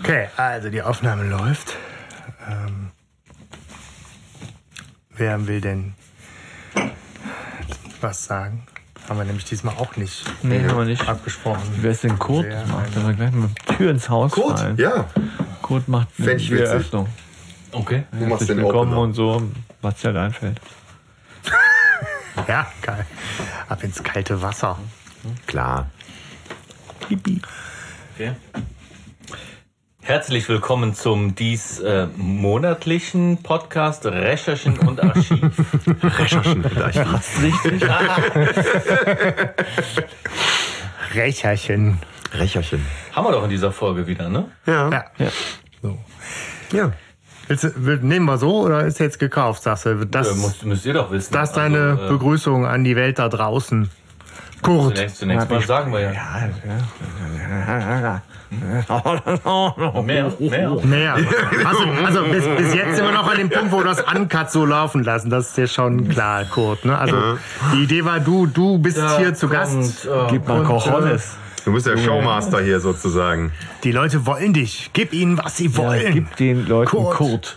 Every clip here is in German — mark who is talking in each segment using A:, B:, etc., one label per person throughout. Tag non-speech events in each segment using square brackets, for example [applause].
A: Okay, also die Aufnahme läuft. Ähm, wer will denn was sagen? Haben wir nämlich diesmal auch nicht
B: Nee, haben wir nicht.
A: abgesprochen.
B: Wer ist denn Kurt?
A: Sehr
B: Macht aber gleich mal Tür ins Haus
C: Gut,
B: fallen.
C: ja.
B: Kurt macht
C: ich
B: die. Eröffnung.
D: Okay.
C: Du machst den
B: willkommen
C: Opener.
B: und so, was dir halt einfällt. [laughs]
A: Ja, geil. Ab ins kalte Wasser.
C: Klar.
D: Okay. Herzlich willkommen zum dies äh, monatlichen Podcast Recherchen und Archiv. [laughs]
C: Recherchen vielleicht.
B: Richtig? [laughs]
A: Rächerchen.
C: Recherchen.
D: Haben wir doch in dieser Folge wieder, ne?
C: Ja.
A: Ja.
B: Ja.
A: So.
C: Ja.
A: Willst will, nehmen wir so oder ist jetzt gekauft, sagst du? Das,
D: äh, müsst, müsst ihr doch wissen.
A: das ist deine
D: Also, äh,
A: Begrüßung an die Welt da draußen. Kurt.
D: Zunächst, zunächst mal sagen wir ja. Mehr, [laughs] mehr.
A: Naja, also, also bis, bis jetzt sind wir noch an dem Punkt, wo wir das Uncut so laufen lassen. Das ist dir schon klar, Kurt. Ne? Also die Idee war, du, du bist
D: Da
A: hier zu Gast.
D: äh,
B: Gib mal
A: Und,
B: Cojones.
C: Du bist der Showmaster hier sozusagen.
A: Die Leute wollen dich. Gib ihnen, was sie
B: Ja,
A: wollen.
B: gib den Leuten
A: Kurt.
B: Kurt.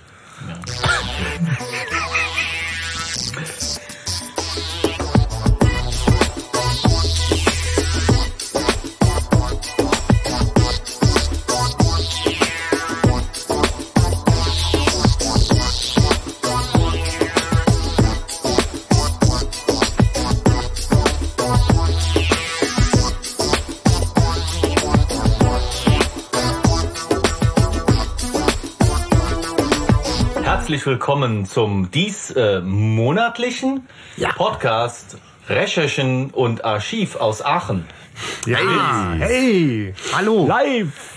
D: Herzlich willkommen zum dies äh, monatlichen Podcast Recherchen und Archiv aus Aachen.
A: ja. Hey, hallo.
B: Live!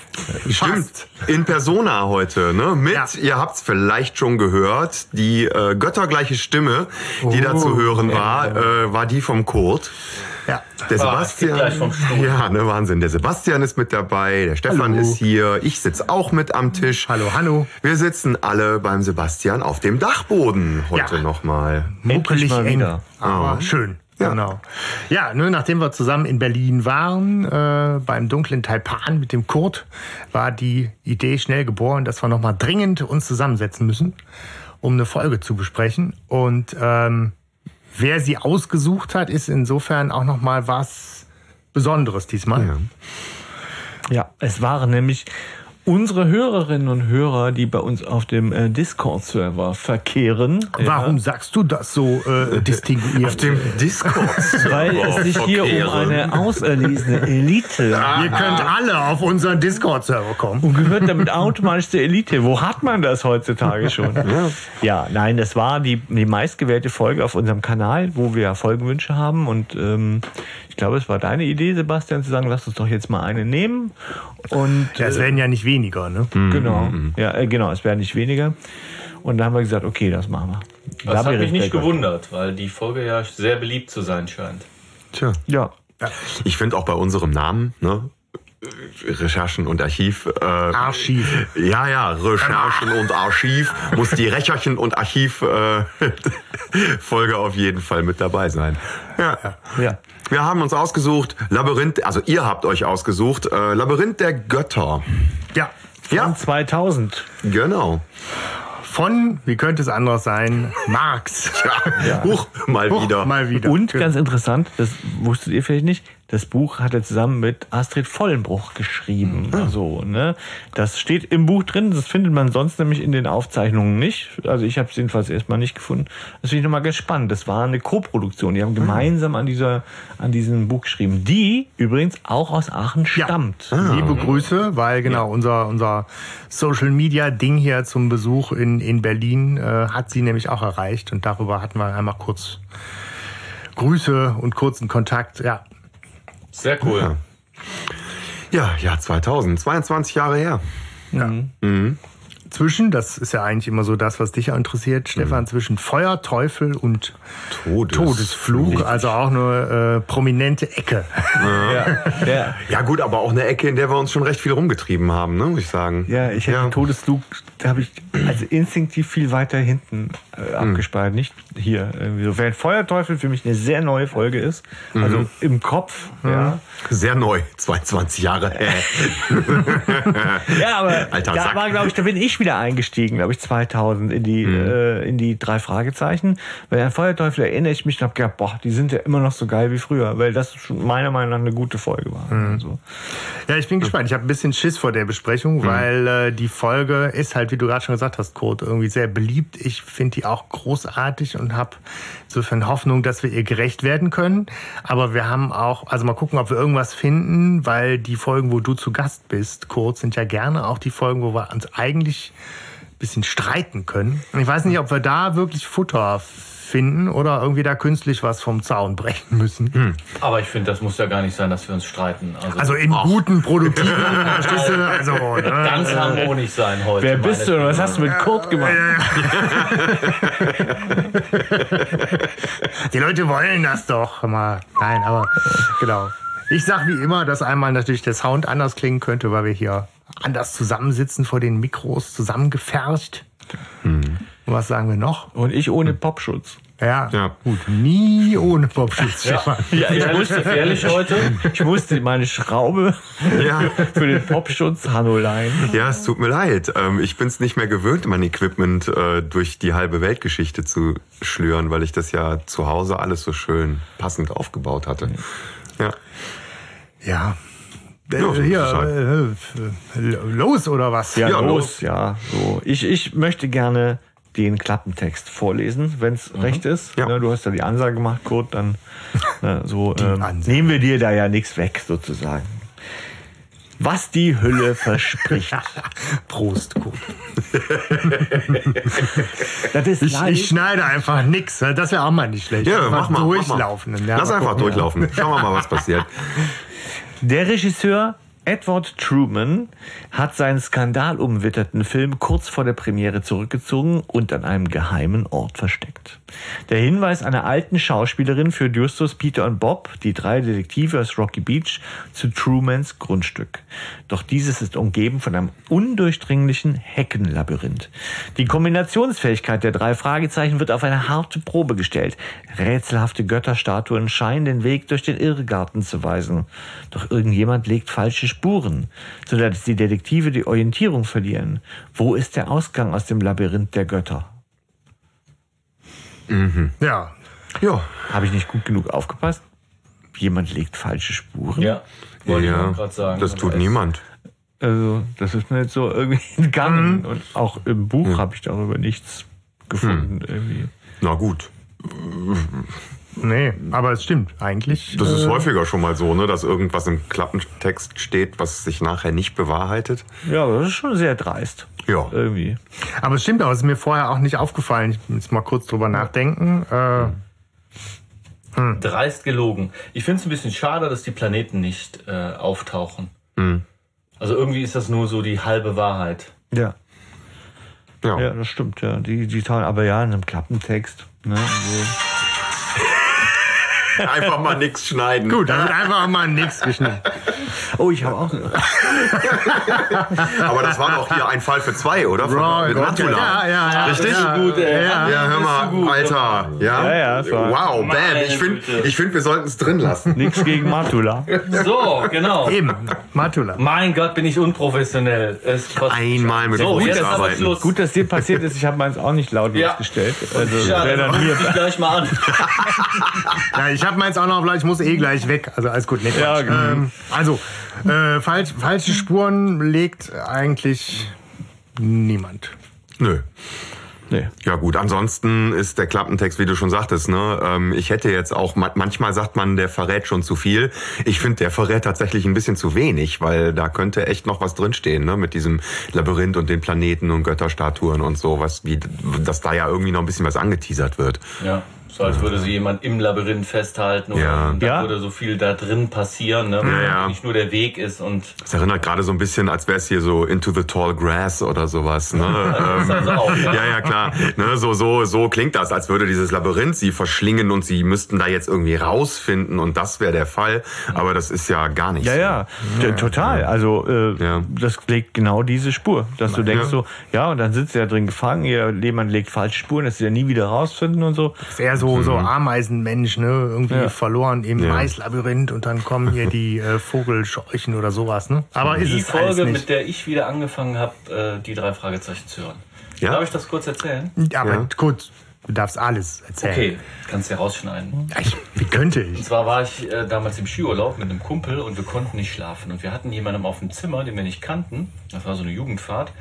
C: Stimmt. In Persona heute, ne? Mit,
A: Ja.
C: ihr habt's vielleicht schon gehört, die äh, göttergleiche Stimme, die da zu hören war, äh, war die vom Kurt.
A: Ja.
C: Der
D: Ah,
C: Sebastian.
D: Stuhl.
C: Ja, ne, Wahnsinn. Der Sebastian ist mit dabei, der Stefan
A: Hallo.
C: ist hier, ich sitz auch mit am Tisch.
A: Hallo, Hanno.
C: Wir sitzen alle beim Sebastian auf dem Dachboden heute
A: Ja.
C: nochmal.
A: Muckelig
B: mal
A: eng,
B: wieder.
A: aber schön.
C: Ja.
A: Genau. Ja, ne, nachdem wir zusammen in Berlin waren, äh, beim dunklen Taipan mit dem Kurt, war die Idee schnell geboren, dass wir nochmal dringend uns zusammensetzen müssen, um eine Folge zu besprechen. Und ähm, wer sie ausgesucht hat, ist insofern auch nochmal was Besonderes diesmal.
C: Ja.
B: Ja, es waren nämlich unsere Hörerinnen und Hörer, die bei uns auf dem äh, Discord-Server verkehren.
A: Warum sagst du das so äh, distinguiert?
C: Auf dem Discord.
B: Weil es sich hier um eine auserlesene Elite [laughs]
A: Ihr könnt alle auf unseren Discord-Server kommen.
B: und gehört damit automatisch zur Elite. Wo hat man das heutzutage schon? [laughs] Ja, nein, das war die, die meistgewählte Folge auf unserem Kanal, wo wir Folgenwünsche haben. Und ähm, glaube, es war deine Idee, Sebastian, zu sagen, lass uns doch jetzt mal eine nehmen. Und
A: Ja, es werden ja nicht weniger, ne?
B: genau, ja, äh, genau, es wäre nicht weniger. Und da haben wir gesagt, okay, das machen wir.
D: Das hat mich nicht gewundert, weil die Folge ja sehr beliebt zu sein scheint.
C: Tja.
B: Ja,
C: Ich finde auch bei unserem Namen, ne? Recherchen und Archiv. Äh,
A: Archiv.
C: Ja, ja, Recherchen und Archiv muss die Recherchen und Archiv äh, [laughs] Folge auf jeden Fall mit dabei sein. Ja.
B: ja.
C: Wir haben uns ausgesucht, Labyrinth, also ihr habt euch ausgesucht, äh, Labyrinth der Götter.
A: Ja.
C: Ja,
B: Und 2000.
C: genau.
A: Von, wie könnte es anders sein, Marx.
C: Ja, Huch, mal
A: Huch,
C: wieder.
A: Mal wieder.
B: Und ganz interessant, das wusstet ihr vielleicht nicht, das Buch hat er zusammen mit Astrid Vollenbruch geschrieben. Also, ne? Das steht im Buch drin, das findet man sonst nämlich in den Aufzeichnungen nicht. Also ich habe es jedenfalls erstmal nicht gefunden. Das finde ich nochmal ganz spannend. Das war eine Co-Produktion. Die haben gemeinsam an dieser, an diesem Buch geschrieben, die übrigens auch aus Aachen
A: Ja.
B: stammt.
A: Liebe Grüße, weil genau unser, unser Social Media Ding hier zum Besuch in, in Berlin äh, hat sie nämlich auch erreicht und darüber hatten wir einmal kurz Grüße und kurzen Kontakt. Ja,
D: Sehr cool.
C: Ja, Jahr 2000, 22 Jahre her.
A: Zwischen, das ist ja eigentlich immer so das, was dich ja interessiert, Stefan, zwischen Feuer, Teufel und
C: Todes-
A: Todesflug. Also auch eine äh, prominente Ecke. [laughs]
B: Ja, ja.
C: Ja gut, aber auch eine Ecke, in der wir uns schon recht viel rumgetrieben haben, ne, muss ich sagen.
B: Ja, ich hätte
C: Ja.
B: den Todesflug, da habe ich also instinktiv viel weiter hinten äh, abgespeichert, nicht hier. Irgendwie so. Während Feuerteufel für mich eine sehr neue Folge ist, also im Kopf, ja.
C: Sehr neu, [laughs] 22 Jahre. Äh. [laughs]
B: Ja, aber
C: Alter
B: da
C: Sack.
B: war, glaube ich, da bin ich wieder eingestiegen, glaube ich, 2000 in die, äh, in die drei Fragezeichen. Weil an Feuerteufel erinnere ich mich und habe gedacht, boah, die sind ja immer noch so geil wie früher, weil das schon meiner Meinung nach eine gute Folge war. Also,
A: Ja, ich bin gespannt. Ich habe ein bisschen Schiss vor der Besprechung, weil äh, die Folge ist halt, wie du gerade schon gesagt hast, Kurt, irgendwie sehr beliebt. Ich finde die auch großartig und habe insofern Hoffnung, dass wir ihr gerecht werden können. Aber wir haben auch, also mal gucken, ob wir irgendwas finden, weil die Folgen, wo du zu Gast bist, Kurt, sind ja gerne auch die Folgen, wo wir uns eigentlich ein bisschen streiten können. Ich weiß nicht, ob wir da wirklich Futter finden oder irgendwie da künstlich was vom Zaun brechen müssen.
D: Aber ich finde, das muss ja gar nicht sein, dass wir uns streiten. Also,
A: Also im guten, produktiven, [laughs] verstehst du? Also, ne?
D: ganz harmonisch sein heute.
B: wer bist du und was hast du mit Kurt gemacht? [laughs]
A: Die Leute wollen das doch mal. Nein, aber genau. Ich sag wie immer, dass einmal natürlich der Sound anders klingen könnte, weil wir hier anders zusammensitzen vor den Mikros, zusammengepfercht. Und was sagen wir noch?
B: Und ich ohne Popschutz.
A: Ja,
C: Ja.
A: gut, nie ohne Popschutz, [laughs] Stefan.
B: Ja, ich musste,
D: ehrlich heute?
B: ich musste meine Schraube [laughs]
C: Ja. [laughs]
B: für den Popschutz Hanno leihen.
C: Ja, es tut mir leid. Ähm, ich bin es nicht mehr gewöhnt, mein Equipment äh, durch die halbe Weltgeschichte zu schlüren, weil ich das ja zu Hause alles so schön passend aufgebaut hatte. Ja.
A: Ja. Äh,
C: Ja, so
A: hier,
C: es
A: äh, äh, los oder was?
B: Ja,
C: Ja,
B: los, ja. So. Ich, ich möchte gerne den Klappentext vorlesen, wenn es recht ist.
C: Ja.
B: Ne, du hast ja die Ansage gemacht, Kurt, dann [laughs] ne, so ähm, nehmen wir dir da ja nichts weg, sozusagen. Was die Hülle [laughs] verspricht.
A: Prost, [laughs]
B: ist
A: Ich,
B: leicht.
A: ich schneide einfach nix. Das wäre auch mal nicht schlecht.
C: Ja,
A: Einfach
C: mach mal.
A: Durchlaufen.
C: Mach mal.
A: Ja,
C: Lass einfach
A: gucken.
C: durchlaufen. Schauen wir mal, was passiert.
B: Der Regisseur Edward Truman hat seinen skandalumwitterten Film kurz vor der Premiere zurückgezogen und an einem geheimen Ort versteckt. Der Hinweis einer alten Schauspielerin führt Justus, Peter und Bob, die drei Detektive aus Rocky Beach, zu Trumans Grundstück. Doch dieses ist umgeben von einem undurchdringlichen Heckenlabyrinth. Die Kombinationsfähigkeit der drei Fragezeichen wird auf eine harte Probe gestellt. Rätselhafte Götterstatuen scheinen den Weg durch den Irrgarten zu weisen. Doch irgendjemand legt falsche Spuren, sodass die Detektive die Orientierung verlieren. Wo ist der Ausgang aus dem Labyrinth der Götter?
A: Ja.
C: Ja.
B: Habe ich nicht gut genug aufgepasst? Jemand legt falsche Spuren?
D: Ja, wollte ich
C: Ja,
D: auch gerade sagen.
C: das tut niemand.
B: Also, das ist mir jetzt so irgendwie [laughs] entgangen. Und auch im Buch habe ich darüber nichts gefunden. Irgendwie.
C: Na gut.
A: Nee, aber es stimmt. Eigentlich.
C: Das ist
A: äh,
C: häufiger schon mal so, ne, dass irgendwas im Klappentext steht, was sich nachher nicht bewahrheitet.
B: Ja, aber das ist schon sehr dreist.
C: Ja.
B: Irgendwie.
A: Aber es stimmt auch, es ist mir vorher auch nicht aufgefallen. Ich muss mal kurz drüber nachdenken. Äh,
D: Dreist gelogen. Ich finde es ein bisschen schade, dass die Planeten nicht äh, auftauchen.
C: Hm.
D: Also irgendwie ist das nur so die halbe Wahrheit.
B: Ja.
C: Ja.
B: Ja, das stimmt, ja. Die, die tauchen, aber ja, in einem Klappentext. Ne, so.
C: Einfach mal nichts schneiden.
A: gut, da wird einfach mal nichts geschnitten.
B: Oh, ich habe auch. [laughs]
C: Aber das war doch hier ein Fall für zwei, oder? Von,
A: Bro,
C: mit Matula.
A: ja, ja, ja.
C: Richtig?
A: Ja,
D: gut, ey.
A: ja.
C: Ja, hör mal, Alter. Ja,
B: Ja, ja,
C: wow, bam. Ich finde, ich find, wir sollten es drin lassen.
B: Nichts gegen Matula.
D: So, genau.
A: Eben, Matula.
D: Mein Gott, bin ich unprofessionell. Es kostet-
C: Einmal mit
D: So, jetzt aber
C: arbeiten.
D: Schluss.
B: Gut, dass dir passiert ist. Ich habe meins auch nicht laut
D: Ja.
B: losgestellt. Also,
D: Ja,
B: wer
D: dann
B: hier.
D: ich gleich mal an. [laughs]
A: Ja, ich habe meins auch noch, ich muss eh gleich weg. Also alles gut, nee,
B: Ja, genau.
A: ähm, Also, äh, falsch, falsche Spuren legt eigentlich niemand.
C: Nö.
B: Nee.
C: Ja gut, ansonsten ist der Klappentext, wie du schon sagtest, ne, ähm, ich hätte jetzt auch, ma- manchmal sagt man, der verrät schon zu viel. Ich finde, der verrät tatsächlich ein bisschen zu wenig, weil da könnte echt noch was drinstehen, ne, mit diesem Labyrinth und den Planeten und Götterstatuen und so, was, wie, dass da ja irgendwie noch ein bisschen was angeteasert wird.
D: Ja. So als würde sie jemand im Labyrinth festhalten oder
C: Ja.
D: da
B: Ja.
D: würde so viel da drin passieren, ne?
C: Ja, ja.
D: nicht nur der Weg ist und
C: Das erinnert gerade so ein bisschen, als wäre es hier so Into the Tall Grass oder sowas. Ne? [laughs]
D: das ist
C: ähm,
D: also auch, ja.
C: ja, ja, klar. Ne, so, so, so klingt das, als würde dieses Labyrinth sie verschlingen und sie müssten da jetzt irgendwie rausfinden und das wäre der Fall. Aber das ist ja gar nicht
B: Ja,
C: so.
B: ja, t- total. Also äh,
C: Ja.
B: das legt genau diese Spur, dass du denkst
C: Ja.
B: so, ja, und dann sitzt er drin gefangen, ihr jemand legt falsche Spuren, dass sie ja nie wieder rausfinden und so.
A: ist eher so, so Ameisenmensch, ne? Irgendwie
B: Ja.
A: verloren im
C: Ja.
A: Maislabyrinth und dann kommen hier die äh, Vogelscheuchen oder sowas, ne? Aber ist
D: die
A: es alles
D: Folge,
A: nicht.
D: mit der ich wieder angefangen habe, äh, die drei Fragezeichen zu hören.
C: Ja?
D: Darf ich das kurz erzählen?
A: Aber
C: Ja.
A: gut, du darfst alles erzählen.
D: Okay, kannst du ja rausschneiden.
A: Ich, wie könnte
D: Und
A: ich?
D: zwar war ich äh, damals im Skiurlaub mit einem Kumpel und wir konnten nicht schlafen. Und wir hatten jemanden auf dem Zimmer, den wir nicht kannten. Das war so eine Jugendfahrt.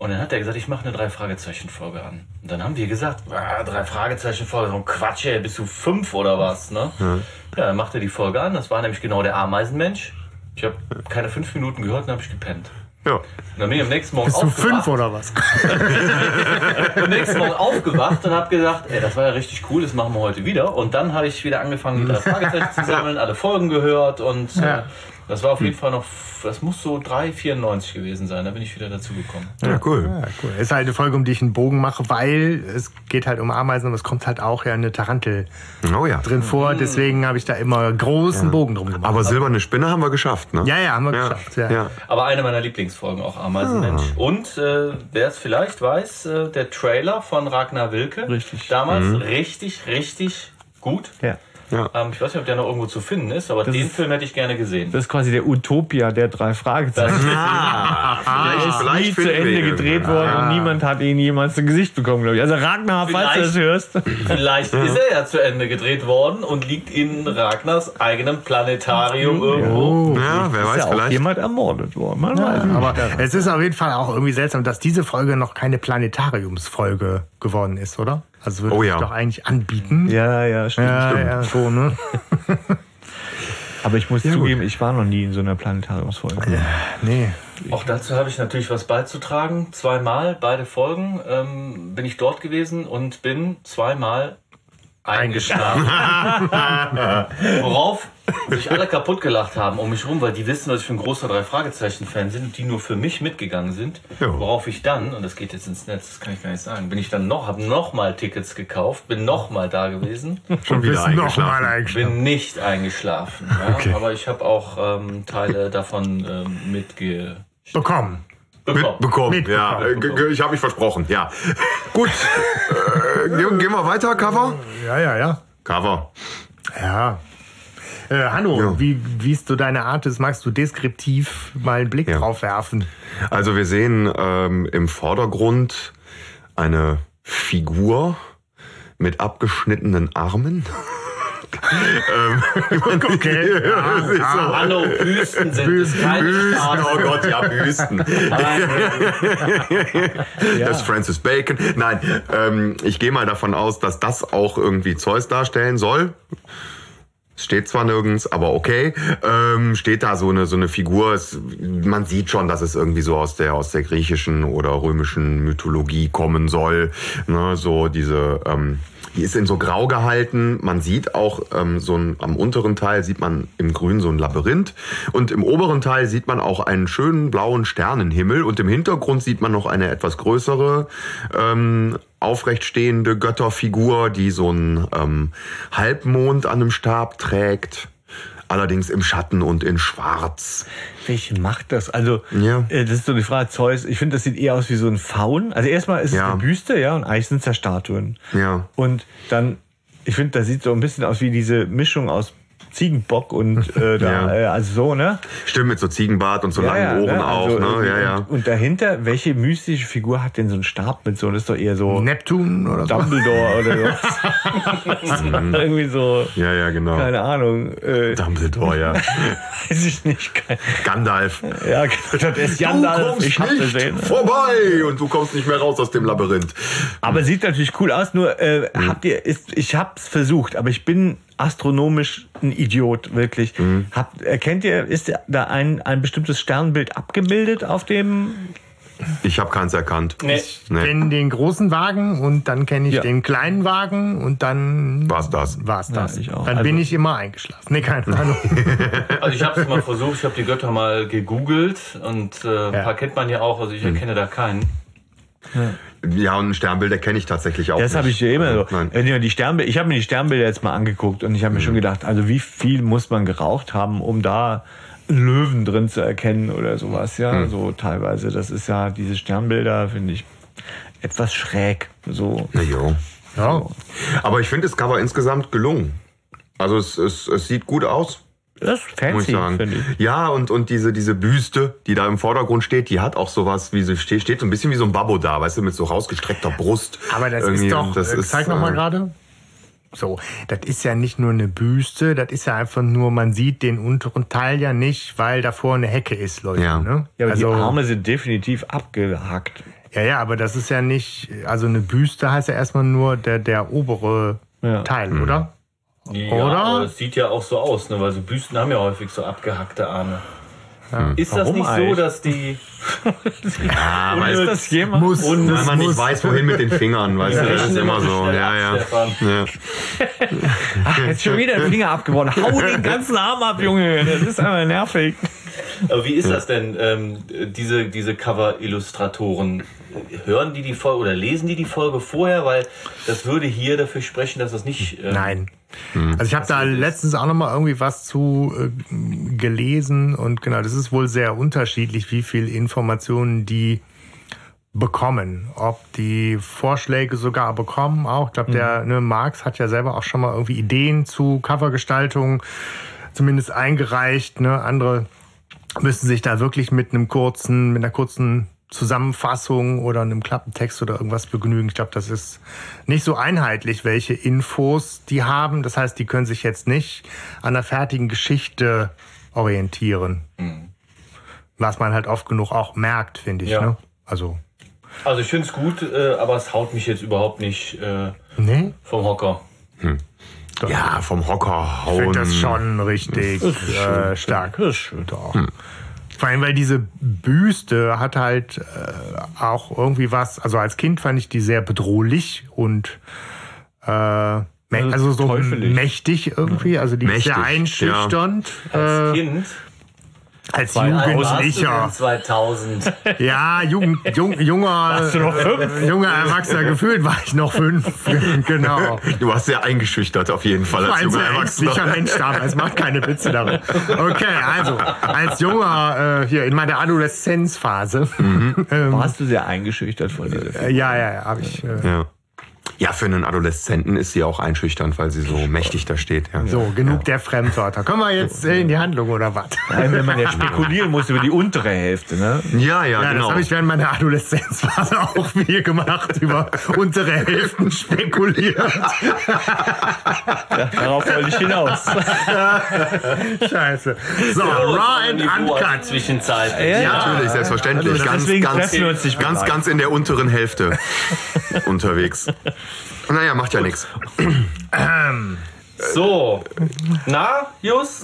D: Und dann hat er gesagt, ich mache eine Drei-Fragezeichen-Folge an. Und dann haben wir gesagt, ah, Drei-Fragezeichen-Folge, so ein Quatsch, ey, bist du fünf oder was, ne? Ja. dann machte er die Folge an. Das war nämlich genau der Ameisenmensch. Ich habe keine fünf Minuten gehört und dann habe ich gepennt.
C: Ja.
D: Und dann bin ich am nächsten Morgen
A: Bist du
D: aufgewacht.
A: fünf oder was? [laughs]
D: am nächsten Morgen aufgewacht und habe gesagt, ey, das war ja richtig cool, das machen wir heute wieder. Und dann habe ich wieder angefangen, die [laughs] drei Fragezeichen zu sammeln, alle Folgen gehört und äh,
A: Ja.
D: Das war auf jeden Fall noch, das muss so 3,94 gewesen sein, da bin ich wieder dazu gekommen.
C: ja, cool.
A: Ja, cool. Ist halt eine Folge, um die ich einen Bogen mache, weil es geht halt um Ameisen, aber es kommt halt auch ja eine Tarantel
C: Oh ja.
A: drin vor. Deswegen habe ich da immer großen Bogen drum gemacht.
C: Aber silberne Spinne haben wir geschafft, ne?
A: ja, ja, haben wir
C: Ja,
A: geschafft. Ja.
C: ja.
D: Aber eine meiner Lieblingsfolgen, auch Ameisenmensch. Und äh, wer es vielleicht weiß, äh, der Trailer von Ragnar Wilke.
B: Richtig.
D: Damals
C: Mhm.
D: richtig, richtig gut.
B: Ja.
D: Ähm, ich weiß nicht, ob der noch irgendwo zu finden ist, aber den
B: ist-
D: Film hätte ich gerne gesehen.
B: Das ist quasi der Utopia der drei Fragezeichen.
C: Ah, vielleicht,
B: nie zu Ende gedreht worden und niemand hat ihn jemals zu Gesicht bekommen, glaube ich. Also Ragnar, falls du das hörst.
D: Vielleicht ist er ja zu Ende gedreht worden und liegt in Ragnars eigenem Planetarium irgendwo.
C: Ja, wer
B: Ist
C: weiß,
B: ja auch
C: vielleicht.
B: jemand ermordet worden. Man weiß nicht.
A: Aber es ist auf jeden Fall auch irgendwie seltsam, dass diese Folge noch keine Planetariumsfolge geworden ist, oder? Also würde
C: Oh
A: es
C: ja.
A: doch eigentlich anbieten.
B: Ja, ja, stimmt.
A: ja,
B: stimmt.
A: ja, so, ne? [laughs]
B: Aber ich muss zugeben, ich war noch nie in so einer Planetariumsfolge.
A: Nee.
D: Auch dazu habe ich natürlich was beizutragen. Zweimal, beide Folgen, ähm, bin ich dort gewesen und bin zweimal eingeschlafen. [laughs] Worauf sich alle kaputt gelacht haben um mich rum, weil die wissen, dass ich ein großer Drei-Fragezeichen-Fan bin und die nur für mich mitgegangen sind.
C: Ja.
D: Worauf ich dann, und das geht jetzt ins Netz, das kann ich gar nicht sagen, bin ich dann noch, habe noch mal Tickets gekauft, bin noch mal da gewesen, [laughs]
C: Schon wieder eingeschlafen.
A: eingeschlafen.
D: bin nicht eingeschlafen. Ja?
C: Okay.
D: Aber ich habe auch ähm, Teile davon ähm, mitge
A: Bekommen.
D: Bekommen.
C: Mit, bekommen,
A: Mitbekommen.
C: ja. Äh, Ich habe mich versprochen, ja. Gut, äh, gehen, gehen wir weiter, Cover?
A: Ja, ja, ja.
C: Cover.
A: Ja. Äh, Hanno,
C: Ja.
A: wie, wie ist so deine Art ist? Magst du deskriptiv mal einen Blick
C: Ja.
A: drauf werfen?
C: Also wir sehen ähm, im Vordergrund eine Figur mit abgeschnittenen Armen. Ähm, [laughs]
A: Okay. [laughs]
C: ist so.
D: Hallo, Büsten sind es keine
C: Büsten, oh Gott, ja, Büsten. Das ist Francis Bacon. Nein, ähm, ich gehe mal davon aus, dass das auch irgendwie Zeus darstellen soll. Steht zwar nirgends, aber okay. Ähm, steht da so eine so eine Figur. Es, man sieht schon, dass es irgendwie so aus der aus der griechischen oder römischen Mythologie kommen soll. Ne, so diese ähm, die ist in so grau gehalten. Man sieht auch ähm, so ein, am unteren Teil sieht man im Grün so ein Labyrinth und im oberen Teil sieht man auch einen schönen blauen Sternenhimmel und im Hintergrund sieht man noch eine etwas größere ähm, aufrecht stehende Götterfigur, die so einen ähm, Halbmond an einem Stab trägt. Allerdings im Schatten und in Schwarz.
B: Welche macht das? Also,
C: Ja.
B: äh, das ist so die Frage, Zeus, ich finde, das sieht eher aus wie so ein Faun. Also erstmal ist es
C: Ja.
B: eine Büste, ja, und eigentlich sind es ja Statuen.
C: Ja.
B: Und dann, ich finde, das sieht so ein bisschen aus wie diese Mischung aus Ziegenbock und äh, [laughs] da,
C: Ja.
B: äh, also so, ne?
C: Stimmt, mit so Ziegenbart und so langen Ohren
B: ne?
C: auch,
B: Also,
C: ne?
B: äh,
C: Ja, ja.
B: Und, und dahinter, welche mystische Figur hat denn so einen Stab mit so? Das ist doch eher so
A: Neptun oder so?
B: Dumbledore oder so. [laughs] [laughs] Irgendwie so,
C: Ja, ja, genau.
B: keine Ahnung. Äh,
C: Dumbledore, ja.
B: weiß ich nicht.
C: Gandalf.
B: ja, das ist
C: Du
B: Gandalf.
C: kommst
B: Ich
C: nicht
B: gesehen.
C: vorbei und du kommst nicht mehr raus aus dem Labyrinth.
B: Aber sieht natürlich cool aus. Nur äh, habt ihr, ist, ich hab's versucht, aber ich bin astronomisch ein Idiot wirklich. Habt, erkennt ihr, ist da ein ein bestimmtes Sternbild abgebildet auf dem
C: Ich habe keins erkannt.
D: Nee.
C: Nee.
A: kenne den großen Wagen und dann kenne ich
B: Ja.
A: den kleinen Wagen und dann
C: War's das?
A: war's das.
B: ich auch.
A: Dann bin
B: Also-
A: ich immer eingeschlafen. Nee, keine Ahnung. [laughs]
D: Also ich habe es mal versucht, ich habe die Götter mal gegoogelt und äh, ein
A: Ja.
D: paar kennt man ja auch, also ich erkenne da keinen.
C: Ja, und Sternbilder kenne ich tatsächlich auch
B: Das habe ich ja immer so.
C: Nein.
B: Die Sternbilder, ich habe mir die Sternbilder jetzt mal angeguckt und ich habe mir schon gedacht, also wie viel muss man geraucht haben, um da Löwen drin zu erkennen oder sowas, ja, so teilweise. Das ist ja diese Sternbilder finde ich etwas schräg, so.
C: Na jo.
A: Ja.
C: Aber ich finde das Cover insgesamt gelungen. Also es, es, es sieht gut aus,
B: Das ist
C: muss
B: fancy,
C: ich sagen.
B: finde ich.
C: Ja, und, und diese, diese Büste, die da im Vordergrund steht, die hat auch sowas, wie sie steht, steht so ein bisschen wie so ein Babbo da, weißt du, mit so rausgestreckter Brust.
A: Aber das
C: Irgendwie,
A: ist doch,
C: das
A: äh, zeig noch mal
C: äh,
A: gerade. So, das ist ja nicht nur eine Büste, das ist ja einfach nur, man sieht den unteren Teil ja nicht, weil davor eine Hecke ist, Leute.
C: Ja.
A: Ne?
B: Ja, aber
A: also,
B: die Arme sind definitiv abgehackt.
A: ja, ja, aber das ist ja nicht, also eine Büste heißt ja erstmal nur der, der obere
B: Ja.
A: Teil,
C: Hm.
A: oder?
D: Ja,
A: Oder?
D: aber es sieht ja auch so aus, ne? weil so Büsten haben ja häufig so abgehackte Arme. Ist das
B: Warum
D: nicht so,
B: eigentlich?
D: dass die...
C: Ja,
B: Ist
C: weil,
B: das jemand?
A: Muss,
C: weil
A: das
C: man nicht
A: muss.
C: weiß, wohin mit den Fingern, weißt du, das ist immer so. Ja, ja.
D: Stefan.
C: ja.
B: Ach, jetzt schon wieder den Finger abgeworfen. Hau den ganzen Arm ab, Junge. Das ist einfach nervig.
D: Aber wie ist das denn, ähm, diese, diese Cover-Illustratoren? Hören die die Folge oder lesen die die Folge vorher? Weil das würde hier dafür sprechen, dass das nicht... ähm,
A: Nein. Also ich habe da letztens auch noch mal irgendwie was zu äh, gelesen und genau, das ist wohl sehr unterschiedlich, wie viel Informationen die bekommen, ob die Vorschläge sogar bekommen auch. Ich glaube, der ne, Marx hat ja selber auch schon mal irgendwie Ideen zu Covergestaltung zumindest eingereicht. Ne? Andere müssen sich da wirklich mit einem kurzen, mit einer kurzen Zusammenfassung oder einem Klappentext oder irgendwas begnügen. Ich glaube, das ist nicht so einheitlich, welche Infos die haben. Das heißt, die können sich jetzt nicht an der fertigen Geschichte orientieren. Was man halt oft genug auch merkt, finde ich.
D: Ja.
A: Ne? Also,
D: Also ich finde es gut, äh, aber es haut mich jetzt überhaupt nicht äh,
A: nee,
D: vom Hocker.
C: ja, vom Hocker
A: ich
C: hauen.
A: finde das schon richtig äh, stark.
B: Das ist schön.
A: Doch. Vor allem, weil diese Büste hat halt äh, auch irgendwie was, also als Kind fand ich die sehr bedrohlich und äh, mä- also so
B: teufelig.
A: mächtig irgendwie, also die ist sehr
C: Mächtig,
A: einschüchternd.
D: Als
A: Äh,
D: Kind,
A: als
D: warst
A: Jugendlicher.
D: denn 2000. [laughs]
A: Ja, Jugend, jung, junger,
B: du noch fünf?
A: junger Erwachsener gefühlt war ich noch fünf. [laughs] genau.
C: Du warst sehr eingeschüchtert auf jeden Fall als
A: ein
C: junger
A: sehr
C: Erwachsener.
A: ängstlicher Mensch damals, macht keine Witze darüber. Okay, also, als junger, äh, hier in meiner Adoleszenzphase, [laughs]
B: Warst du sehr eingeschüchtert von dieser
A: äh, ja, ja, ja, habe ich. Äh,
C: Ja. Ja, für einen Adoleszenten ist sie auch einschüchternd, weil sie so mächtig da steht. Ja.
A: so, genug der Fremdwörter. Kommen wir jetzt in die Handlung oder was?
B: Allem, wenn man ja spekulieren muss über die untere Hälfte, ne?
C: Ja, ja,
A: Ja, das
C: genau.
A: habe ich während meiner Adoleszenzphase auch viel gemacht, über untere Hälften spekuliert.
B: Darauf wollte ich hinaus. [laughs]
A: Scheiße. So, Raw and Uncut.
D: Zwischenzeit.
C: Ja, natürlich, selbstverständlich.
B: Also
C: ganz, ganz, ganz, ganz in der unteren Hälfte [laughs] unterwegs. Naja, macht ja nichts.
D: So, na, Jus,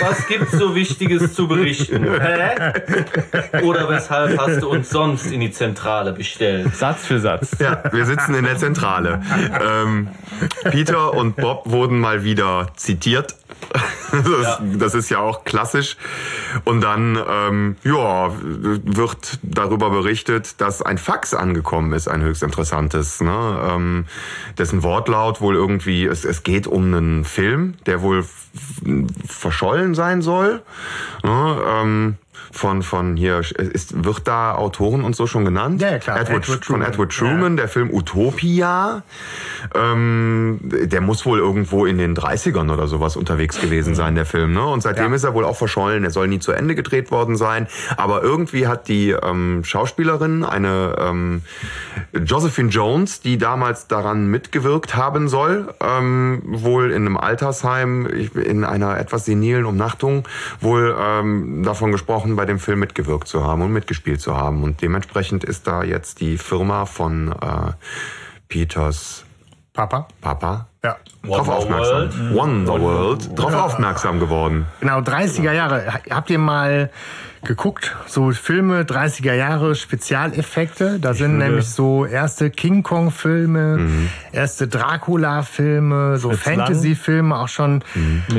D: was gibt's so Wichtiges zu berichten? Hä? Oder weshalb hast du uns sonst in die Zentrale bestellt?
B: Satz für Satz.
C: Ja, wir sitzen in der Zentrale. Ähm, Peter und Bob wurden mal wieder zitiert. Das, das ist ja auch klassisch. Und dann, ähm, ja, wird darüber berichtet, dass ein Fax angekommen ist, ein höchst interessantes, ne? ähm, dessen Wortlaut wohl irgendwie, es, es geht um einen Film, der wohl verschollen sein soll. Ne? Ähm, von, von hier, ist, wird da Autoren und so schon genannt?
A: Ja, ja, klar.
C: Edward,
A: Edward
C: von. Edward Truman, der Film Utopia. Ähm, der muss wohl irgendwo in den 30ern oder sowas unterwegs gewesen sein, der Film. Ne? Und seitdem
A: Ja.
C: ist er wohl auch verschollen. Er soll nie zu Ende gedreht worden sein. Aber irgendwie hat die ähm, Schauspielerin, eine ähm, Josephine Jones, die damals daran mitgewirkt haben soll, ähm, wohl in einem Altersheim in einer etwas senilen Umnachtung, wohl ähm, davon gesprochen, bei dem Film mitgewirkt zu haben und mitgespielt zu haben. Und dementsprechend ist da jetzt die Firma von äh, Peters
A: Papa.
C: Papa,
A: Ja.
C: drauf
D: Wonder
C: aufmerksam. Wonderworld, drauf aufmerksam geworden.
A: Genau, 30er Jahre. Habt ihr mal geguckt? So Filme, 30er Jahre, Spezialeffekte. Da sind
B: würde-
A: nämlich so erste King Kong-Filme,
C: Mhm.
A: erste Dracula-Filme, so
B: Fritz Lang.
A: Fantasy-Filme auch schon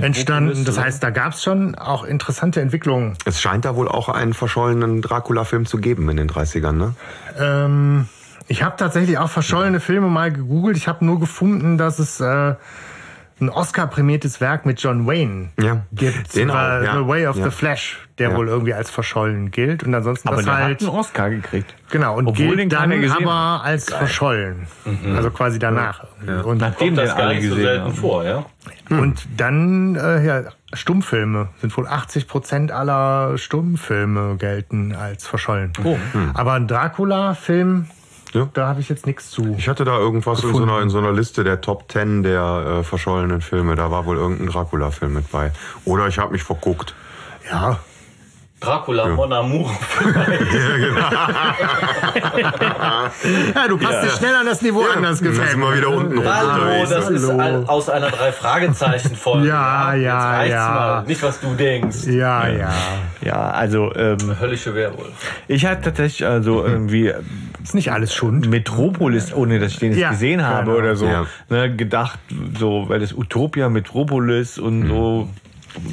A: entstanden.
B: Metropolis,
A: Das heißt, da gab es schon auch interessante Entwicklungen.
C: Es scheint da wohl auch einen verschollenen Dracula-Film zu geben in den 30ern, ne?
A: Ähm, ich habe tatsächlich auch verschollene Filme mal gegoogelt. Ich habe nur gefunden, dass es äh, ein Oscar-prämiertes Werk mit John Wayne
C: Ja,
A: gibt.
C: den auch,
A: äh,
C: ja.
A: The Way of
C: Ja.
A: the Flash, der
C: Ja.
A: wohl irgendwie als verschollen gilt. Und ansonsten
B: Aber
A: das
B: der
A: halt.
B: hat einen Oscar gekriegt.
A: Genau, und
B: Obwohl
A: gilt dann aber als verschollen. Also quasi danach. Und,
B: Nachdem
D: das gar nicht so selten
B: haben.
D: vor, ja?
A: und dann, äh, ja, Stummfilme sind wohl 80 Prozent aller Stummfilme gelten als verschollen. Aber ein Dracula-Film,
C: Ja.
A: da habe ich jetzt nichts zu.
C: Ich hatte da irgendwas in so, einer, in so einer Liste der Top 10 der äh, verschollenen Filme. Da war wohl irgendein Dracula-Film mit bei. Oder ich habe mich verguckt.
A: Ja,
D: Dracula, Mon Amour. [laughs]
A: ja du passt dich schnell an das Niveau an, das gefällt
C: mal
A: mir.
C: wieder unten rum.
D: Hallo, das ist
A: Hallo.
D: ein, aus einer Drei-Fragezeichen-Folge.
A: Ja, ja,
D: Jetzt reicht's
A: ja.
D: Mal. Nicht, was du denkst.
A: Ja, ja.
B: Ja, also ähm,
D: Höllische Werwolf.
B: ich hatte tatsächlich also irgendwie
A: Ist nicht alles Schund.
B: Metropolis, ohne dass ich den jetzt
A: Ja,
B: gesehen habe
A: genau.
B: oder so,
C: Ja.
B: ne, gedacht, so, weil das Utopia Metropolis und so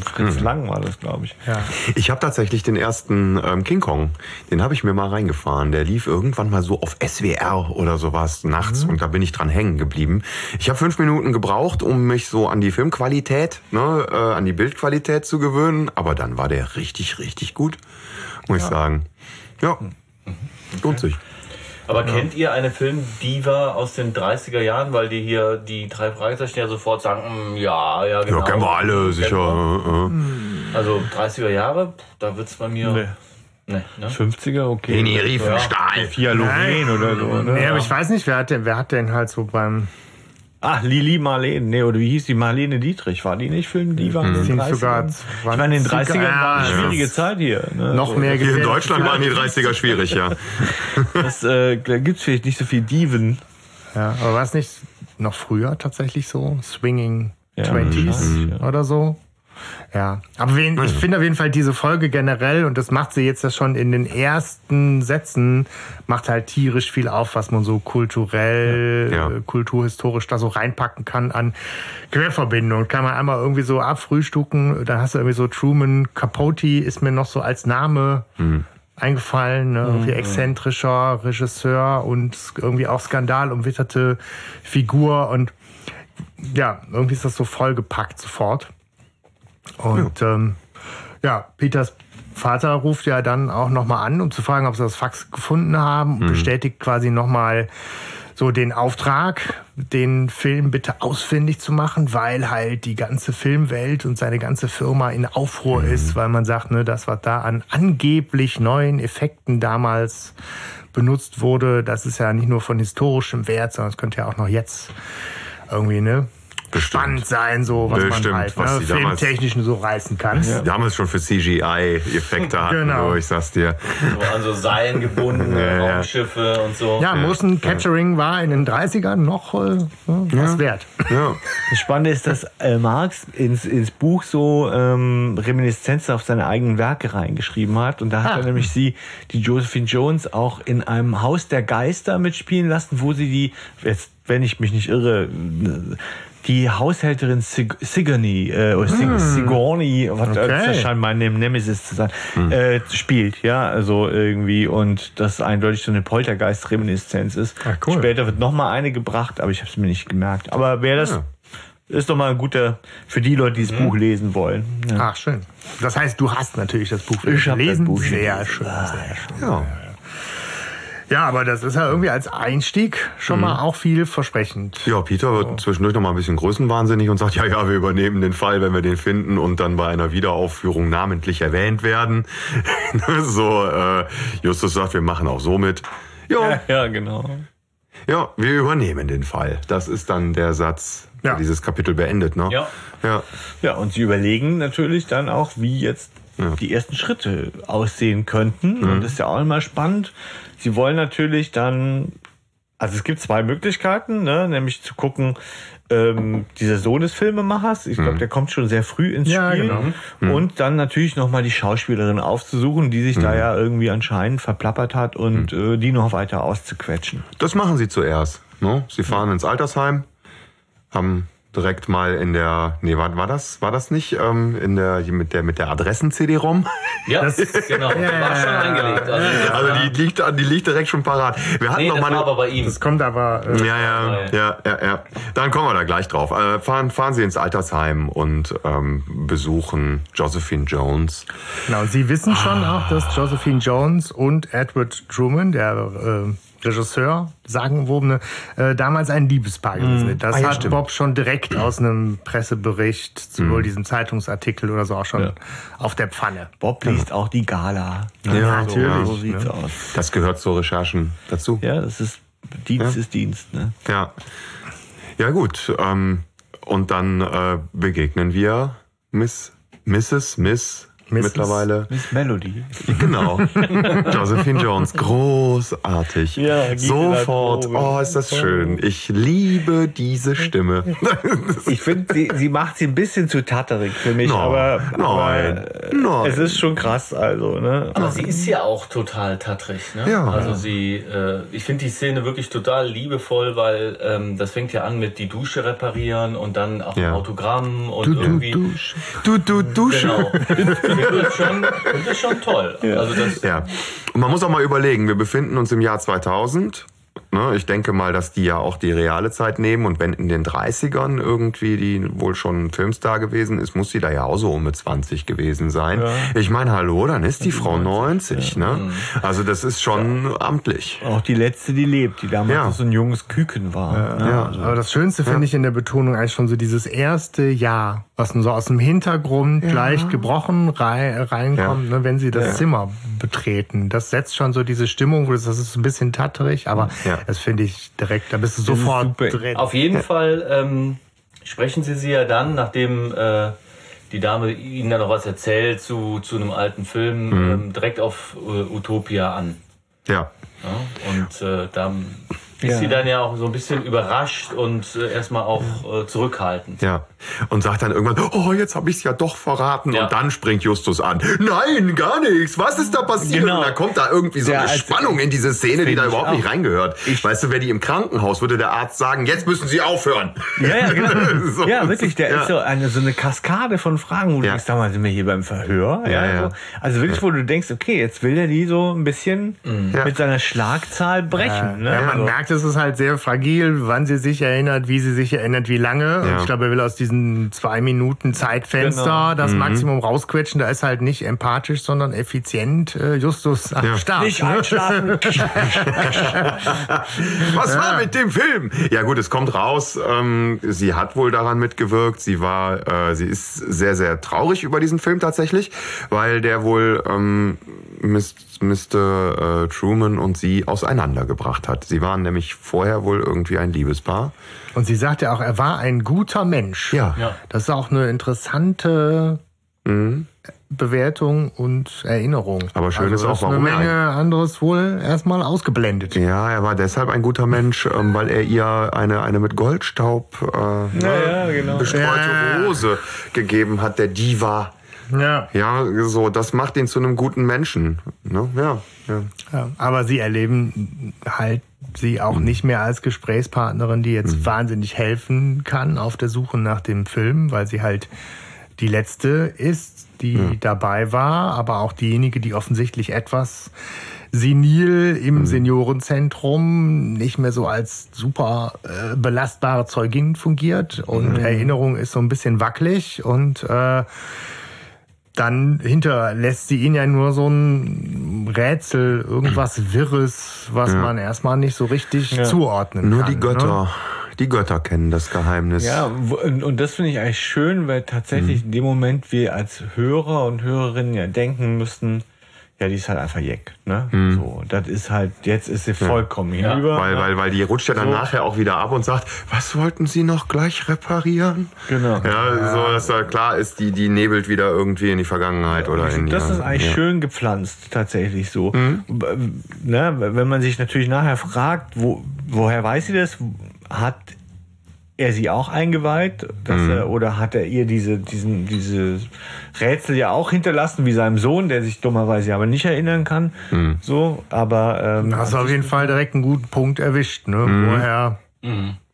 B: Fritz Lang war das, glaube ich.
A: Ja.
C: Ich habe tatsächlich den ersten ähm, King Kong, den habe ich mir mal reingefahren. Der lief irgendwann mal so auf SWR oder sowas nachts und da bin ich dran hängen geblieben. Ich habe fünf Minuten gebraucht, um mich so an die Filmqualität, ne, äh, an die Bildqualität zu gewöhnen, aber dann war der richtig, richtig gut, muss ich sagen. Ja, lohnt sich.
D: Aber kennt ihr eine Filmdiva aus den 30er Jahren? Weil die hier die drei Fragezeichen ja sofort sagen, "Mm, ja, ja, genau.
C: Ja, kennen wir alle, sicher. äh, äh.
D: Also 30er Jahre, da wird's bei mir...
B: Nee.
D: Nee, ne?
B: 50er, okay.
C: Leni Riefenstahl.
B: Via Lorraine oder so, ne?
A: Nee, aber ich weiß nicht, wer hat denn, wer hat denn halt so beim
B: Ach, Lili Marlene, nee, oder wie hieß die? Marlene Dietrich, war die nicht Filmdiva in den
A: Sind
B: 30ern?
A: sogar
B: ich meine, in den 30ern war eine schwierige Zeit hier. Ne?
A: noch
B: so,
A: mehr
C: Hier in. Deutschland waren die 30er schwierig, ja. [laughs]
B: Das äh, da gibt's vielleicht nicht so viel Diven.
A: Ja, aber war es nicht noch früher tatsächlich so? Swinging
B: Ja,
A: 20s
B: wahrscheinlich, ja.
A: oder so? Ja, aber wen, ich finde auf jeden Fall diese Folge generell, und das macht sie jetzt ja schon in den ersten Sätzen, macht halt tierisch viel auf, was man so kulturell,
C: Ja.
A: äh, kulturhistorisch da so reinpacken kann an Querverbindungen. Kann man einmal irgendwie so abfrühstücken, dann hast du irgendwie so Truman Capote ist mir noch so als Name eingefallen, ne? irgendwie exzentrischer Regisseur und irgendwie auch skandalumwitterte Figur und ja, irgendwie ist das so vollgepackt sofort. Und ja, ähm, ja Peters Vater ruft ja dann auch nochmal an, um zu fragen, ob sie das Fax gefunden haben und bestätigt quasi nochmal so den Auftrag, den Film bitte ausfindig zu machen, weil halt die ganze Filmwelt und seine ganze Firma in Aufruhr ist, weil man sagt, ne, das, was da an angeblich neuen Effekten damals benutzt wurde, das ist ja nicht nur von historischem Wert, sondern es könnte ja auch noch jetzt irgendwie, ne? Spannend sein, so was
C: Bestimmt,
A: man halt
C: was
A: ne,
C: die damals-
A: filmtechnisch so reißen kann. Ja.
C: Damals schon für CGI-Effekte hatten,
A: Genau.
C: so, ich sag's dir.
D: So an so Seilen gebundene
C: Ja, ja.
D: Raumschiffe und so.
A: Motion Capturing war in den 30ern noch äh, was wert.
C: Ja.
B: Das Spannende ist, dass äh, Marx ins, ins Buch so ähm, Reminiszenzen auf seine eigenen Werke reingeschrieben hat. Und da hat
A: Ah.
B: er nämlich sie, die Josephine Jones, auch in einem Haus der Geister mitspielen lassen, wo sie die, jetzt, wenn ich mich nicht irre, die Haushälterin Sig Sigourney, äh, oder Sig Sigourney, was
A: Okay.
B: das scheint mein Nemesis zu sein, äh, spielt, ja, also irgendwie und das eindeutig so eine Poltergeist-Reminiszenz ist.
A: Ah, cool.
B: Später wird noch mal eine gebracht, aber ich habe es mir nicht gemerkt. Aber wer das
C: Ja.
B: ist doch mal ein guter für die Leute, die das Buch lesen wollen. Ja.
A: Ach, schön. Das heißt, du hast natürlich das Buch
B: Ich hab das
A: gelesen.
B: Buch
A: sehr
B: gelesen.
A: schön, sehr schön.
C: ja.
A: Ja, aber das ist ja irgendwie als Einstieg schon mal auch vielversprechend.
C: Ja, Peter wird zwischendurch noch mal ein bisschen größenwahnsinnig und sagt, ja, ja, wir übernehmen den Fall, wenn wir den finden und dann bei einer Wiederaufführung namentlich erwähnt werden. [laughs] so, äh, Justus sagt, wir machen auch so mit. Ja,
B: ja, genau.
C: ja, wir übernehmen den Fall. Das ist dann der Satz, der
A: Ja.
C: dieses Kapitel beendet, ne?
D: Ja.
C: Ja.
B: Ja, und sie überlegen natürlich dann auch, wie jetzt die ersten Schritte aussehen könnten. Und das ist ja auch immer spannend. Sie wollen natürlich dann Also es gibt zwei Möglichkeiten, ne? nämlich zu gucken, ähm, dieser Sohn des Filmemachers, ich glaube, der kommt schon sehr früh ins
A: Ja,
B: Spiel.
A: genau.
B: Und dann natürlich nochmal die Schauspielerin aufzusuchen, die sich da ja irgendwie anscheinend verplappert hat und äh, die noch weiter auszuquetschen.
C: Das machen sie zuerst. Ne? Sie fahren ins Altersheim, haben direkt mal in der, nee, war, war das, war das nicht ähm, in der mit der mit der Adressen-CD-ROM? [laughs]
D: Ja, [laughs] genau. war schon eingelegt. Also,
C: Also die liegt, die liegt direkt schon parat. Wir hatten
D: nee,
C: noch
D: das
C: mal
D: war
C: eine,
D: aber bei ihm.
A: Das kommt aber. Äh,
C: ja, ja, ja, ja, ja. Dann kommen wir da gleich drauf. Äh, fahren, fahren Sie ins Altersheim und ähm, besuchen Josephine Jones.
A: Genau, Sie wissen schon auch, dass Josephine Jones und Edward Truman, der äh, Regisseur, sagenwobene, äh, damals ein Liebespaar gewesen sind. Das
C: Ah, ja,
A: hat
C: stimmt.
A: Bob schon direkt aus einem Pressebericht zu wohl diesem Zeitungsartikel oder so auch schon
B: Ja.
A: auf der Pfanne.
B: Bob liest auch die Gala.
C: Ja,
B: so,
A: natürlich,
B: So sieht's
A: ne?
B: aus.
C: Das gehört zur Recherchen dazu.
B: Ja, das ist Dienst ist Dienst. Ne?
C: Ja. Ja, gut. Ähm, und dann äh, begegnen wir Miss, Mrs. Miss
A: Mrs.
C: mittlerweile.
B: Miss Melody.
C: Genau. [laughs] Josephine Jones. Großartig.
B: Ja,
C: Sofort.
B: Droge.
C: Oh, ist das schön. Ich liebe diese Stimme. [laughs]
B: Ich finde, sie, sie macht sie ein bisschen zu tatterig für mich,
C: Nein,
B: aber,
C: nein,
B: aber äh,
C: nein.
B: es ist schon krass, also, ne?
D: Aber sie ist ja auch total tattrig. Ne?
C: Ja.
D: Also sie, äh, ich finde die Szene wirklich total liebevoll, weil ähm, das fängt ja an mit die Dusche reparieren und dann auch
C: Ja.
D: Autogramm und
A: Du, du,
D: irgendwie.
A: du.
C: Du, du, Dusche.
D: Genau. [laughs] das, ist schon, das ist schon toll. Also das,
C: Ja. Und man muss auch mal überlegen, wir befinden uns im Jahr 2000. Ne, ich denke mal, dass die ja auch die reale Zeit nehmen und wenn in den 30ern irgendwie die wohl schon Filmstar gewesen ist, muss sie da ja auch so um mit 20 gewesen sein. Ich meine, hallo, dann ist die Frau 90, ne? Also das ist schon amtlich.
B: Auch die letzte, die lebt, die damals
C: Ja.
B: noch so ein junges Küken war. ne?
C: Ja.
A: Aber das Schönste finde ich in der Betonung eigentlich schon so dieses erste Jahr, was so aus dem Hintergrund leicht gebrochen rei reinkommt, ne, wenn sie das Zimmer betreten. Das setzt schon so diese Stimmung, das ist ein bisschen tatterig, aber
C: Ja.
A: Das finde ich direkt, da bist du sofort drin.
D: Auf jeden Fall ähm, sprechen sie sie ja dann, nachdem äh, die Dame ihnen dann noch was erzählt zu, zu einem alten Film, ähm, direkt auf äh, Utopia an.
C: Ja.
D: Ja? Und äh, dann ist
B: Ja.
D: sie dann ja auch so ein bisschen überrascht und äh, erstmal auch äh, zurückhaltend.
C: Ja. Und sagt dann irgendwann, oh, jetzt habe ich es ja doch verraten.
D: Ja.
C: Und dann springt Justus an. Nein, gar nichts. Was ist da passiert?
B: Genau.
C: Und da kommt da irgendwie so
B: Ja,
C: eine
B: als-
C: Spannung in diese Szene, die da
B: ich
C: überhaupt
B: auch.
C: nicht reingehört. weißt du, wer die im Krankenhaus, würde der Arzt sagen, jetzt müssen Sie aufhören.
B: Ja, ja, genau. [laughs]
C: So.
B: ja, wirklich, der ist so eine, so eine Kaskade von Fragen, wo du denkst, sag mal, sind wir hier beim Verhör?
C: Ja.
B: So. Also wirklich, wo du denkst, okay, jetzt will er die so ein bisschen
C: Ja.
B: mit seiner Schlagzahl brechen. ne?
A: Man
B: Also-
A: merkt, es ist halt sehr fragil, wann sie sich erinnert, wie sie sich erinnert, wie lange. Und
C: Ja.
A: ich glaube, er will aus diesen zwei Minuten Zeitfenster
B: Genau.
A: das
C: Mhm.
A: Maximum rausquetschen. Da ist halt nicht empathisch, sondern effizient äh, Justus am
C: Ja.
A: Start.
B: Nicht [laughs] einschlafen.
C: Was war mit dem Film? Ja gut, es kommt raus. Ähm, sie hat wohl daran mitgewirkt. Sie war, äh, sie ist sehr, sehr traurig über diesen Film tatsächlich, weil der wohl ähm, Mis- Mr. Äh, Truman und sie auseinandergebracht hat. Sie waren nämlich vorher wohl irgendwie ein Liebespaar.
A: Und sie sagt ja auch, er war ein guter Mensch.
C: Ja.
D: Ja.
A: Das ist auch eine interessante Bewertung und Erinnerung.
C: Mhm. Aber schön ist
A: da
C: auch,
A: eine
C: warum er
A: Menge anderes wohl erstmal ausgeblendet.
C: Ja, er war deshalb ein guter Mensch, ähm, weil er ihr eine, eine mit Goldstaub äh,
B: ja, genau.
C: bestreute
A: Ja.
C: Rose gegeben hat, der Diva.
A: Ja.
C: Ja, so, das macht ihn zu einem guten Menschen. Ne? Ja, ja.
A: Ja, aber sie erleben halt sie auch nicht mehr als Gesprächspartnerin, die jetzt wahnsinnig helfen kann auf der Suche nach dem Film, weil sie halt die letzte ist, die dabei war, aber auch diejenige, die offensichtlich etwas senil im Seniorenzentrum nicht mehr so als super äh, belastbare Zeugin fungiert und Erinnerung ist so ein bisschen wackelig und äh, dann hinterlässt sie ihn ja nur so ein Rätsel, irgendwas [clears throat] Wirres, was man erstmal nicht so richtig zuordnen
C: Nur
A: kann.
C: die Götter,
A: Ne?
C: die Götter kennen das Geheimnis.
B: Ja, wo- und, und das finde ich eigentlich schön, weil tatsächlich
C: Mhm.
B: in dem Moment wir als Hörer und Hörerinnen ja denken müssten, ja, die ist halt einfach jeck. Ne?
C: Hm.
B: So, das ist halt, jetzt ist sie vollkommen hinüber.
C: Weil, weil, weil die rutscht ja dann
B: So.
C: nachher auch wieder ab und sagt, was wollten Sie noch gleich reparieren?
B: Genau.
C: Ja, so, dass da klar ist, die, die nebelt wieder irgendwie in die Vergangenheit oder in die.
B: Das ist eigentlich
C: ja.
B: Schön gepflanzt, tatsächlich so. B- Ne, wenn man sich natürlich nachher fragt, wo, woher weiß sie das? Hat er sie auch eingeweiht? Dass
C: Mhm.
B: er, oder hat er ihr diese, diesen, diese Rätsel ja auch hinterlassen, wie seinem Sohn, der sich dummerweise aber nicht erinnern kann?
C: Mhm.
B: So, aber ähm,
A: hast du auf jeden Fall direkt einen guten Punkt erwischt. Ne?
C: Mhm.
A: Woher?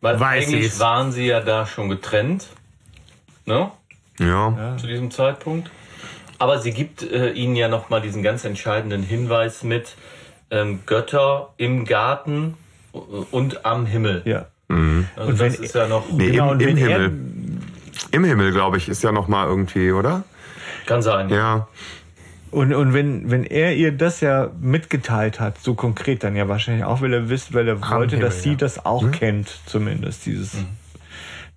D: Weil
A: Weiß
D: eigentlich
A: ich's.
D: waren sie ja da schon getrennt. Ne?
C: Ja.
D: zu diesem Zeitpunkt. Aber sie gibt äh, ihnen ja nochmal diesen ganz entscheidenden Hinweis mit ähm, Götter im Garten äh, und am Himmel.
B: ja.
D: Also
B: Und
D: das
B: wenn-
D: ist ja noch,
C: Nee,
B: Genau,
C: im,
B: und
C: im
B: wenn er-
C: Himmel. Im Himmel, glaube ich, ist ja noch mal irgendwie, oder?
D: kann sein.
C: Ja.
B: Und, und wenn, wenn er ihr das ja mitgeteilt hat, so konkret dann ja wahrscheinlich auch, weil er wisst, weil er wollte,
A: Himmel,
B: dass sie
A: ja.
B: das auch kennt, zumindest dieses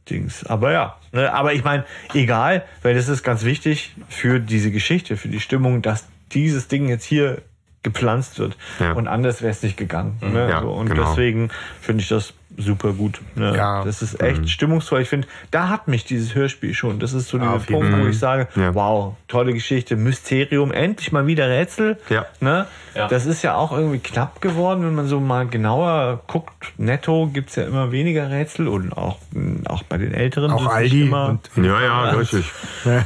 B: Dings. Aber ja, ne, aber ich meine, egal, weil das ist ganz wichtig für diese Geschichte, für die Stimmung, dass dieses Ding jetzt hier gepflanzt wird.
C: Ja.
B: Und anders wäre es nicht gegangen. Ne?
C: Ja,
B: so, und
C: genau.
B: deswegen finde ich das super gut. Ne?
A: Ja.
B: Das ist echt stimmungsvoll. Ich finde, da hat mich dieses Hörspiel schon. Das ist so dieser
A: jeden
B: Punkt, wo ich sage,
C: Ja.
B: wow, tolle Geschichte, Mysterium, endlich mal wieder Rätsel.
C: Ja.
B: Ne?
D: Ja.
B: Das ist ja auch irgendwie knapp geworden, wenn man so mal genauer guckt. Netto gibt's ja immer weniger Rätsel und auch, auch bei den Älteren.
A: Auch Aldi
B: Immer,
A: und
C: Ja, ja, richtig.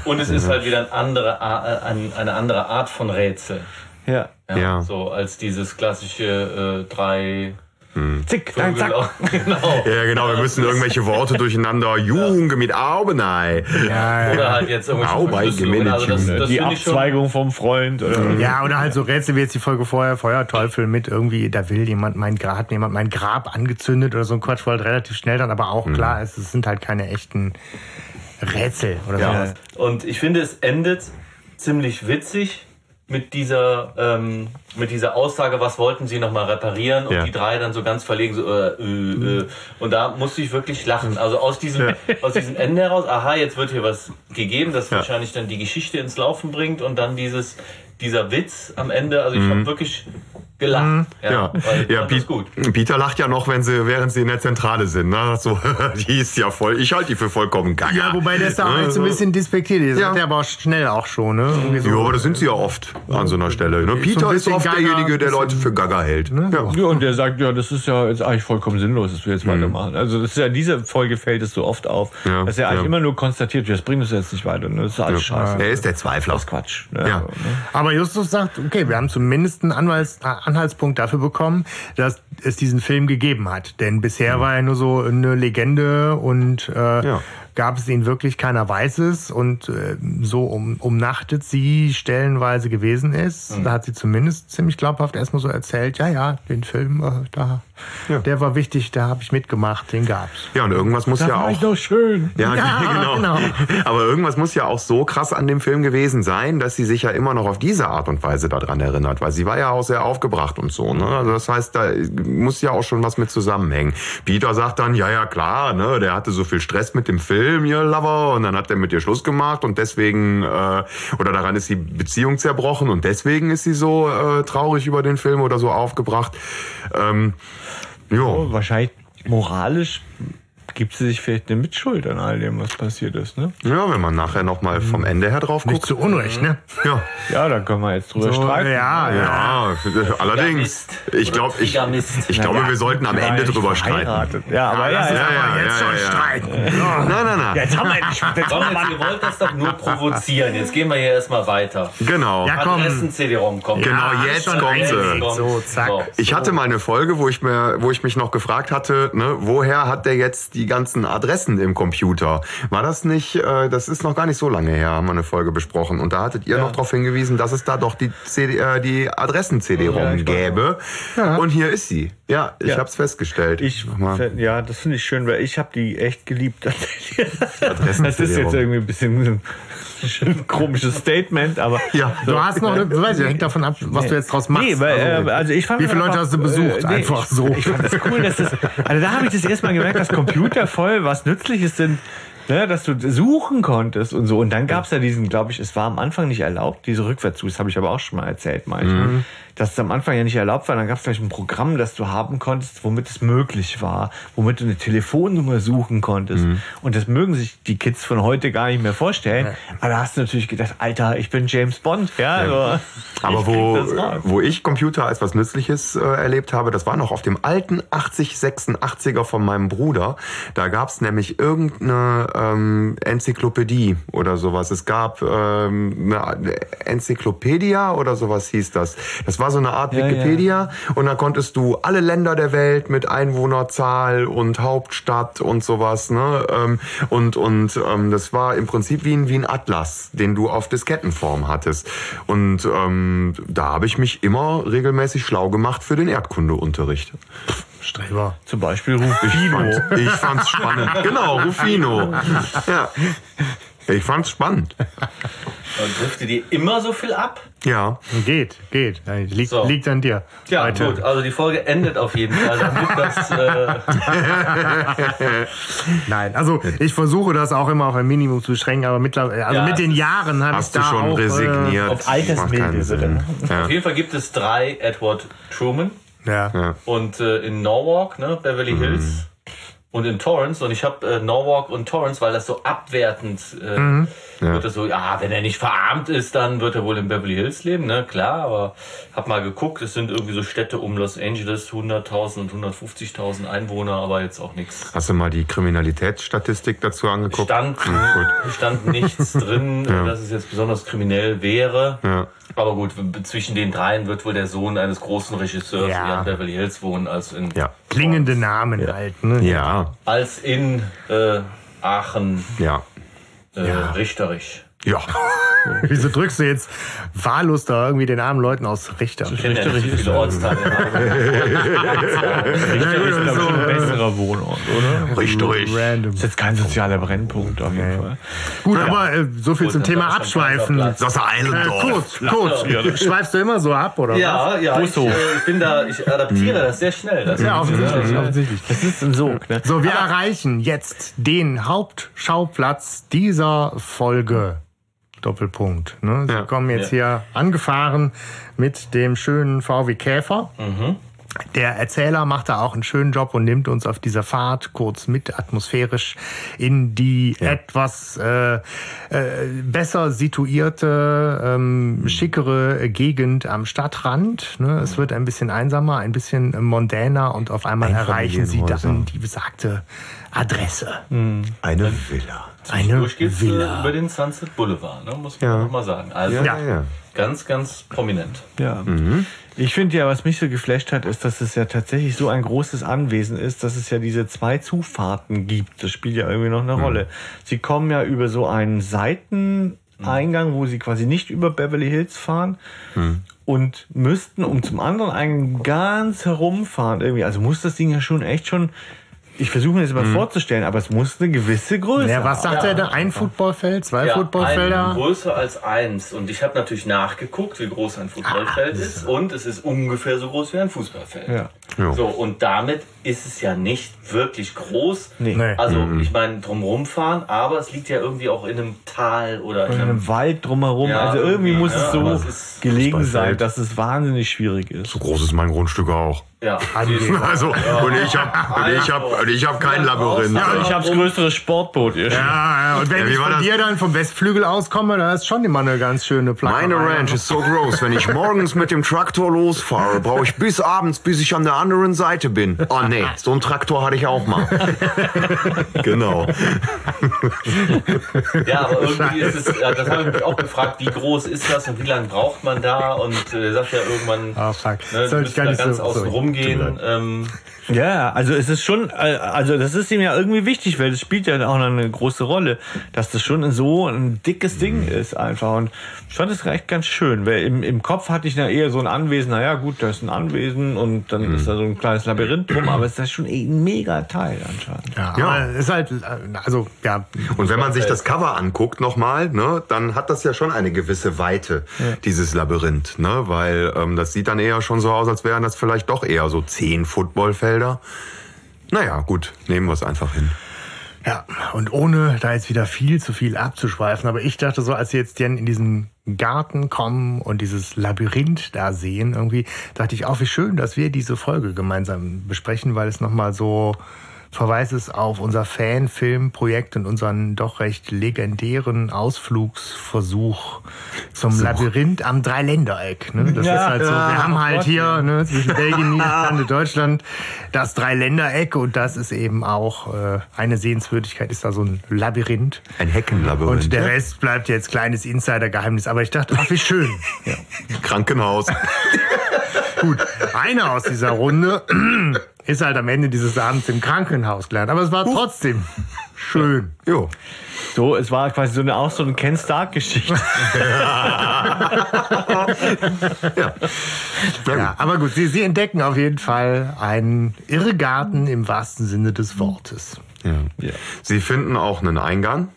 D: Und es ist halt wieder ein andere, eine andere Art von Rätsel.
B: ja.
C: Ja.
D: So als dieses klassische äh, drei
B: Zick, zack,
D: Vögel. [laughs]
B: zack.
D: genau.
C: Ja, genau, wir müssen irgendwelche Worte durcheinander. Junge mit Aubenei.
A: Ja, ja.
D: Oder halt jetzt irgendwelche. Also das, das
B: Die. Abzweigung vom Freund. Oder
A: Ja, oder halt so Rätsel wie jetzt die Folge vorher, Feuerteufel mit irgendwie, da will jemand mein Grab, hat jemand mein Grab angezündet oder so ein Quatsch, wo halt relativ schnell dann aber auch klar ist, es sind halt keine echten Rätsel oder
D: Ja.
A: sowas.
D: Und ich finde, es endet ziemlich witzig mit dieser, ähm, mit dieser Aussage, was wollten sie nochmal reparieren? Und
C: Ja.
D: die drei dann so ganz verlegen, so, äh, äh, äh. Und da musste ich wirklich lachen. Also aus diesem, [laughs] aus diesem Ende heraus, aha, jetzt wird hier was gegeben, das wahrscheinlich dann die Geschichte ins Laufen bringt und dann dieses, dieser Witz am Ende. Also ich habe wirklich gelacht. Ja,
C: Ja,
D: weil ich
C: ja
D: das
C: Piet-
D: gut.
C: Peter lacht ja noch, wenn sie, während sie in der Zentrale sind. Ne? So, [laughs] die ist ja voll, ich halte die für vollkommen gaga.
A: Ja, wobei der ist da auch
C: Ne,
A: jetzt so ein bisschen despektiert. Das
C: Ja.
A: hat er aber schnell auch schon, ne? Irgendwie so.
C: Ja, aber das sind sie ja oft an so einer Stelle. Ne? Peter ist
A: bisschen
C: oft
A: gaga,
C: derjenige, der Leute für gaga hält. Ja.
B: Ja, und der sagt, ja, das ist ja jetzt eigentlich vollkommen sinnlos, dass wir jetzt weitermachen. Also das ist ja, diese Folge fällt es so oft auf,
C: Ja,
B: dass er eigentlich
C: ja.
B: immer nur konstatiert, das bringt uns jetzt nicht weiter. Ne? Das ist alles scheiße.
C: Er ist der Zweifler.
B: Das ist Quatsch. Ne?
C: Ja.
B: Ne?
A: Aber Justus sagt, okay, wir haben zumindest einen Anwalts Anhaltspunkt dafür bekommen, dass es diesen Film gegeben hat. Denn bisher war er nur so eine Legende und äh,
C: Ja.
A: Gab es ihn wirklich, keiner weiß es. Und äh, so um, umnachtet sie stellenweise gewesen ist, da hat sie zumindest ziemlich glaubhaft erstmal so erzählt, ja, ja, den Film, äh, da,
C: Ja.
A: der war wichtig, da habe ich mitgemacht, den gab's.
C: Ja, und irgendwas muss ja auch.
B: doch schön.
C: Ja,
A: Ja, [laughs]
C: genau.
A: genau.
C: Aber irgendwas muss ja auch so krass an dem Film gewesen sein, dass sie sich ja immer noch auf diese Art und Weise daran erinnert, weil sie war ja auch sehr aufgebracht und so. Ne? Also das heißt, da muss ja auch schon was mit zusammenhängen. Peter sagt dann, ja, ja, klar, ne, der hatte so viel Stress mit dem Film, ihr Lover, und dann hat er mit ihr Schluss gemacht und deswegen, äh, oder daran ist die Beziehung zerbrochen und deswegen ist sie so äh, traurig über den Film oder so aufgebracht. Ähm.
B: Oh, wahrscheinlich moralisch gibt sie sich vielleicht eine Mitschuld an all dem, was passiert ist. Ne?
C: Ja, wenn man nachher nochmal vom Ende her drauf
A: Nicht
C: guckt.
A: zu Unrecht, ne?
C: Ja.
B: Ja, da können wir jetzt drüber
A: So,
B: streiten.
A: ja, ja.
C: Ja, allerdings. Ich glaube, ich, ich glaube, wir sollten am Ende drüber streiten.
B: Ja, aber ja, ja,
C: ja,
A: jetzt schon streiten.
C: Nein, nein, nein.
B: Jetzt haben wir endlich jetzt
D: Komm, jetzt, ihr wollt das doch nur [laughs] provozieren. Jetzt gehen wir hier erstmal weiter.
C: Genau.
A: Ja, komm.
D: Adressen-CD-ROM kommt.
C: Genau,
A: Ja,
C: jetzt kommt sie.
A: So, zack.
C: Ich hatte mal eine Folge, wo ich mir, wo ich mich noch gefragt hatte, ne, woher hat der jetzt die ganzen Adressen im Computer? War das nicht, äh, das ist noch gar nicht so lange her, haben wir eine Folge besprochen. Und da hattet ihr noch darauf hingewiesen, dass es da doch die, CD, äh, die Adressen-CD-ROM
B: Ja,
C: gäbe. Und hier ist sie. Ja, ich
B: Ja.
C: hab's festgestellt.
B: Ich, ja, das finde ich schön, weil ich habe die echt geliebt. [laughs]
C: Adressen
B: Das ist jetzt irgendwie ein bisschen [laughs] komisches Statement, aber
C: Ja.
A: Du hast noch, eine, weiß ich, hängt davon ab, was du jetzt draus machst.
B: Nee, weil,
A: Also,
B: äh, also ich fand
A: wie viele
B: einfach,
A: Leute hast du besucht?
B: äh, nee,
A: Einfach
B: ich,
A: so.
B: Ich fand das cool, dass das, also da habe ich das erstmal gemerkt, dass Computer voll was Nützliches sind ne, dass du suchen konntest und so. Und dann gab's ja diesen, glaube ich, es war am Anfang nicht erlaubt, diese Rückwärts, das habe ich aber auch schon mal erzählt, manchmal.
C: Mhm.
B: Dass es am Anfang ja nicht erlaubt war, dann gab's gleich ein Programm, das du haben konntest, womit es möglich war, womit du eine Telefonnummer suchen konntest.
C: Mhm.
B: Und das mögen sich die Kids von heute gar nicht mehr vorstellen. Aber da hast du natürlich gedacht, Alter, ich bin James Bond, ja. Also,
C: Aber wo, wo ich Computer als was Nützliches äh, erlebt habe, das war noch auf dem alten 8086er von meinem Bruder. Da gab's nämlich irgendeine ähm, Enzyklopädie oder sowas. Es gab ähm, eine Enzyklopädia oder sowas hieß das. Das war so eine Art
B: Ja,
C: Wikipedia und da konntest du alle Länder der Welt mit Einwohnerzahl und Hauptstadt und sowas, ne? Ähm, und und ähm, das war im Prinzip wie ein, wie ein Atlas, den du auf Diskettenform hattest. Und ähm, da habe ich mich immer regelmäßig schlau gemacht für den Erdkundeunterricht.
A: Streber.
B: Zum Beispiel Rufino.
C: Ich fand's spannend. Genau, Rufino. Ja. Ich fand's spannend.
D: Und wirft ihr die immer so viel ab?
C: Ja.
A: Geht, geht. Liegt,
D: So.
A: liegt an dir.
D: Ja,
A: Weiter.
D: gut. Also die Folge endet auf jeden Fall damit, dass äh, [laughs]
A: Nein, also ich versuche das auch immer auf ein Minimum zu beschränken, aber mittlerweile, also
D: Ja,
A: mit den Jahren habe ich
C: Hast du
A: da
C: schon
A: auch,
C: resigniert?
B: auf
C: keinen Sinn. Ja.
D: auf jeden Fall gibt es drei Edward Truman
A: Äh, ja.
C: Ja.
D: und äh, in Norwalk, ne, Beverly Hills und in Torrance. Und ich habe äh, Norwalk und Torrance, weil das so abwertend äh, wird das so, ja, wenn er nicht verarmt ist, dann wird er wohl in Beverly Hills leben, ne, klar, aber hab mal geguckt, es sind irgendwie so Städte um Los Angeles, 100.000 und 150.000 Einwohner, aber jetzt auch nichts.
C: Hast du mal die Kriminalitätsstatistik dazu angeguckt?
D: Stand,
C: Hm, gut.
D: stand nichts drin, [laughs] äh, dass es jetzt besonders kriminell wäre.
C: Ja.
D: Aber gut, zwischen den dreien wird wohl der Sohn eines großen Regisseurs
A: Ja.
D: in Beverly Hills wohnen, als in,
C: Ja.
A: Klingende Namen halt. Ne?
C: Ja.
D: als in äh, Aachen
C: Ja.
D: Äh,
A: Ja.
D: Richterich.
C: Ja. [laughs]
A: Wieso drückst du jetzt wahllos da irgendwie den armen Leuten aus Richter?
D: Ich kenne ja nicht so viele Ortsteile.
B: Richter ist, glaube ich, ein besserer Wohnort, oder?
C: Richtig.
A: Random.
B: Ist jetzt kein sozialer Brennpunkt auf jeden Fall.
A: Gut, aber äh, so viel
D: Gut,
A: zum Thema Abschweifen.
C: Das ist
A: Äh,
C: Eilendorf.
A: kurz, kurz. [laughs] Schweifst du immer so ab, oder was?
D: Ja, ja, ich,
B: so.
D: äh, ich bin da, ich adaptiere das sehr schnell. Das
A: Ja, offensichtlich,
D: Ja.
A: offensichtlich.
B: Das ist ein Sog, ne?
A: So, wir erreichen jetzt den Hauptschauplatz dieser Folge. Doppelpunkt. Ne? Sie
C: Ja.
A: kommen jetzt hier angefahren mit dem schönen VW Käfer. Der Erzähler macht da auch einen schönen Job und nimmt uns auf dieser Fahrt kurz mit atmosphärisch in die etwas äh, äh, besser situierte, ähm, schickere Gegend am Stadtrand. Ne? Es wird ein bisschen einsamer, ein bisschen mondäner und auf einmal erreichen sie dann die besagte Adresse.
C: Eine Villa.
A: Eine
D: Durch geht's äh,
A: Villa.
D: über den Sunset Boulevard, ne? muss man
C: Ja.
D: noch mal sagen. Also
C: Ja, ja.
D: ganz, ganz prominent.
B: Ja. Ich finde ja, was mich so geflasht hat, ist, dass es ja tatsächlich so ein großes Anwesen ist, dass es ja diese zwei Zufahrten gibt. Das spielt ja irgendwie noch eine Rolle. Sie kommen ja über so einen Seiteneingang, wo sie quasi nicht über Beverly Hills fahren und müssten, um zum anderen Eingang ganz herumfahren irgendwie. Also muss das Ding ja schon echt schon, ich versuche mir das mal vorzustellen, aber es muss eine gewisse Größe
A: Ja, was sagt er da? Ein Footballfeld, zwei
D: Ja,
A: Footballfelder?
D: ein, größer als eins. Und ich habe natürlich nachgeguckt, wie groß ein Fußballfeld ist. Und es ist ungefähr so groß wie ein Fußballfeld.
B: Ja.
C: Ja.
D: So, und damit ist es ja nicht wirklich groß.
B: Nee.
A: Nee.
D: Also, ich meine, drumherum fahren, aber es liegt ja irgendwie auch in einem Tal oder in
B: in
D: einem
B: einem Wald drumherum.
D: Ja,
B: also irgendwie muss
D: ja,
B: es so
D: es
B: gelegen sein, dass es wahnsinnig schwierig ist.
C: So groß ist mein Grundstück auch.
D: Ja,
C: Also, und ich habe und ich hab, und ich hab kein Labyrinth.
D: Ja,
B: Ich habe das größere Sportboot hier.
A: Ja, ja, und wenn
C: Ja,
A: ich von
C: das?
A: dir dann vom Westflügel auskomme, da ist schon immer eine ganz schöne Plackerei.
C: Meine Ranch ist so groß, wenn ich morgens mit dem Traktor losfahre, brauche ich bis abends, bis ich an der anderen Seite bin. Oh nee, so einen Traktor hatte ich auch mal. [laughs] genau.
D: Ja, aber irgendwie ist es, ja, das habe ich mich auch gefragt, wie groß ist das und wie lange braucht man da? Und äh, er sagt ja irgendwann,
A: Ah, fuck.
D: ne, musst
A: ich gar
D: da
A: nicht
D: ganz
A: so-
D: außen
A: sorry.
D: Rumgehen. Ähm,
B: Ja, also es ist schon, äh, also das ist ihm ja irgendwie wichtig, weil das spielt ja auch eine große Rolle, dass das schon so ein dickes Ding ist einfach. Und ich fand es recht ganz schön, weil im, im Kopf hatte ich ja eher so ein Anwesen, naja gut, da ist ein Anwesen und dann ist da so ein kleines Labyrinth drum, aber es ist ja schon eh ein mega Teil anscheinend.
A: Ja,
C: Ja.
A: ist halt, äh, also, ja,
C: Und wenn man sich das Cover anguckt nochmal, ne, dann hat das ja schon eine gewisse Weite, dieses Labyrinth, ne, weil ähm, das sieht dann eher schon so aus, als wären das vielleicht doch eher so zehn Footballfelder. Naja, gut, nehmen wir es einfach hin.
A: Ja, und ohne da jetzt wieder viel zu viel abzuschweifen, aber ich dachte so, als wir jetzt in diesen Garten kommen und dieses Labyrinth da sehen, irgendwie, dachte ich auch, wie schön, dass wir diese Folge gemeinsam besprechen, weil es nochmal so Verweis ist auf unser Fanfilmprojekt und unseren doch recht legendären Ausflugsversuch zum
C: So.
A: Labyrinth am Dreiländereck. Ne? Das
B: Ja.
A: ist halt so, wir
B: Ja,
A: haben
B: oh
A: halt
B: Gott,
A: hier
B: ja.
A: ne, zwischen Belgien, [laughs] Niederlande, Deutschland das Dreiländereck und das ist eben auch äh, eine Sehenswürdigkeit, ist da so ein Labyrinth.
C: Ein Heckenlabyrinth.
A: Und der Rest bleibt jetzt kleines Insidergeheimnis. Aber ich dachte, ach, wie schön. [laughs]
C: Krankenhaus. [laughs]
A: Gut, einer aus dieser Runde ist halt am Ende dieses Abends im Krankenhaus gelandet. Aber es war trotzdem schön.
C: jo.
B: So, es war quasi so eine, auch so eine Ken Stark-Geschichte. [laughs]
A: Ja, aber gut, sie, sie entdecken auf jeden Fall einen Irrgarten im wahrsten Sinne des Wortes.
C: Ja.
B: Ja.
C: Sie finden auch einen Eingang.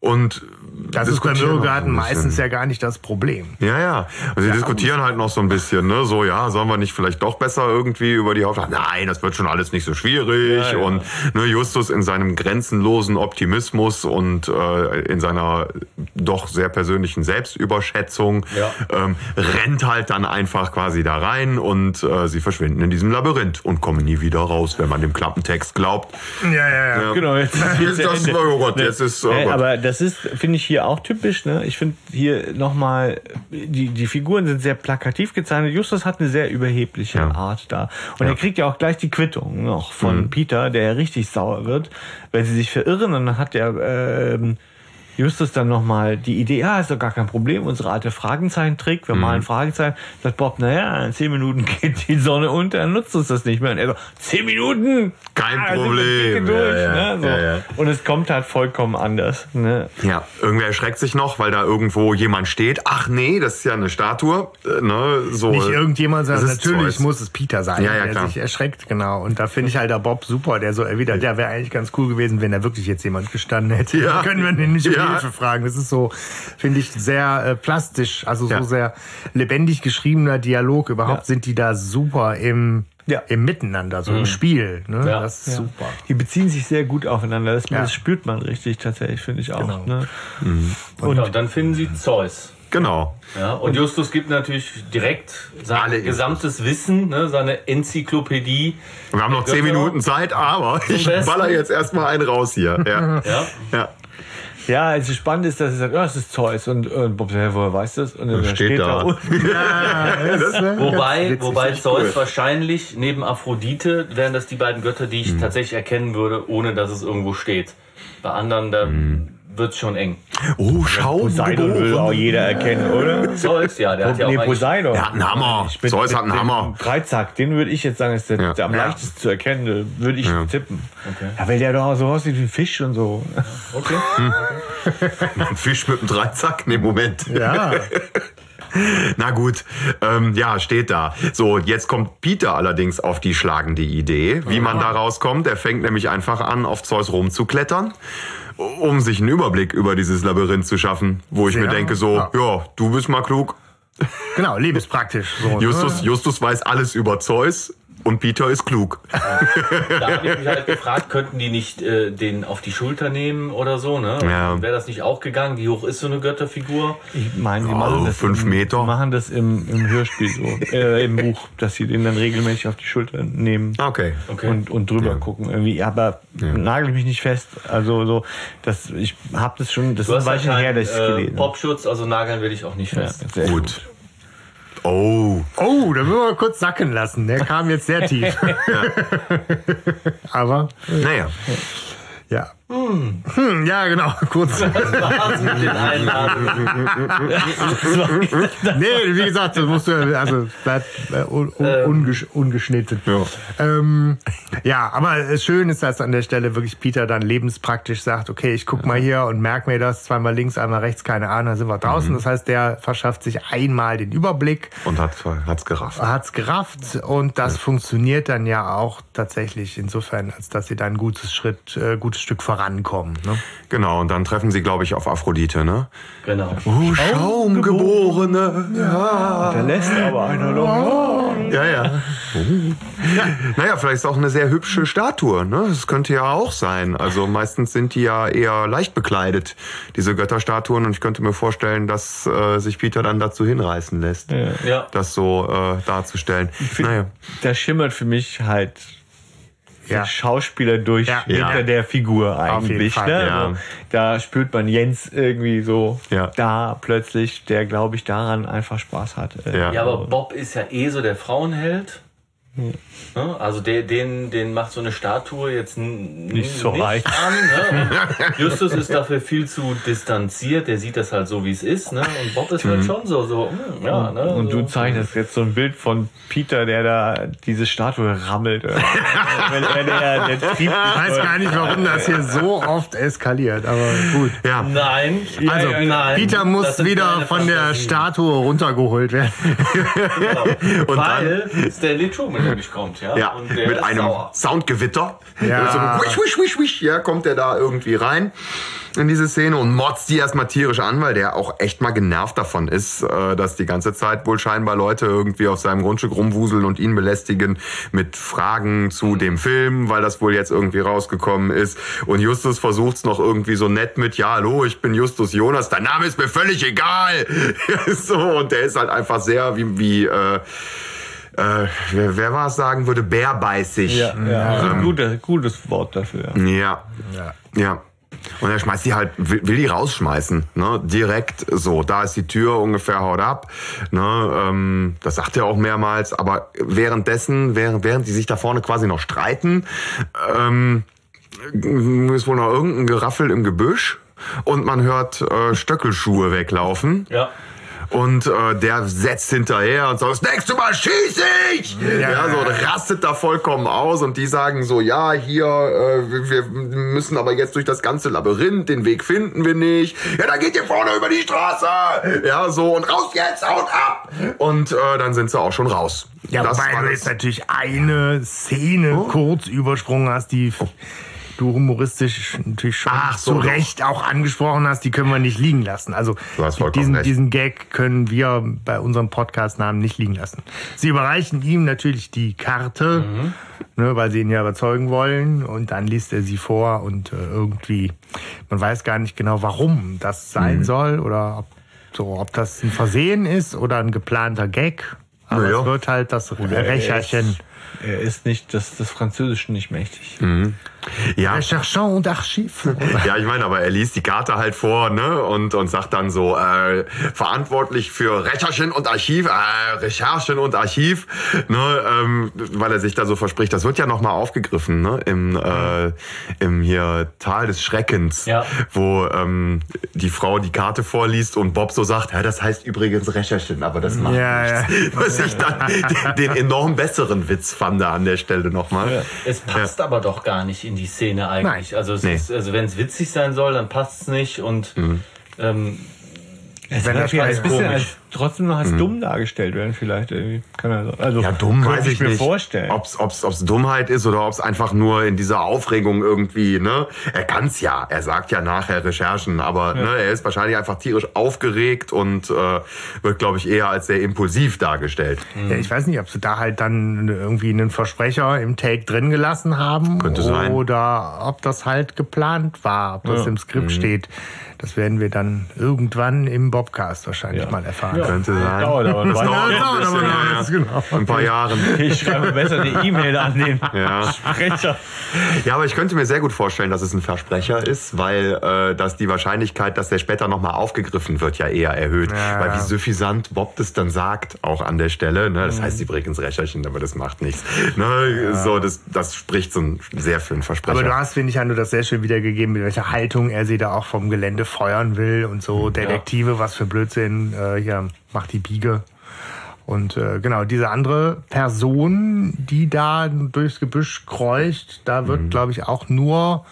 C: Und
A: Das ist beim Irrgarten meistens ja gar nicht das Problem.
C: Ja, ja. Und sie diskutieren halt noch so ein bisschen, ne? So, ja, sollen wir nicht vielleicht doch besser irgendwie über die Hauptstadt? Nein, das wird schon alles nicht so schwierig.
B: Ja, ja.
C: Und ne, Justus in seinem grenzenlosen Optimismus und äh, in seiner doch sehr persönlichen Selbstüberschätzung
D: Ja.
C: ähm, rennt halt dann einfach quasi da rein und äh, sie verschwinden in diesem Labyrinth und kommen nie wieder raus, wenn man dem Klappentext glaubt.
A: Ja, ja, ja.
B: Genau, jetzt ist
C: Jetzt das,
B: Ende.
C: oh Gott, jetzt ist, oh Gott.
B: aber das ist, finde ich, hier auch typisch. Ne? Ich finde hier nochmal, die, die Figuren sind sehr plakativ gezeichnet. Justus hat eine sehr überhebliche
C: Ja.
B: Art da. Und er kriegt ja auch gleich die Quittung noch von Peter, der ja richtig sauer wird, wenn sie sich verirren. Und dann hat der ähm, Justus dann nochmal die Idee, ja, ist doch gar kein Problem, unsere alte Fragezeichen-Trick, wir malen Fragezeichen. Sagt Bob, naja, in zehn Minuten [laughs] geht die Sonne unter, dann nutzt uns das nicht mehr. Und er so, zehn Minuten?
C: Kein
B: Ah,
C: Problem.
B: Durch,
C: Ja, ja.
B: ne? so.
C: Ja, ja.
B: Und es kommt halt vollkommen anders. Ne?
C: Ja, irgendwer erschreckt sich noch, weil da irgendwo jemand steht. Ach nee, das ist ja eine Statue. Äh, ne, so.
A: Nicht irgendjemand, sondern natürlich muss es Peter sein,
C: Ja, ja,
A: der
C: klar.
A: sich erschreckt, genau. Und da finde ich halt der Bob super, der so erwidert, ja, wäre eigentlich ganz cool gewesen, wenn da wirklich jetzt jemand gestanden hätte.
C: Ja.
A: Können wir den nicht um
C: Ja.
A: Hilfe fragen. Das ist so, finde ich, sehr äh, plastisch, also
C: Ja.
A: so sehr lebendig geschriebener Dialog. Überhaupt
B: Ja.
A: sind die da super im,
B: Ja.
A: im Miteinander, so im Spiel. Ne?
D: Ja.
A: Das ist
B: Ja.
A: super.
B: Die beziehen sich sehr gut aufeinander. Das,
A: Ja.
B: das spürt man richtig tatsächlich, finde ich auch.
A: Genau.
B: Ne?
D: Und, und dann finden sie Zeus.
C: Genau.
D: Ja, und Justus gibt natürlich direkt sein
C: Alle Infos.
D: gesamtes Wissen, ne, seine Enzyklopädie.
C: Wir haben noch zehn. Minuten Zeit, aber ich baller jetzt erstmal einen raus hier. Ja.
D: Ja,
C: ja.
B: Ja, also spannend ist, dass er sagt, ja, es ist Zeus. Und, und Bob sagt, ja, woher weiß das? Und dann
C: Das steht da. [laughs]
B: unten.
D: Wobei, wobei
C: richtig
D: Zeus
C: cool.
D: wahrscheinlich neben Aphrodite wären das die beiden Götter, die
C: Mhm.
D: ich tatsächlich erkennen würde, ohne dass es irgendwo steht. Bei anderen, da
C: Mhm.
D: Wird's schon eng.
C: Oh, schau.
B: Poseidon will auch jeder erkennen, oder? [laughs]
D: Zeus, ja, der hat ja auch
B: nee, Poseidon.
C: Er hat einen Hammer.
B: Bin
C: Zeus hat einen
B: mit
C: Hammer.
B: Dreizack, den würde ich jetzt sagen, ist der,
C: Ja.
B: der am
A: Ja.
B: leichtesten zu erkennen. Würde ich
C: Ja.
B: tippen.
D: Okay.
B: Ja, weil der doch so aussieht wie ein Fisch und so.
D: Okay. [laughs]
C: Ein Fisch mit einem Dreizack? Nee, Moment.
A: Ja. [laughs] [laughs]
C: Na gut, ähm, ja, steht da. So, jetzt kommt Peter allerdings auf die schlagende Idee, wie man da rauskommt. Er fängt nämlich einfach an, auf Zeus rumzuklettern, um sich einen Überblick über dieses Labyrinth zu schaffen. Wo ich mir
A: Sehr,
C: denke so,
A: ja.
C: ja, du bist mal klug.
A: Genau, lebenspraktisch. So, [laughs]
C: Justus,
A: ne?
C: Justus weiß alles über Zeus und Peter ist klug.
D: Da habe ich mich halt [laughs] gefragt, könnten die nicht äh, den auf die Schulter nehmen oder so, ne?
C: Ja.
D: Wäre das nicht auch gegangen? Wie hoch ist so eine Götterfigur?
B: Ich meine, die
C: Oh,
B: machen das,
C: fünf
B: im,
C: Meter.
B: Machen das im, im Hörspiel so, äh, im Buch, dass sie den dann regelmäßig auf die Schulter nehmen.
C: Okay.
D: Okay.
B: Und, und drüber gucken irgendwie. Aber nagel mich nicht fest. Also so, das, ich habe das schon, das
D: Du
B: ist ein Weilchen her, dass ich es
D: äh,
B: gelesen habe.
C: Popschutz,
D: Popschutz, also nageln will ich auch nicht
B: Ja,
D: fest.
B: sehr
C: Gut. Oh,
A: Oh, da müssen wir mal kurz sacken lassen. Der kam jetzt sehr tief. [laughs] Aber,
C: naja.
A: ja. Hm, ja, genau. [laughs] Kurz.
D: Was war's mit den Einladungen?
A: Nee, wie gesagt, das musst du, also bleibt äh, un, un, ungesch, ungeschnitten.
C: Ja.
A: Ähm, ja, aber es schön ist, dass an der Stelle wirklich Peter dann lebenspraktisch sagt, okay, ich guck mal hier und merk mir das, zweimal links, einmal rechts, keine Ahnung, dann sind wir draußen. Das heißt, der verschafft sich einmal den Überblick,
C: Und hat, hat's gerafft.
A: hat's gerafft und das funktioniert dann ja auch tatsächlich insofern, als dass sie da ein gutes Schritt, äh, gutes Stück voran rankommen. Ne?
C: Genau, und dann treffen sie, glaube ich, auf Aphrodite, ne?
D: Genau.
C: Oh, Schaumgeborene. Ja.
B: Da lässt aber einer noch.
C: Ja, ja. Naja, vielleicht ist auch eine sehr hübsche Statue. Ne? Das könnte ja auch sein. Also meistens sind die ja eher leicht bekleidet, diese Götterstatuen. Und ich könnte mir vorstellen, dass äh, sich Peter dann dazu hinreißen lässt,
D: Ja.
C: das so äh, darzustellen. Naja.
B: Da schimmert für mich halt
A: Ja.
B: der Schauspieler durch
A: Ja.
B: hinter
C: Ja.
B: der Figur eigentlich.
A: Fall,
B: ne?
C: ja.
B: Also, da spürt man Jens irgendwie so
C: Ja.
B: da plötzlich, der glaube ich daran einfach Spaß hat. Äh,
C: Ja.
D: Ja, aber Bob ist ja eh so der Frauenheld. Ne? Also der, den, den macht so eine Statue jetzt
B: Nicht so
D: nicht
B: reich.
D: an. Ne? [laughs] Justus ist dafür viel zu distanziert, der sieht das halt so, wie es ist. Ne? Und Bob ist halt schon so, so hm, ja, ne?
B: Und
D: so.
B: du zeichnest jetzt so ein Bild von Peter, der da diese Statue rammelt. [laughs] Wenn er der, Trieb
A: Ich weiß gar nicht, warum das hier so oft eskaliert, aber gut.
C: Ja.
D: Nein,
A: Also,
D: ja, nein.
A: Peter muss wieder von der. Statue runtergeholt werden.
D: Genau. [laughs]
C: Und
D: Weil Stanley Truman nämlich kommt, ja.
C: Ja,
D: Und der
C: mit
D: ist
C: einem
D: sauer.
C: Soundgewitter.
A: Ja.
C: So, wisch, wisch, wisch, wisch, ja, kommt er da irgendwie rein in diese Szene und motzt die erstmal tierisch an, weil der auch echt mal genervt davon ist, äh, dass die ganze Zeit wohl scheinbar Leute irgendwie auf seinem Grundstück rumwuseln und ihn belästigen mit Fragen zu dem Film, weil das wohl jetzt irgendwie rausgekommen ist. Und Justus versucht's noch irgendwie so nett mit, ja, hallo, ich bin Justus Jonas, dein Name ist mir völlig egal. [laughs] so, und der ist halt einfach sehr wie, wie äh, äh, wer, wer war es sagen würde, bärbeißig.
B: Ja, ja. Also ein gutes, gutes Wort dafür.
C: Ja.
A: Ja.
C: Ja. Und er schmeißt die halt, will, will die rausschmeißen, ne? Direkt so. Da ist die Tür ungefähr, haut ab. Ne? Ähm, das sagt er auch mehrmals. Aber währenddessen, während, während die sich da vorne quasi noch streiten, ähm, ist wohl noch irgendein Geraffel im Gebüsch und man hört äh, Stöckelschuhe weglaufen.
D: Ja.
C: Und äh, der setzt hinterher und sagt, das nächste Mal schieße ich! Ja, so und rastet da vollkommen aus und die sagen so, ja, hier, äh, wir müssen aber jetzt durch das ganze Labyrinth, den Weg finden wir nicht. Ja, dann geht ihr vorne über die Straße! Ja, so und raus jetzt, haut ab! Und äh, dann sind sie auch schon raus.
A: Ja,
C: Das
A: wobei
C: war
A: du jetzt natürlich eine Szene kurz übersprungen hast, die du humoristisch natürlich schon
C: Ach so,
A: zu Recht auch angesprochen hast, die können wir nicht liegen lassen. Also diesen,
C: recht.
A: diesen Gag können wir bei unserem Podcast-Namen nicht liegen lassen. Sie überreichen ihm natürlich die Karte,
C: Mhm.
A: ne, weil sie ihn ja überzeugen wollen und dann liest er sie vor und äh, irgendwie, man weiß gar nicht genau, warum das sein
C: Mhm.
A: soll oder ob, so, ob das ein Versehen ist oder ein geplanter Gag. Aber
C: Naja.
A: es wird halt das Recherchen.
B: Er ist nicht das, das Französischen nicht mächtig.
C: Ja.
A: Recherchant und Archiv. [laughs]
C: Ja, ich meine, aber er liest die Karte halt vor, ne, und, und sagt dann so, äh, verantwortlich für Recherchen und Archiv, äh, Recherchen und Archiv, ne, ähm, weil er sich da so verspricht. Das wird ja nochmal aufgegriffen, ne, im, äh, im hier Tal des Schreckens,
D: Ja.
C: wo ähm, die Frau die Karte vorliest und Bob so sagt, ja, das heißt übrigens Recherchen, aber das macht
A: Ja,
C: nichts. Was [laughs] ich dann den, den enorm besseren Witz fand da an der Stelle nochmal.
D: Es passt aber doch gar nicht in die Szene eigentlich.
A: Nein.
D: Also,
C: Nee.
D: also wenn es witzig sein soll, dann passt es nicht und ähm,
B: Es
A: Wenn das
B: ein bisschen
A: komisch.
B: als, trotzdem noch als dumm dargestellt werden, vielleicht irgendwie. Kann er, also,
C: Ja, dumm weiß ich,
B: mir
C: nicht.
B: vorstellen.
C: Ob's, ob's, ob's Dummheit ist oder ob's einfach nur in dieser Aufregung irgendwie, ne? Er kann's ja. Er sagt ja nachher Recherchen, aber ne, er ist wahrscheinlich einfach tierisch aufgeregt und äh, wird, glaube ich, eher als sehr impulsiv dargestellt.
A: Ja, ich weiß nicht, ob sie da halt dann irgendwie einen Versprecher im Take drin gelassen haben.
C: Könnte sein.
A: Oder ob das halt geplant war, ob das im Skript steht. Das werden wir dann irgendwann im Bobcast wahrscheinlich
B: Ja.
A: mal erfahren.
C: Könnte sein.
B: dauert aber
C: Das dauert
A: Ja,
C: ein
A: aber
C: ja, ja.
A: genau.
C: Ein paar Jahren.
B: Ich schreibe besser eine E-Mail an den
C: Ja.
B: Sprecher.
C: Ja, aber ich könnte mir sehr gut vorstellen, dass es ein Versprecher ist, weil äh, dass die Wahrscheinlichkeit, dass der später nochmal aufgegriffen wird, ja eher erhöht.
A: Ja.
C: Weil wie suffisant Bob das dann sagt, auch an der Stelle, ne, das heißt übrigens Recherchen, aber das macht nichts. Ne, So, das, das spricht so ein, sehr für einen Versprecher.
A: Aber du hast, finde ich, Hanno, das sehr schön wiedergegeben, mit welcher Haltung er sie da auch vom Gelände feuern will und so. Detektive, was für Blödsinn, äh, hier macht die Biege. Und äh, genau, diese andere Person, die da durchs Gebüsch kreucht, da wird, glaube ich, auch nur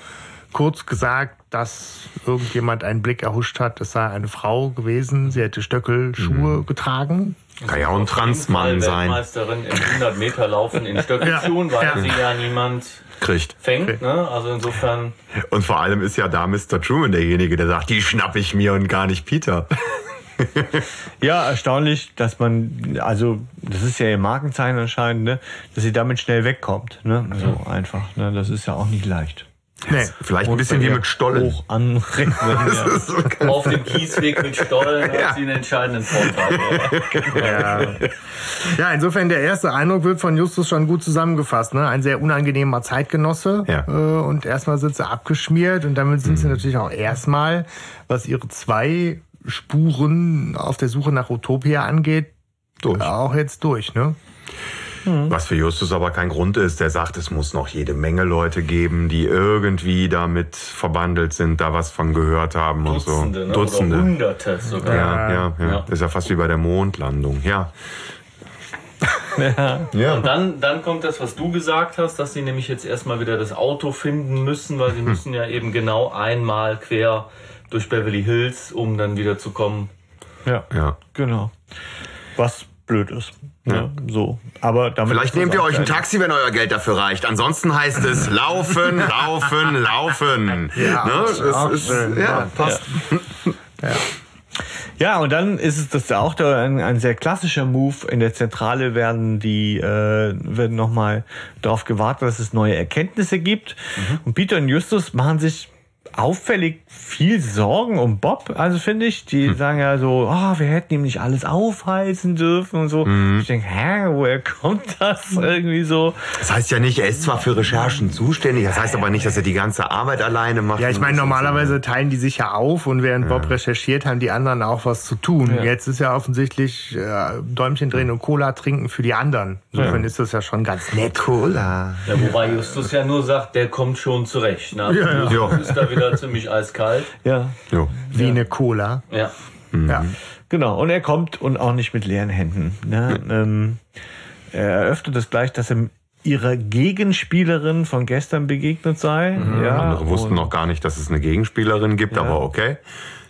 A: kurz gesagt, dass irgendjemand einen Blick erhuscht hat, es sei eine Frau gewesen, sie hätte Stöckelschuhe getragen.
C: Kann ja auch ein Transmann sein.
D: Weltmeisterin im 100 Meter Laufen in [laughs] Stöckelschuhen, weil
A: Ja.
D: sie ja niemand
C: Kriegt.
D: fängt. Ne? Also insofern,
C: Und vor allem ist ja da Mr. Truman derjenige, der sagt, die schnapp ich mir und gar nicht Peter. [laughs]
B: Ja, erstaunlich, dass man, also das ist ja ihr Markenzeichen anscheinend, ne, dass sie damit schnell wegkommt. Ne? So einfach. Ne? Das ist ja auch nicht leicht.
A: Nee.
C: Vielleicht ein bisschen wie mit Stollen.
B: Hoch anrechnen. [laughs] ja.
D: auf dem Kiesweg mit Stollen
C: Ja.
D: hat sie einen entscheidenden Vorteil. [laughs]
A: Ja. ja, insofern der erste Eindruck wird von Justus schon gut zusammengefasst. Ne? Ein sehr unangenehmer Zeitgenosse.
C: Ja.
A: Äh, und erstmal sind sie abgeschmiert und damit sind sie
C: Mhm.
A: natürlich auch erstmal, was ihre zwei Spuren auf der Suche nach Utopia angeht,
C: Durch.
A: auch jetzt durch. Ne?
C: Was für Justus aber kein Grund ist, der sagt, es muss noch jede Menge Leute geben, die irgendwie damit verbandelt sind, da was von gehört haben
D: Dutzende,
C: und so.
D: ne?
C: Dutzende.
D: Oder Hunderte sogar.
C: Ja, ja, ja,
D: Ja.
C: Ist ja fast wie bei der Mondlandung. [laughs] Ja. ja.
D: Und dann, dann kommt das, was du gesagt hast, dass sie nämlich jetzt erstmal wieder das Auto finden müssen, weil
C: Hm.
D: sie müssen ja eben genau einmal quer durch Beverly Hills, um dann wieder zu kommen.
B: ja,
C: ja.
B: genau. Was blöd ist. Ne? So. Aber damit
C: Vielleicht nehmt ihr euch ein. Taxi, wenn euer Geld dafür reicht. Ansonsten heißt es laufen, [laughs] laufen, laufen.
A: Ja,
C: ne? das ist, ja,
A: Ja.
C: passt.
B: Ja, und dann ist es das auch da ein, ein sehr klassischer Move. In der Zentrale werden die äh, werden nochmal darauf gewartet, dass es neue Erkenntnisse gibt. Und Peter und Justus machen sich auffällig viel Sorgen um Bob, also finde ich. Die sagen ja so, oh, wir hätten ihm nicht alles aufheizen dürfen und so. Ich denke, hä, woher kommt das irgendwie so?
C: Das heißt ja nicht, er ist zwar für Recherchen zuständig, das heißt aber nicht, dass er die ganze Arbeit alleine macht.
A: Ja, ich meine, normalerweise teilen die sich ja auf und während Bob recherchiert, haben die anderen auch was zu tun.
B: Ja.
A: Jetzt ist ja offensichtlich äh, Däumchen drehen und Cola trinken für die anderen. Insofern ist das ja schon ganz nett.
C: Cola.
D: Ja, wobei Justus ja nur sagt, der kommt schon zurecht. Ne?
A: Ja, ja.
D: Ist da wieder [laughs] ziemlich eiskalt.
B: Ja,
C: Jo.
A: Wie eine Cola.
D: Ja.
A: Ja.
B: Genau, und er kommt und auch nicht mit leeren Händen. Ne? Ähm, er eröffnet es gleich, dass er ihrer Gegenspielerin von gestern begegnet sei. Ja,
C: Andere wussten
B: und,
C: noch gar nicht, dass es eine Gegenspielerin gibt, aber okay.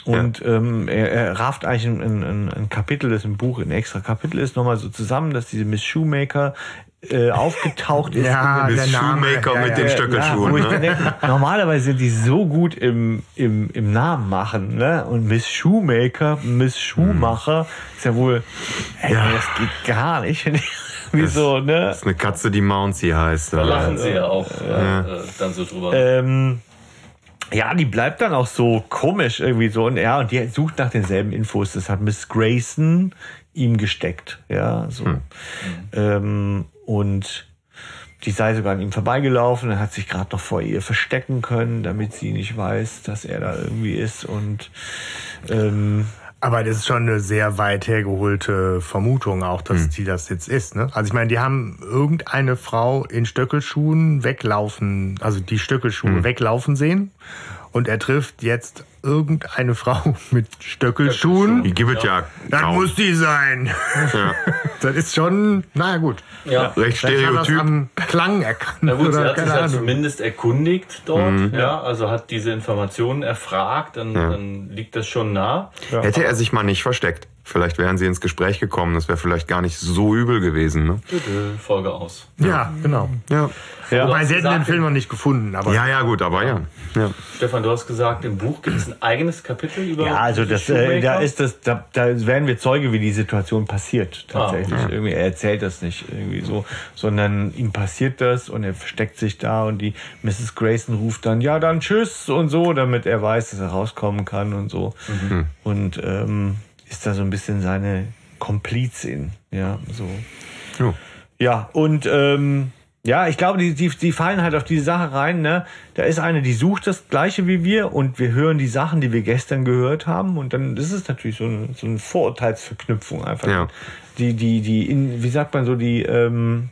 B: Und ähm, er, er rafft eigentlich ein, ein, ein Kapitel, das im Buch ein extra Kapitel ist, nochmal so zusammen, dass diese Miss Shoemaker äh, aufgetaucht ist.
A: Ja, der
C: Miss
A: Name.
C: Shoemaker
A: Ja,
C: mit
A: ja.
C: den
B: ja,
C: Stöckelschuhen.
B: ich
C: ne?
B: denke, [laughs] normalerweise sind die so gut im, im, im Namen machen, ne? Und Miss Shoemaker, Miss Schuhmacher, ist ja wohl, ey,
C: Ja.
B: das geht gar nicht. [laughs] Wieso, ne?
C: Das ist eine Katze, die Mouncy heißt.
D: Da lachen sie ja auch äh, äh, dann so drüber.
B: Ähm, ja, die bleibt dann auch so komisch irgendwie so. Und ja, und die sucht nach denselben Infos. Das hat Miss Grayson ihm gesteckt. Ja, so. Ähm, und die sei sogar an ihm vorbeigelaufen. Er hat sich gerade noch vor ihr verstecken können, damit sie nicht weiß, dass er da irgendwie ist. Und ähm,
A: Aber das ist schon eine sehr weit hergeholte Vermutung auch, dass die das jetzt ist. Ne? Also ich meine, die haben irgendeine Frau in Stöckelschuhen weglaufen, also die Stöckelschuhe weglaufen sehen. Und er trifft jetzt irgendeine Frau [laughs] mit Stöckelschuhen.
C: Die gibt es ja,
A: Dann
C: kaum.
A: muss die sein.
C: Ja. [laughs]
A: Das ist schon, naja gut.
D: ja.
C: Recht
A: er
C: stereotyp.
A: am Klang erkannt.
D: Na gut, sie
A: oder
D: hat sich ja
A: Ahnung.
D: zumindest erkundigt dort, ja, also hat diese Informationen erfragt, dann, dann liegt das schon nah.
C: Hätte er sich mal nicht versteckt. Vielleicht wären sie ins Gespräch gekommen. Das wäre vielleicht gar nicht so übel gewesen. Ne?
D: Folge aus.
A: Ja, genau.
C: Ja.
B: ja.
A: Wobei, sie hätten den Film noch nicht gefunden. Aber
C: ja, ja, gut, aber ja. ja.
D: Stefan, du hast gesagt, im Buch gibt es ein eigenes Kapitel über.
B: Ja, also
D: die
B: das, äh, da ist das, da, da werden wir Zeuge, wie die Situation passiert. Tatsächlich.
D: Ah,
B: Irgendwie, er erzählt das nicht irgendwie so, sondern ihm passiert das und er versteckt sich da und die Mrs. Grayson ruft dann, ja, dann tschüss und so, damit er weiß, dass er rauskommen kann und so. Und ähm, ist da so ein bisschen seine Komplizin, ja, so.
C: Jo.
B: Ja, und ähm, ja, ich glaube, die, die, die fallen halt auf diese Sache rein. Ne? Da ist eine, die sucht das Gleiche wie wir und wir hören die Sachen, die wir gestern gehört haben. Und dann ist es natürlich so, ein, so eine Vorurteilsverknüpfung einfach.
C: Ja.
B: Die, die, die, in, wie sagt man so, die, ähm,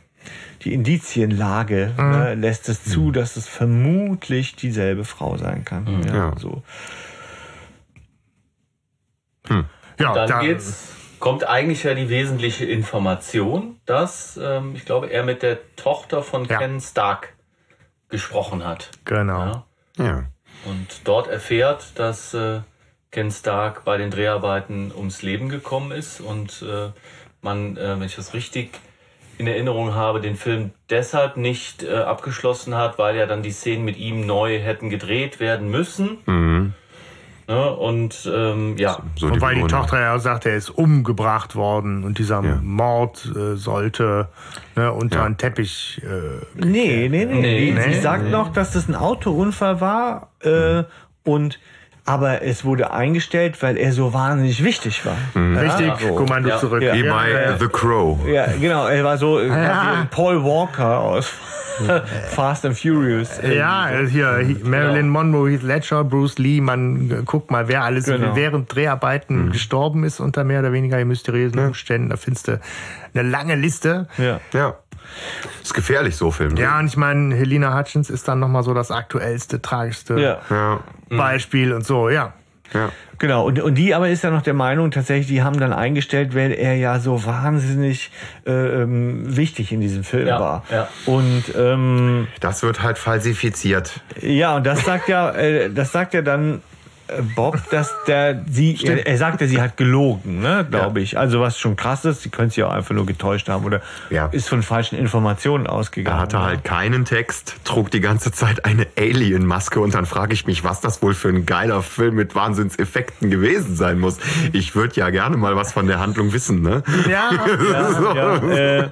B: die Indizienlage ne, lässt es zu, dass es vermutlich dieselbe Frau sein kann. Ja,
C: Ja.
B: So.
A: Ja,
D: Dann
A: da-
D: geht's, kommt eigentlich ja die wesentliche Information, dass, ähm, ich glaube, er mit der Tochter von
A: Ja.
D: Ken Stark gesprochen hat.
A: Genau.
D: Ja.
C: Ja.
D: Und dort erfährt, dass äh, Ken Stark bei den Dreharbeiten ums Leben gekommen ist und äh, man, äh, wenn ich das richtig in Erinnerung habe, den Film deshalb nicht äh, abgeschlossen hat, weil ja dann die Szenen mit ihm neu hätten gedreht werden müssen.
C: Mhm.
D: Ne? Und ähm, ja,
C: So
A: Und weil die. Tochter ja sagt, er ist umgebracht worden und dieser
C: Ja.
A: Mord äh, sollte ne, unter
C: Ja.
A: einen Teppich. Äh,
B: Nee, nee, nee.
D: Nee,
B: nee. Sie
A: nee,
B: sagt noch, dass das ein Autounfall war äh, und aber es wurde eingestellt, weil er so wahnsinnig wichtig war.
A: richtig,
B: so.
A: Kommando
D: Ja.
A: zurück.
B: Ja.
C: Wie
A: Ja,
C: bei
A: ja.
C: The Crow.
B: Ja, genau. Er war so [laughs]
A: Ja.
B: quasi Paul Walker aus [laughs] Fast and Furious.
A: Ja, hier Marilyn Monroe, Heath Ledger, Bruce Lee, man guckt mal, wer alles
B: Genau.
A: während Dreharbeiten gestorben ist unter mehr oder weniger mysteriösen Umständen. Da findest du eine lange Liste.
B: Ja.
C: Ja. Ist gefährlich, so Film.
A: Ja, und ich meine, Helena Hutchins ist dann nochmal so das aktuellste, tragischste
B: ja.
C: Ja.
A: Beispiel und so, ja.
C: ja.
B: Genau, und, und die aber ist ja noch der Meinung, tatsächlich, die haben dann eingestellt, weil er ja so wahnsinnig äh, ähm, wichtig in diesem Film
D: Ja,
B: war.
D: ja.
B: Und ähm,
C: Das wird halt falsifiziert.
B: ja, und das sagt ja, äh, das sagt ja dann Bob, dass der sie, er, er sagte, sie hat gelogen, ne, glaube ich. Also was schon krass ist, sie können sie auch einfach nur getäuscht haben oder
C: Ja.
B: ist von falschen Informationen ausgegangen.
C: Er hatte halt keinen Text, trug die ganze Zeit eine Alien-Maske und dann frage ich mich, was das wohl für ein geiler Film mit Wahnsinnseffekten gewesen sein muss. Ich würde ja gerne mal was von der Handlung wissen, ne?
A: Ja, [laughs]
B: Ja, ja, äh,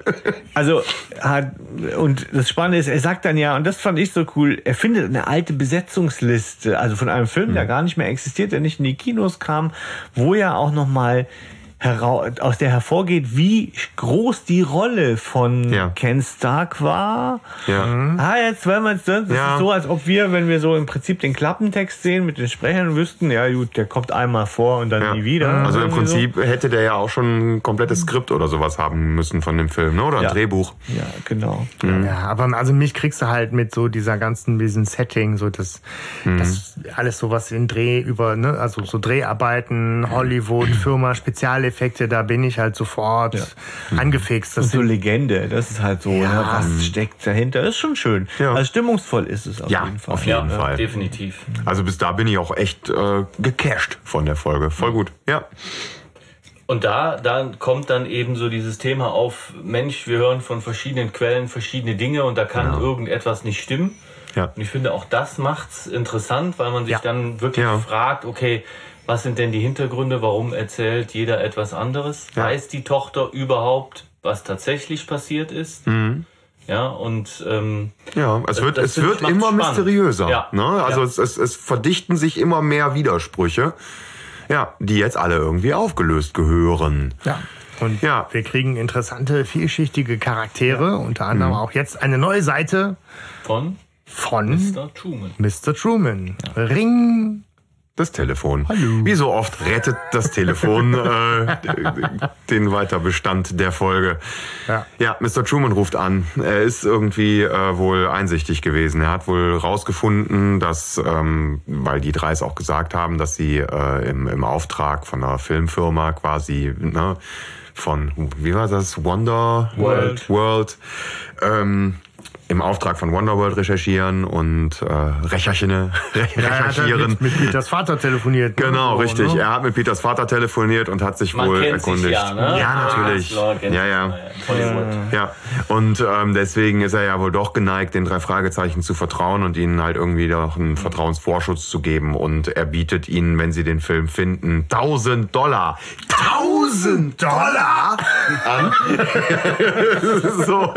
B: also hat, und das Spannende ist, er sagt dann ja, und das fand ich so cool, er findet eine alte Besetzungsliste, also von einem Film,
C: Hm.
B: der gar nicht mehr existiert, der nicht in die Kinos kam, wo ja auch noch mal herau aus der hervorgeht, wie groß die Rolle von
C: Ja.
B: Ken Stark war.
C: Ja.
B: Ah, jetzt, wenn man es, das
C: Ja.
B: ist so, als ob wir, wenn wir so im Prinzip den Klappentext sehen mit den Sprechern, wüssten, ja gut, der kommt einmal vor und dann
C: Ja.
B: nie wieder.
C: Also im
B: Irgendwie so.
C: Prinzip hätte der ja auch schon ein komplettes Skript oder sowas haben müssen von dem Film, ne? Oder ein
B: Ja.
C: Drehbuch.
B: Ja, genau.
A: Ja, aber also mich kriegst du halt mit so dieser ganzen, diesem Setting, so das, das alles so was in Dreh über, ne, also so Dreharbeiten, Hollywood, [clears throat] Firma, Spezialeffekte, da bin ich halt sofort angefixt. Das
B: Und so Legende, das ist halt so,
A: Ja.
B: ne, was steckt dahinter, ist schon schön.
C: Ja.
B: Also stimmungsvoll ist es auf
C: Ja,
B: jeden Fall.
C: auf jeden
D: ja,
C: Fall.
D: definitiv.
C: Also bis da bin ich auch echt äh, gecasht von der Folge. Voll gut. Ja.
D: Und da, da kommt dann eben so dieses Thema auf, Mensch, wir hören von verschiedenen Quellen verschiedene Dinge und da kann irgendetwas nicht stimmen.
C: Ja.
D: Und ich finde, auch das macht's interessant, weil man sich
A: Ja.
D: dann wirklich
C: Ja.
D: fragt, okay, was sind denn die Hintergründe, warum erzählt jeder etwas anderes?
C: Ja.
D: Weiß die Tochter überhaupt, was tatsächlich passiert ist?
C: Mhm.
D: Ja, und ähm,
C: Ja, es wird, es wird immer
D: spannend.
C: mysteriöser.
D: Ja.
C: Ne? Also
D: Ja.
C: es, es, es verdichten sich immer mehr Widersprüche, ja, die jetzt alle irgendwie aufgelöst gehören.
A: ja. Und
C: Ja.
A: wir kriegen interessante, vielschichtige Charaktere, unter anderem auch jetzt eine neue Seite
D: von
A: von
D: Mr. Truman.
A: Mr. Truman. Ring.
C: Das Telefon.
A: Hallo.
C: Wie so oft rettet das Telefon [laughs] äh, den Weiterbestand der Folge.
A: Ja.
C: Ja, Mr. Truman ruft an. Er ist irgendwie äh, wohl einsichtig gewesen. Er hat wohl rausgefunden, dass, ähm, weil die drei es auch gesagt haben, dass sie äh, im, im Auftrag von einer Filmfirma quasi, ne, von, wie war das, Wonder
D: World.
C: World ähm, im Auftrag von Wonderworld recherchieren und äh, recherchieren. [laughs]
A: Ja, mit, mit Peters Vater telefoniert. ne?
C: Genau,
A: So,
C: richtig.
A: Ne?
C: Er hat mit Peters Vater telefoniert und hat sich
D: Man
C: wohl
D: kennt
C: erkundigt.
D: sich ja, ne?
C: ja, natürlich.
D: klar, kennt
C: Ja, ja. Ja, und ähm, deswegen ist er ja wohl doch geneigt, den drei Fragezeichen zu vertrauen und ihnen halt irgendwie doch einen Vertrauensvorschuss zu geben. Und er bietet ihnen, wenn sie den Film finden, 1000 Dollar. 1000 Dollar an. so.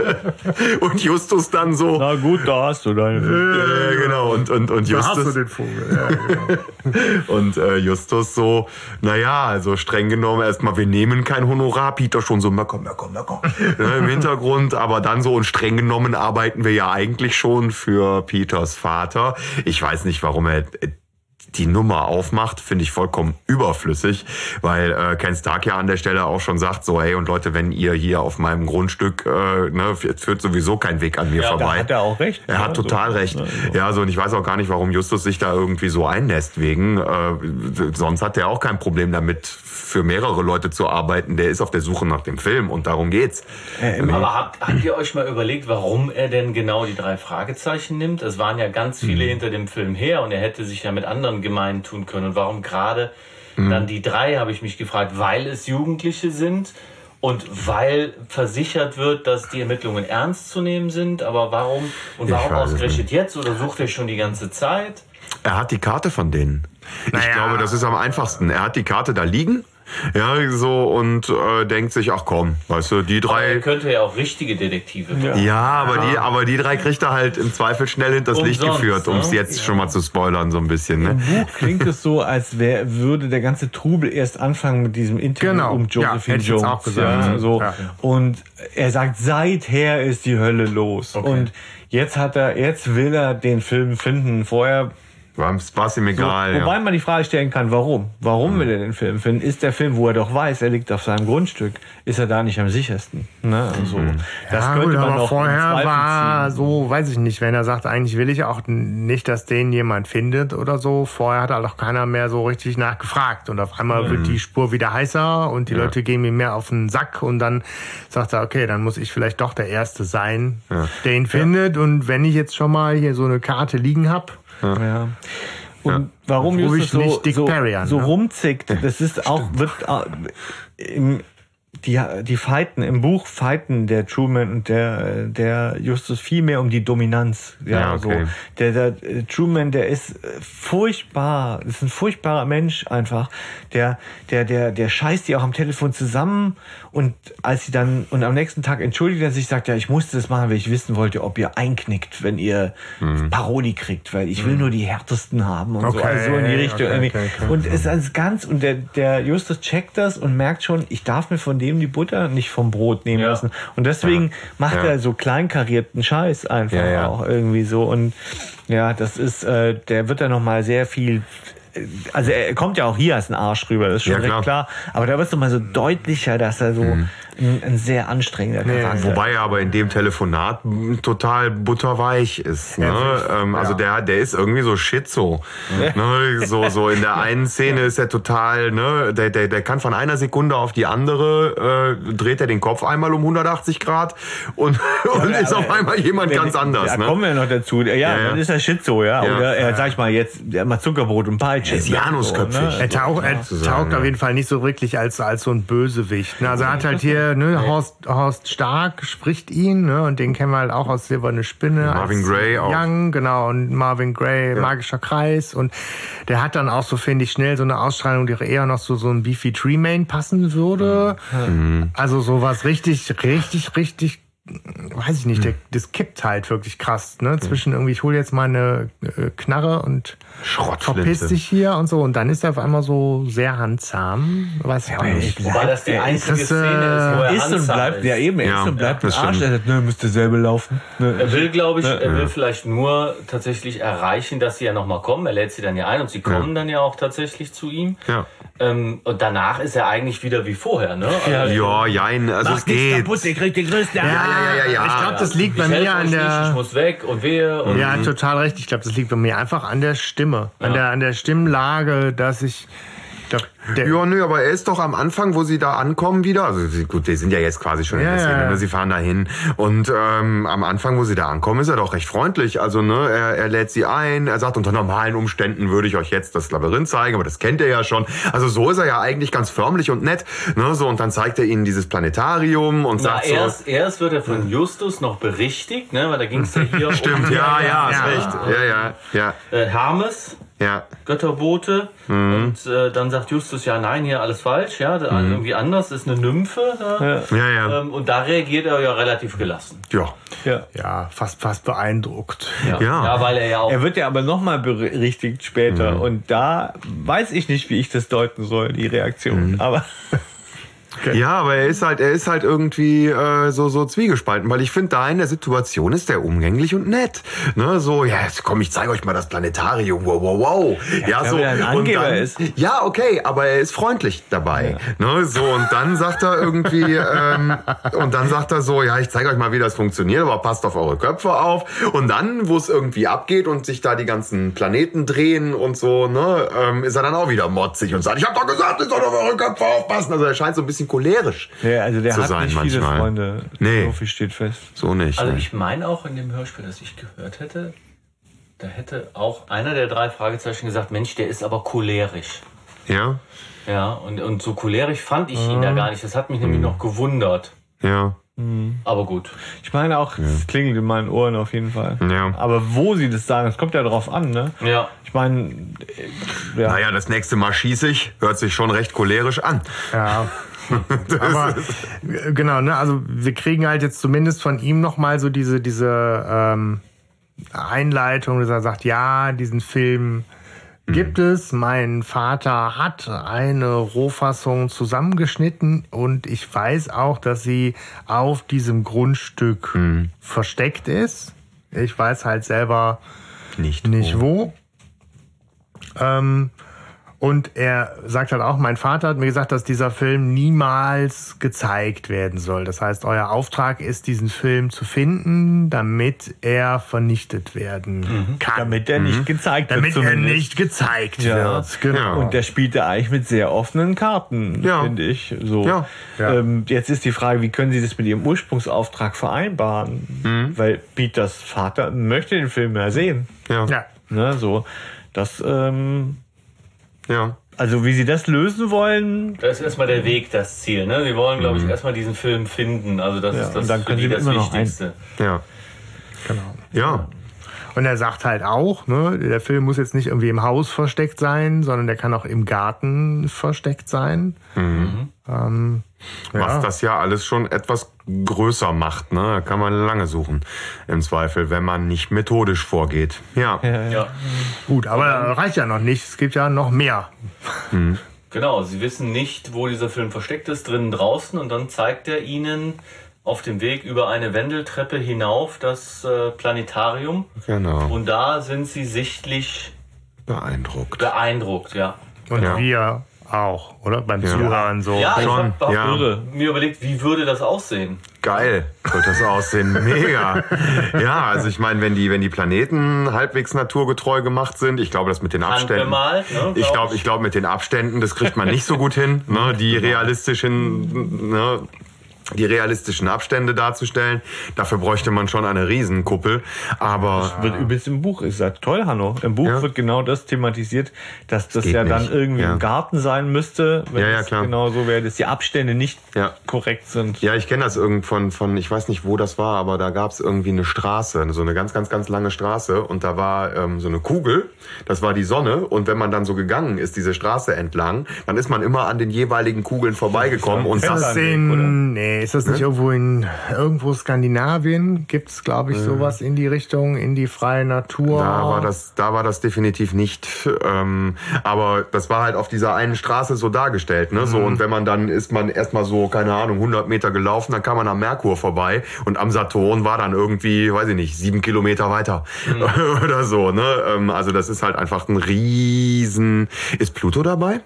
C: Und Justus dann so.
B: Na gut, da hast du deine.
C: Äh, genau, und, und, und
A: Da hast du
C: Justus.
A: den Vogel. Ja, genau. [laughs]
C: Und äh, Justus so, naja, also streng genommen erstmal, wir nehmen kein Honorar. Peter schon so, na komm, na komm, na komm. ne, Im Hintergrund, aber dann so und streng genommen arbeiten wir ja eigentlich schon für Peters Vater. Ich weiß nicht, warum er äh, die Nummer aufmacht, finde ich vollkommen überflüssig, weil äh, Ken Stark ja an der Stelle auch schon sagt, so, hey, und Leute, wenn ihr hier auf meinem Grundstück, äh, ne, führt sowieso kein Weg an mir
D: Ja,
C: vorbei.
B: Da hat er auch recht.
C: Er hat
B: Ja,
C: total
B: so.
C: recht.
B: Ja, so.
C: Ja, so und ich weiß auch gar nicht, warum Justus sich da irgendwie so einnässt wegen. Äh, sonst hat er auch kein Problem damit, für mehrere Leute zu arbeiten. Der ist auf der Suche nach dem Film und darum geht's.
D: Aber habt, habt ihr euch mal überlegt, warum er denn genau die drei Fragezeichen nimmt? Es waren ja ganz viele hinter dem Film her und er hätte sich ja mit anderen gemein tun können. Und warum gerade dann die drei, habe ich mich gefragt, weil es Jugendliche sind Und weil versichert wird, dass die Ermittlungen ernst zu nehmen sind, aber warum und warum ausgerechnet jetzt oder sucht er schon die ganze Zeit?
C: Er hat die Karte von denen. Ich
A: Naja.
C: glaube, das ist am einfachsten. Er hat die Karte da liegen. Ja, so und äh, denkt sich, ach komm, weißt du, die
D: Aber er
C: drei.
D: könnte ja auch richtige Detektive werden.
C: Ja, aber die, aber die drei kriegt er halt im Zweifel schnell hinters Licht
D: Umsonst,
C: geführt, um es
D: ne?
C: jetzt schon mal zu spoilern, so ein bisschen. Ne?
B: Buch klingt es so, als wär, würde der ganze Trubel erst anfangen mit diesem Interview
A: Genau.
B: um
A: Ja,
B: Josephine
A: ich jetzt
B: Jones.
A: auch gesagt.
B: Ja, so.
A: Ja.
B: Und er sagt, seither ist die Hölle los. Und jetzt hat er, jetzt will er den Film finden. Vorher
C: War es ihm
B: so,
C: egal.
B: wobei
C: ja.
B: man die Frage stellen kann, warum? Warum will er den Film finden? Ist der Film, wo er doch weiß, er liegt auf seinem Grundstück, ist er da nicht am sichersten? Ne? Also, Das
A: ja,
B: könnte
A: gut,
B: man
A: aber vorher war
B: ziehen.
A: so, weiß ich nicht, wenn er sagt, eigentlich will ich auch nicht, dass den jemand findet oder so. Vorher hat halt auch keiner mehr so richtig nachgefragt. Und auf einmal wird die Spur wieder heißer und die Leute gehen mir mehr auf den Sack und dann sagt er, okay, dann muss ich vielleicht doch der Erste sein, der ihn findet. Und wenn ich jetzt schon mal hier so eine Karte liegen hab,
B: Ja. Und warum
A: Ruf
B: Justus so, so, so
A: ne?
B: rumzickt, das ist auch, wird äh, im, die, die Fighten, im Buch Fighten der Truman und der, der Justus viel mehr um die Dominanz. Ja,
C: Ja, okay.
B: so. Der, der äh, Truman, der ist äh, furchtbar, ist ein furchtbarer Mensch einfach. Der, der, der, der scheißt die auch am Telefon zusammen und als sie dann, und am nächsten Tag entschuldigt er sich, sagt ja, ich musste das machen, weil ich wissen wollte, ob ihr einknickt, wenn ihr Paroli kriegt, weil ich will nur die härtesten haben und so,
A: Okay,
B: also so in die Richtung.
A: okay,
B: irgendwie. Und es ist alles ganz, und der, der Justus checkt das und merkt schon, ich darf mir von dem die Butter nicht vom Brot nehmen
D: Ja.
B: lassen. Und deswegen macht
C: Ja.
B: er so kleinkarierten Scheiß einfach
C: Ja, ja.
B: auch irgendwie so. Und ja, das ist, äh, der wird da nochmal sehr viel. äh, Also er kommt ja auch hier als ein Arsch rüber, das ist schon
C: Ja,
B: recht
C: klar.
B: klar. Aber da wird es nochmal so deutlicher, dass er so ein, ein sehr anstrengender Charakter.
C: Wobei er aber in dem Telefonat total butterweich ist. Ne? ähm, also der, der ist irgendwie so schizo. Ne? So, so in der einen Szene ist er total, ne, der, der, der kann von einer Sekunde auf die andere, äh, dreht er den Kopf einmal um 180 Grad und, und ist auf einmal jemand ganz anders.
B: Da
C: Ne?
B: kommen wir noch dazu. Ja,
C: ja.
B: dann ist er Schizo, ja.
C: Ja.
B: Oder er, sag ich mal, jetzt, macht Zuckerbrot und Peitsche.
C: Er ist Janusköpfig.
B: So, ne?
A: Er, taucht, er taugt
C: ja.
A: auf jeden Fall nicht so wirklich als, als so ein Bösewicht. Ne? Also er hat halt hier, ne, Horst, Horst Stark spricht ihn, ne, und den kennen wir halt auch aus Silberne Spinne.
C: Marvin Gray auch.
A: Young, genau, und Marvin Gray, Magischer Kreis. Und der hat dann auch so, finde ich, schnell so eine Ausstrahlung, die eher noch so, so ein Beefy Tremaine passen würde.
C: Mhm.
A: Also sowas richtig, richtig, richtig weiß ich nicht, der, das kippt halt wirklich krass, ne? Zwischen irgendwie, ich hole jetzt mal eine äh, Knarre und verpiss dich hier und so. Und dann ist er auf einmal so sehr handzahm. Weiß ich auch nicht.
D: Wobei das die einzige
A: ist,
D: Szene ist, wo er
B: Ist und bleibt,
D: ist.
B: ja eben, er
C: Ja,
B: ist und bleibt
C: das
B: Arsch. Er sagt, ne, müsste selber laufen. Ne.
D: Er will, glaube ich, er will vielleicht nur tatsächlich erreichen, dass sie ja nochmal kommen. Er lädt sie dann ja ein und sie kommen dann ja auch tatsächlich zu ihm.
C: Ja.
D: Ähm, und danach ist er eigentlich wieder wie vorher, ne? Also,
C: Ja, jein, also es geht.
B: ihr kriegt den größten
A: Ja,
C: ja, ja, ja.
A: Ich glaube, das liegt bei mir an
D: nicht, ich
A: der.
D: muss weg und wehe. Und
A: Ja, total recht. Ich glaube, das liegt bei mir einfach an der Stimme, an der an der Stimmlage, dass ich. Der,
C: Ja, nö, aber er ist doch am Anfang, wo sie da ankommen wieder. Also gut, die sind ja jetzt quasi schon in der Szene,
A: ja, ja.
C: ne? sie fahren da hin. Und ähm, am Anfang, wo sie da ankommen, ist er doch recht freundlich. Also ne, er, er lädt sie ein, er sagt, unter normalen Umständen würde ich euch jetzt das Labyrinth zeigen, aber das kennt ihr ja schon. Also so ist er ja eigentlich ganz förmlich und nett. Ne? So, und dann zeigt er ihnen dieses Planetarium und
D: Na,
C: sagt so.
D: erst, erst wird er von Justus noch berichtigt, ne? weil da ging es ja hier [laughs]
C: Stimmt,
D: um
C: ja, ja,
A: ja.
C: recht. Ja, ja, ja,
D: äh, Hermes,
C: ja.
D: Götterbote. Und äh, dann sagt Justus, ja, nein, hier alles falsch, ja, da- irgendwie anders, ist eine Nymphe. Da.
C: Ja, ja.
D: Ähm, und da reagiert er ja relativ gelassen.
C: Ja.
B: Ja.
A: ja, fast, fast beeindruckt.
D: Ja,
C: Ja.
D: ja weil er ja auch
B: Er wird ja aber nochmal berichtigt später.
C: Mhm.
B: Und da weiß ich nicht, wie ich das deuten soll, die Reaktion.
C: Mhm. [laughs]
B: Aber
C: Ja, aber er ist halt, er ist halt irgendwie äh, so so zwiegespalten, weil ich finde, da in der Situation ist er umgänglich und nett. Ne, so, ja, jetzt komm, ich zeige euch mal das Planetarium. Wow, wow, wow. Ja,
B: weil
C: so.
B: ein Angeber
C: dann,
B: ist.
C: Ja, okay, aber er ist freundlich dabei. Ne, so und dann sagt er irgendwie ähm, und dann sagt er so, ja, ich zeige euch mal, wie das funktioniert, aber passt auf eure Köpfe auf. Und dann, wo es irgendwie abgeht und sich da die ganzen Planeten drehen und so, ne, ähm, ist er dann auch wieder motzig und sagt, ich hab doch gesagt, ihr sollt auf eure Köpfe aufpassen. Also er scheint so ein bisschen cholerisch
B: ja, also der
C: zu
B: hat
C: sein
B: nicht viele
C: manchmal.
B: Freunde.
C: Nee.
B: So viel steht fest.
C: So nicht.
D: Also
C: ne?
D: ich meine auch in dem Hörspiel, das ich gehört hätte, da hätte auch einer der drei Fragezeichen gesagt, Mensch, der ist aber cholerisch.
C: Ja,
D: Ja, und, und so cholerisch fand ich ihn ja gar nicht. Das hat mich nämlich noch gewundert.
C: ja,
D: Aber gut.
B: Ich meine auch, es klingelt in meinen Ohren auf jeden Fall.
C: ja.
B: Aber wo sie das sagen, es kommt ja drauf an, ne?
D: Ja.
B: Ich meine, äh, ja.
C: Naja, das nächste Mal schieße ich, hört sich schon recht cholerisch an.
A: Ja. [laughs] Aber äh, genau, ne, also wir kriegen halt jetzt zumindest von ihm nochmal so diese, diese ähm, Einleitung, dass er sagt, ja, diesen Film gibt es. Mein Vater hat eine Rohfassung zusammengeschnitten und ich weiß auch, dass sie auf diesem Grundstück versteckt ist. Ich weiß halt selber
C: Nicht.
A: nicht
C: wo.
A: wo. Ähm, und er sagt halt auch, mein Vater hat mir gesagt, dass dieser Film niemals gezeigt werden soll. Das heißt, euer Auftrag ist, diesen Film zu finden, damit er vernichtet werden kann.
B: damit er nicht gezeigt wird.
A: damit er nicht gezeigt
B: Ja.
A: wird. Genau.
B: Und der spielt da eigentlich mit sehr offenen Karten,
C: Ja.
B: finde ich. So.
C: Ja.
B: Ähm, jetzt ist die Frage, wie können Sie das mit Ihrem Ursprungsauftrag vereinbaren?
C: Mhm.
B: Weil Peters Vater möchte den Film ja sehen.
C: Ja.
B: Ne, so. Das, ähm,
C: ja.
B: also wie Sie das lösen wollen,
D: Das ist erstmal der Weg, das Ziel. Ne? Sie wollen, glaube ich, erstmal diesen Film finden. Also das
B: Ja,
D: ist das,
B: und dann
D: für
B: können
D: die
B: Sie
D: das
B: immer noch ein-
D: Wichtigste.
C: ja.
A: Genau.
C: Ja,
A: Und er sagt halt auch, ne, der Film muss jetzt nicht irgendwie im Haus versteckt sein, sondern der kann auch im Garten versteckt sein. Ähm,
C: was
A: ja.
C: das ja alles schon etwas größer macht. Ne? Da kann man lange suchen, im Zweifel, wenn man nicht methodisch vorgeht. Ja,
D: Ja.
A: Gut, aber reicht ja noch nicht. Es gibt ja noch mehr.
D: Genau, sie wissen nicht, wo dieser Film versteckt ist, drinnen, draußen. Und dann zeigt er ihnen auf dem Weg über eine Wendeltreppe hinauf das äh, Planetarium.
C: genau.
D: Und da sind sie sichtlich
C: Beeindruckt.
D: beeindruckt, ja.
A: Und
C: Ja.
A: wir auch, oder? Beim Zuhören so.
D: Ja, ich
C: schon,
D: habe hab
C: ja.
B: Irre.
D: mir überlegt, wie würde das aussehen?
C: Geil wird das aussehen, [laughs] mega. Ja, also ich meine, wenn die, wenn die Planeten halbwegs naturgetreu gemacht sind, ich glaube, das mit den Abständen.
D: Handbemalt, ne,
C: Ich
D: glaub
C: glaube, ich glaube, mit den Abständen, das kriegt man nicht so gut hin, ne, die [laughs] realistischen, ne, die realistischen Abstände darzustellen. Dafür bräuchte man schon eine Riesenkuppel. Aber
B: wird übelst im Buch. Ich sag, toll, Hanno. Im Buch
C: Ja.
B: wird genau das thematisiert, dass das
C: geht
B: ja dann
C: nicht.
B: irgendwie
C: Ja.
B: im Garten sein müsste, wenn
C: Ja, ja,
B: es
C: klar.
B: genau so wäre, dass die Abstände nicht
C: Ja.
B: korrekt sind.
C: Ja, ich kenne das irgend von, von, ich weiß nicht, wo das war, aber da gab es irgendwie eine Straße, so eine ganz, ganz, ganz lange Straße und da war ähm, so eine Kugel, das war die Sonne und wenn man dann so gegangen ist, diese Straße entlang, dann ist man immer an den jeweiligen Kugeln vorbeigekommen und
A: das
C: das,
B: oder?
A: in, nee, ist das nicht irgendwo in irgendwo Skandinavien? Gibt es, glaube ich, sowas in die Richtung, in die freie Natur?
C: da war das, da war das definitiv nicht, ähm, aber das war halt auf dieser einen Straße so dargestellt, ne, so und wenn man dann ist man erstmal so, keine Ahnung, 100 Meter gelaufen, dann kam man am Merkur vorbei und am Saturn war dann irgendwie, weiß ich nicht, sieben Kilometer weiter [laughs] oder so, ne, ähm, also das ist halt einfach ein riesen, ist Pluto dabei?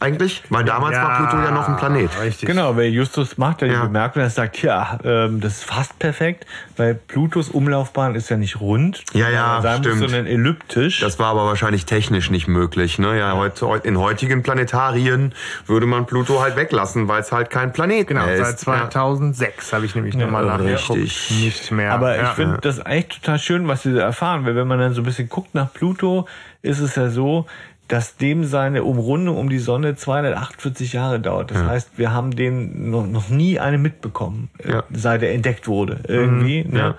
C: Eigentlich? Weil damals war Pluto ja noch ein Planet.
A: Richtig.
B: Genau, weil Justus macht ja die
C: Ja.
B: Bemerkung, er sagt, ja, ähm, das ist fast perfekt, weil Plutos Umlaufbahn ist ja nicht rund,
C: Ja, ja,
B: sondern sein
C: stimmt.
B: sondern elliptisch.
C: Das war aber wahrscheinlich technisch nicht möglich. Ne? Ja, heute, in heutigen Planetarien würde man Pluto halt weglassen, weil es halt kein Planet
A: Genau,
C: mehr ist.
A: seit 2006 habe ich nämlich nochmal
C: Ja,
A: nachgeguckt.
C: richtig.
A: Nicht mehr.
B: Aber
A: ja.
B: ich finde das eigentlich total schön, was sie da erfahren, weil wenn man dann so ein bisschen guckt nach Pluto, ist es ja so, dass dem seine Umrundung um die Sonne 248 Jahre dauert. Das heißt, wir haben den noch, noch nie eine mitbekommen, äh,
C: Ja.
B: seit er entdeckt wurde irgendwie. ne?
C: ja.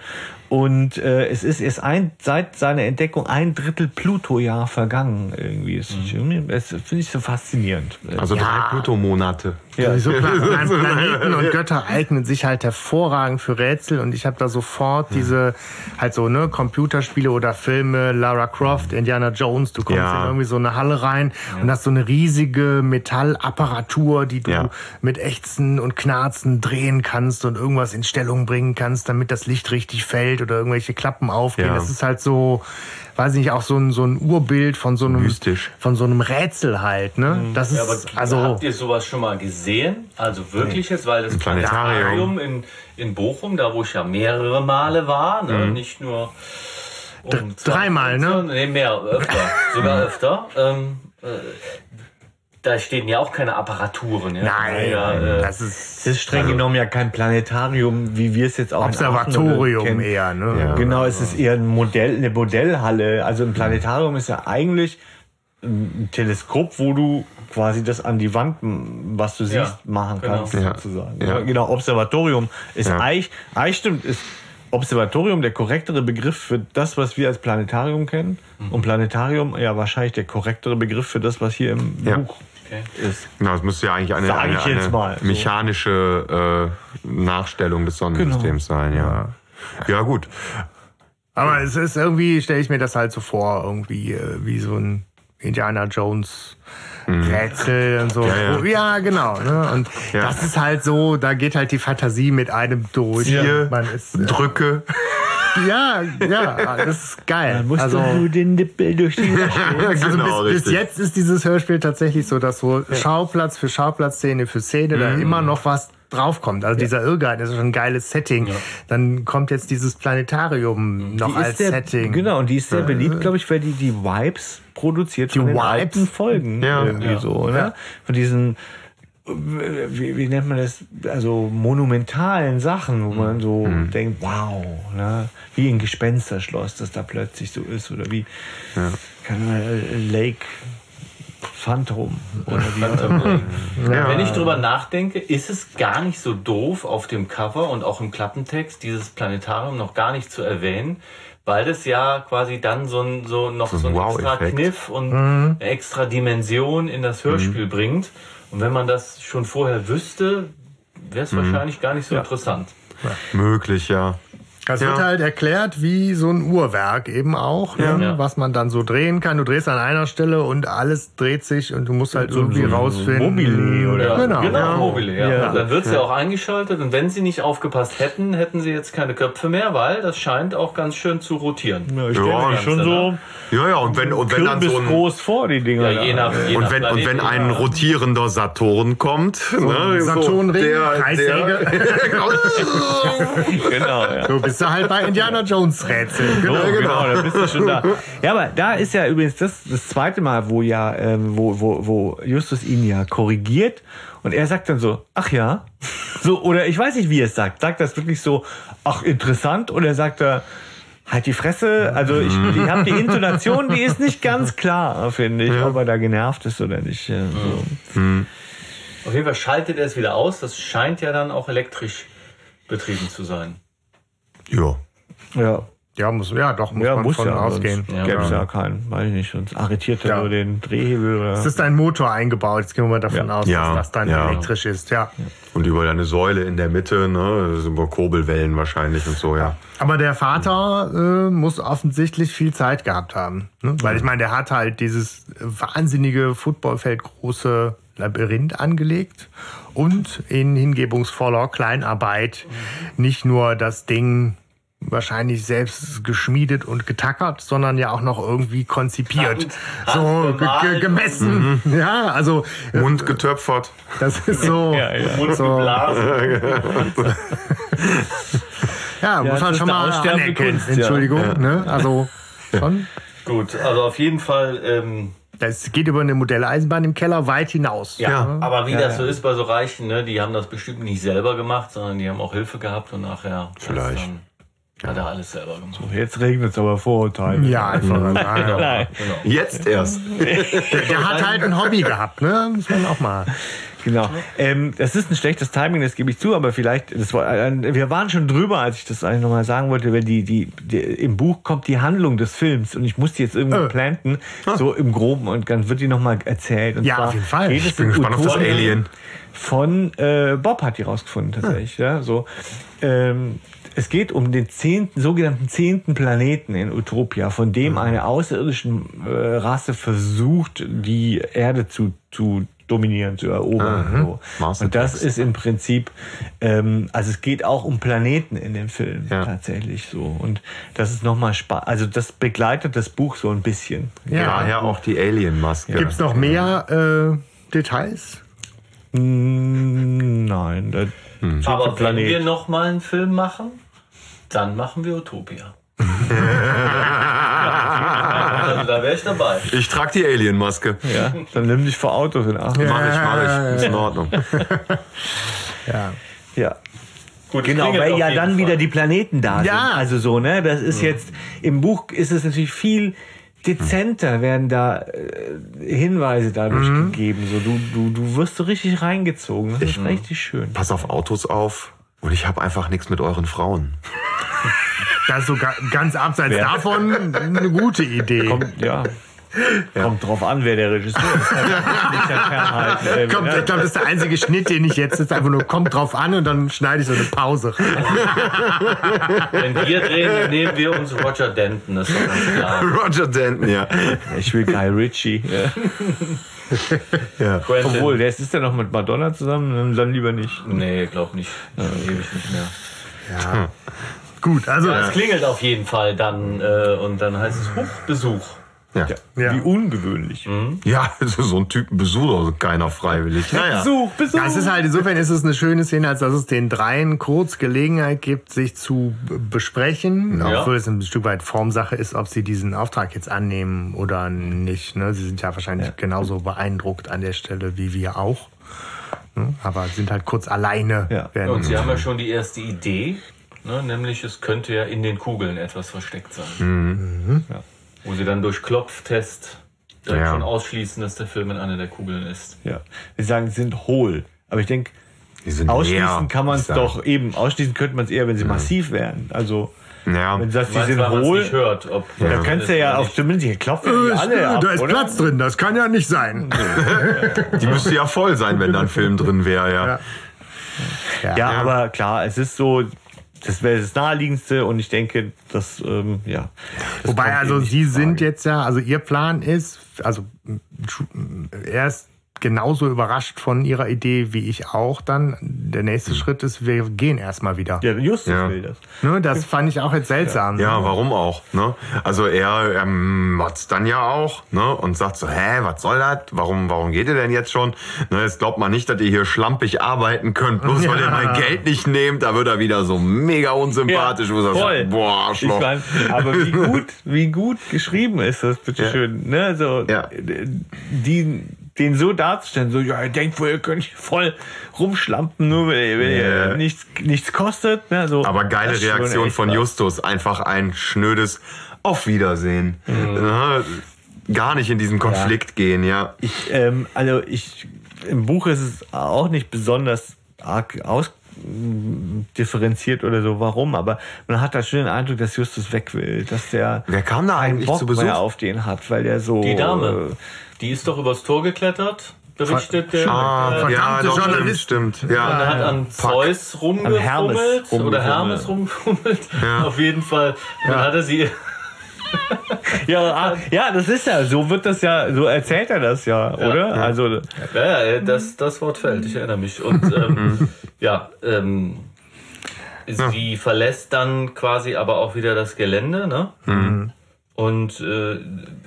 B: Und äh, es ist erst ein, seit seiner Entdeckung ein Drittel Pluto-Jahr vergangen. Irgendwie. Das, das finde ich so faszinierend.
C: Also
A: Ja.
C: drei Pluto-Monate.
B: Ja,
A: Sowieso Plan [laughs] Planeten und Götter eignen sich halt hervorragend für Rätsel und ich habe da sofort diese halt so ne Computerspiele oder Filme Lara Croft, Indiana Jones, du kommst
C: Ja.
A: in irgendwie so eine Halle rein und hast so eine riesige Metallapparatur, die du
C: Ja.
A: mit Ächzen und Knarzen drehen kannst und irgendwas in Stellung bringen kannst, damit das Licht richtig fällt oder irgendwelche Klappen aufgehen.
C: Ja.
A: Das ist halt so weiß ich nicht, auch so ein, so ein Urbild von so einem,
C: Mystisch.
A: von so einem Rätsel halt, ne? Das ist,
D: Ja, aber
A: also,
D: habt ihr sowas schon mal gesehen? Also wirklich jetzt, weil das
C: Planetarium.
D: Planetarium in, in Bochum, da wo ich ja mehrere Male war, ne? nicht nur um
A: Dr- dreimal, ne?
D: Nee, mehr, öfter, sogar öfter. Ähm, äh, da stehen ja auch keine Apparaturen. Ja?
A: nein,
D: ja, äh,
A: das ist
B: Es ist streng genommen ja kein Planetarium, wie wir es jetzt auch
A: Observatorium eher, ne?
C: Ja.
B: Genau, es ist eher ein Modell, eine Modellhalle. Also ein Planetarium ist ja eigentlich ein Teleskop, wo du quasi das an die Wand, was du siehst,
D: Ja,
B: machen
D: genau.
B: kannst,
C: Ja.
B: sozusagen.
C: Ja.
B: Genau, Observatorium ist
C: Ja.
B: eigentlich, eigentlich stimmt, ist Observatorium der korrektere Begriff für das, was wir als Planetarium kennen.
C: Mhm.
B: Und Planetarium ja wahrscheinlich der korrektere Begriff für das, was hier im
C: Ja.
B: Buch
D: Okay.
B: ist.
C: Genau, es müsste ja eigentlich eine, eine, eine
B: mal, so.
C: mechanische äh, Nachstellung des Sonnensystems
B: Genau.
C: sein, ja. Ja, gut.
A: Aber es ist irgendwie, stelle ich mir das halt so vor, irgendwie äh, wie so ein Indiana Jones Rätsel und so.
C: Mhm. Ja, ja.
A: Ja genau. Ne? Und
C: Ja.
A: das ist halt so, da geht halt die Fantasie mit einem durch.
C: Hier,
A: Man ist, äh,
C: Drücke.
A: ja, ja, das ist geil.
B: Dann musst
A: also,
B: du nur den Nippel durch die [laughs]
A: also
C: genau,
A: bis, bis
C: richtig.
A: jetzt ist dieses Hörspiel tatsächlich so, dass so Schauplatz für Schauplatz, Szene für Szene da
C: Mhm.
A: immer noch was draufkommt. Also dieser Irrgarten ist schon ein geiles Setting. Dann kommt jetzt dieses Planetarium noch
B: Die
A: als
B: sehr,
A: Setting.
B: Genau, und die ist sehr beliebt, glaube ich, weil die die Vibes produziert von den
A: Vibes?
B: alten Folgen
C: Ja.
B: irgendwie
D: Ja.
B: so?
A: Ja.
B: Von diesen wie, wie nennt man das, also monumentalen Sachen, wo man so
C: Mhm.
B: denkt, wow, ne? wie ein Gespensterschloss, das da plötzlich so ist, oder wie keine Ahnung, Lake Phantom oder wie [laughs] auch immer.
D: Wenn ich drüber nachdenke, ist es gar nicht so doof, auf dem Cover und auch im Klappentext dieses Planetarium noch gar nicht zu erwähnen, weil das ja quasi dann so, ein, so noch so
C: ein
D: einen extra. Kniff und eine extra Dimension in das Hörspiel bringt. Und wenn man das schon vorher wüsste, wäre es wahrscheinlich gar nicht so interessant.
C: Möglich, ja.
A: Das
C: Ja.
A: wird halt erklärt wie so ein Uhrwerk eben auch, ne?
D: Ja.
A: was man dann so drehen kann. Du drehst an einer Stelle und alles dreht sich und du musst halt irgendwie
B: so
A: rausfinden.
B: Mobile oder-
D: Ja,
A: Genau.
D: genau,
A: Ja.
D: Mobile, ja. Dann wird es ja. auch eingeschaltet und wenn sie nicht aufgepasst hätten, hätten sie jetzt keine Köpfe mehr, weil das scheint auch ganz schön zu rotieren.
B: Ja, ich
C: Ja,
B: schon
D: Ganze,
B: so
C: Ja, ja, und wenn, und wenn dann so ein,
B: groß vor, die Dinger.
D: Ja, je
B: da.
D: nach, je nach
C: und wenn, und wenn ein rotierender Saturn kommt, ne,
A: Saturnring,
C: der-
A: Kreissäge. [laughs] [laughs] [laughs]
B: Genau, ja.
A: Du bist ja halt bei Indiana Jones Rätsel.
B: So,
A: Genau.
B: genau, da bist du schon da. Ja, aber da ist ja übrigens das, das zweite Mal, wo ja, ähm, wo, wo, wo Justus ihn ja korrigiert und er sagt dann so, ach ja, so, oder ich weiß nicht, wie er es sagt. Sagt das wirklich so, ach interessant, oder sagt er, halt die Fresse, also ich, ich habe die Intonation, die ist nicht ganz klar, finde ich, ob er da genervt ist oder nicht. Ja, so.
D: Auf jeden Fall schaltet er es wieder aus. Das scheint ja dann auch elektrisch betrieben zu sein.
C: Ja.
B: ja.
A: Ja, muss, ja, doch, muss
B: Ja,
A: man
B: muss
A: von
B: ja,
A: ausgehen.
B: sonst gäbe es ja keinen, weiß ich nicht, sonst arretiert er
A: Ja.
B: nur den Drehhebel oder.
A: Es ist ein Motor eingebaut. Jetzt gehen wir mal davon
B: Ja.
A: aus,
C: Ja,
A: dass das dann
C: ja.
A: elektrisch ist. Ja.
C: Und über eine Säule in der Mitte, ne, das sind über Kurbelwellen wahrscheinlich und so, ja.
A: Aber der Vater äh, muss offensichtlich viel Zeit gehabt haben. Ne? Weil ich meine, der hat halt dieses wahnsinnige Footballfeld große Labyrinth angelegt und in hingebungsvoller Kleinarbeit nicht nur das Ding wahrscheinlich selbst geschmiedet und getackert, sondern ja auch noch irgendwie konzipiert.
D: Hand-
A: so ge gemessen. Ja, also äh,
C: Mund getöpfert.
A: das ist so. [laughs]
B: Ja, ja.
D: Mund
A: So.
D: geblasen. [laughs] [laughs]
A: Ja, muss
B: das
A: man schon mal anerkennen.
B: Kunst, ja.
A: Entschuldigung, ne? Also schon.
D: Gut, also auf jeden Fall. Ähm,
A: Das geht über eine Modelleisenbahn im Keller weit hinaus.
D: ja,
C: Ja.
D: aber wie
B: Ja,
D: das so ist bei so Reichen, ne, die haben das bestimmt nicht selber gemacht, sondern die haben auch Hilfe gehabt und nachher
C: Vielleicht.
D: Dann, hat er alles selber gemacht.
B: Jetzt regnet es aber Vorurteile.
A: Ja, einfach.
B: Nein.
D: Genau.
C: Jetzt erst.
A: Der, der hat halt ein Hobby gehabt, ne? Muss man auch mal.
B: Genau. Ähm, das ist ein schlechtes Timing, das gebe ich zu, aber vielleicht, das war, äh, wir waren schon drüber, als ich das eigentlich nochmal sagen wollte, weil die, die, die, im Buch kommt die Handlung des Films und ich muss die jetzt irgendwie
A: Äh.
B: planten, so im Groben und dann wird die nochmal erzählt. Und
A: Ja, auf jeden Fall. Ich
C: bin
B: in
C: gespannt auf das Alien.
B: Von äh, Bob hat die rausgefunden tatsächlich. Ja, so. Ähm, es geht um den zehnten, sogenannten zehnten Planeten in Utopia, von dem eine außerirdische äh, Rasse versucht, die Erde zu, zu dominieren, zu erobern. So.
C: Master
B: Und das ist im Prinzip, ähm, also es geht auch um Planeten in dem Film
C: Ja.
B: tatsächlich so. Und das ist nochmal spannend. Also das begleitet das Buch so ein bisschen.
A: Ja.
C: Daher auch die Alien-Maske.
A: Gibt's noch mehr äh, Details?
B: Mm, Nein,
C: Hm.
D: Aber wenn wir noch mal einen Film machen, dann machen wir Utopia. Also da wäre ich dabei.
C: Ich trage die Alien-Maske.
B: Ja, dann nimm dich vor Autos in Acht.
C: Mach ich, mach ich. Ist in Ordnung. [laughs]
A: Ja.
B: Ja.
D: Gut,
B: Genau, weil ja dann
D: Fall.
B: wieder die Planeten da
A: Ja.
B: sind. Also so, ne? Das ist jetzt, im Buch ist es natürlich viel, dezenter werden da äh, Hinweise dadurch gegeben. So, du, du, du wirst so richtig reingezogen. Das ist richtig schön.
C: Pass auf Autos auf. Und ich habe einfach nichts mit euren Frauen. [laughs]
A: Das ist so ga- ganz abseits
B: Wer-
A: davon eine gute Idee.
B: Kommt, ja. Kommt drauf an, wer der Regisseur ist. Fernhalten. Äh,
A: Kommt,
B: ne?
A: ich glaube, das ist der einzige Schnitt, den ich jetzt ist einfach nur kommt drauf an und dann schneide ich so eine Pause.
D: Wenn wir drehen, nehmen wir uns Roger Denton, das ist doch ganz klar.
C: Roger Denton, ja.
B: Ich will Guy Ritchie. Ja. [laughs]
C: ja.
D: Quentin.
B: Obwohl, der ist, ist ja noch mit Madonna zusammen, dann- lieber nicht.
D: Nee, glaub nicht. Schon ewig nicht mehr.
A: Gut, also
D: Ja, es klingelt auf jeden Fall dann äh, und dann heißt es Huch, Besuch.
C: Ja.
A: Ja.
B: Wie ungewöhnlich.
C: ja, so einen Typen besucht also keiner freiwillig. Naja.
B: Besuch, Besuch.
A: Ja, es ist halt, insofern ist es eine schöne Szene, als dass es den dreien kurz Gelegenheit gibt, sich zu besprechen.
D: Ja.
A: Obwohl es ein Stück weit Formsache ist, ob sie diesen Auftrag jetzt annehmen oder nicht. Ne? Sie sind ja wahrscheinlich genauso beeindruckt an der Stelle wie wir auch. Ne? Aber sind halt kurz alleine.
B: Ja.
D: Und Sie haben ja schon die erste Idee, ne, nämlich es könnte ja in den Kugeln etwas versteckt sein.
B: Mhm. Ja.
D: Wo Sie dann durch Klopftest direkt
C: Ja.
D: schon ausschließen, dass der Film in einer der Kugeln ist.
B: Ja. Wir sagen, sie sind hohl. Aber ich denke, ausschließen
C: leer,
B: kann man es doch eben. Ausschließen könnte man es eher, wenn sie massiv wären. Also,
C: Ja.
B: wenn du sagst, die sind hohl,
D: nicht hört, ob
B: da kannst du ja auf zumindest, die klopfen
A: Äh,
B: die alle ab,
A: da ist
B: oder?
A: Platz drin, das kann ja nicht sein. [laughs]
C: Die müsste ja voll sein, wenn da ein Film drin wäre, ja.
A: Ja.
B: Ja, aber klar, es ist so, das wäre das Naheliegendste und ich denke, dass, ähm, ja. das
A: Wobei, also
B: eh
A: Sie sind jetzt ja, also Ihr Plan ist, also er ist genauso überrascht von Ihrer Idee wie ich auch dann. Der nächste Schritt ist, wir gehen erstmal wieder.
B: Ja, Justus
C: Ja.
B: will das.
A: Ne, das fand ich auch jetzt seltsam.
C: Ja,
A: ne?
C: warum auch? Ne? Also er ähm, motzt dann ja auch ne? und sagt so, hä, was soll das? Warum, warum geht ihr denn jetzt schon? Ne, jetzt glaubt man nicht, dass ihr hier schlampig arbeiten könnt, bloß weil ihr
A: Ja.
C: mein Geld nicht nehmt. Da wird er wieder so mega unsympathisch. wo er
B: voll.
C: sagt, boah,
B: Ich
C: Arschloch.
B: mein, aber wie [laughs] gut, wie gut geschrieben ist das, bitteschön. Ne? So,
C: Ja.
B: die, den so darzustellen, so, ja, ihr denkt wohl, ihr könnt voll rumschlampen, nur weil, ihr- weil
C: Ja.
B: nichts, nichts kostet. Ne? So,
C: Aber geile Reaktion von. Justus. Einfach ein schnödes Auf Wiedersehen.
B: Mhm.
C: Gar nicht in diesen Konflikt gehen, ja.
B: Ich, ähm, also ich, im Buch ist es auch nicht besonders arg ausdifferenziert oder so, warum, aber man hat da schon den Eindruck, dass Justus weg will, dass der
C: Wer kam da eigentlich
B: Bock
C: zu Besuch?
B: auf den hat, weil der so...
D: Die
B: äh,
D: Dame, die ist doch übers Tor geklettert, berichtet der.
C: Ah,
D: der
C: ja, doch, stimmt,
A: Journalist.
C: stimmt.
D: Und er hat
C: Ja.
D: an Zeus rumgefummelt
B: Hermes
D: oder. Hermes rumgefummelt.
C: Ja.
D: Auf jeden Fall. Und dann hat er sie. [laughs]
B: Ja, ah, ja, das ist ja, so wird das ja, so erzählt er das ja, oder? Also,
D: Ja, ja, das, das Wort fällt, ich erinnere mich. Und [laughs] ähm, ja, ähm, sie verlässt dann quasi aber auch wieder das Gelände, ne? Und äh,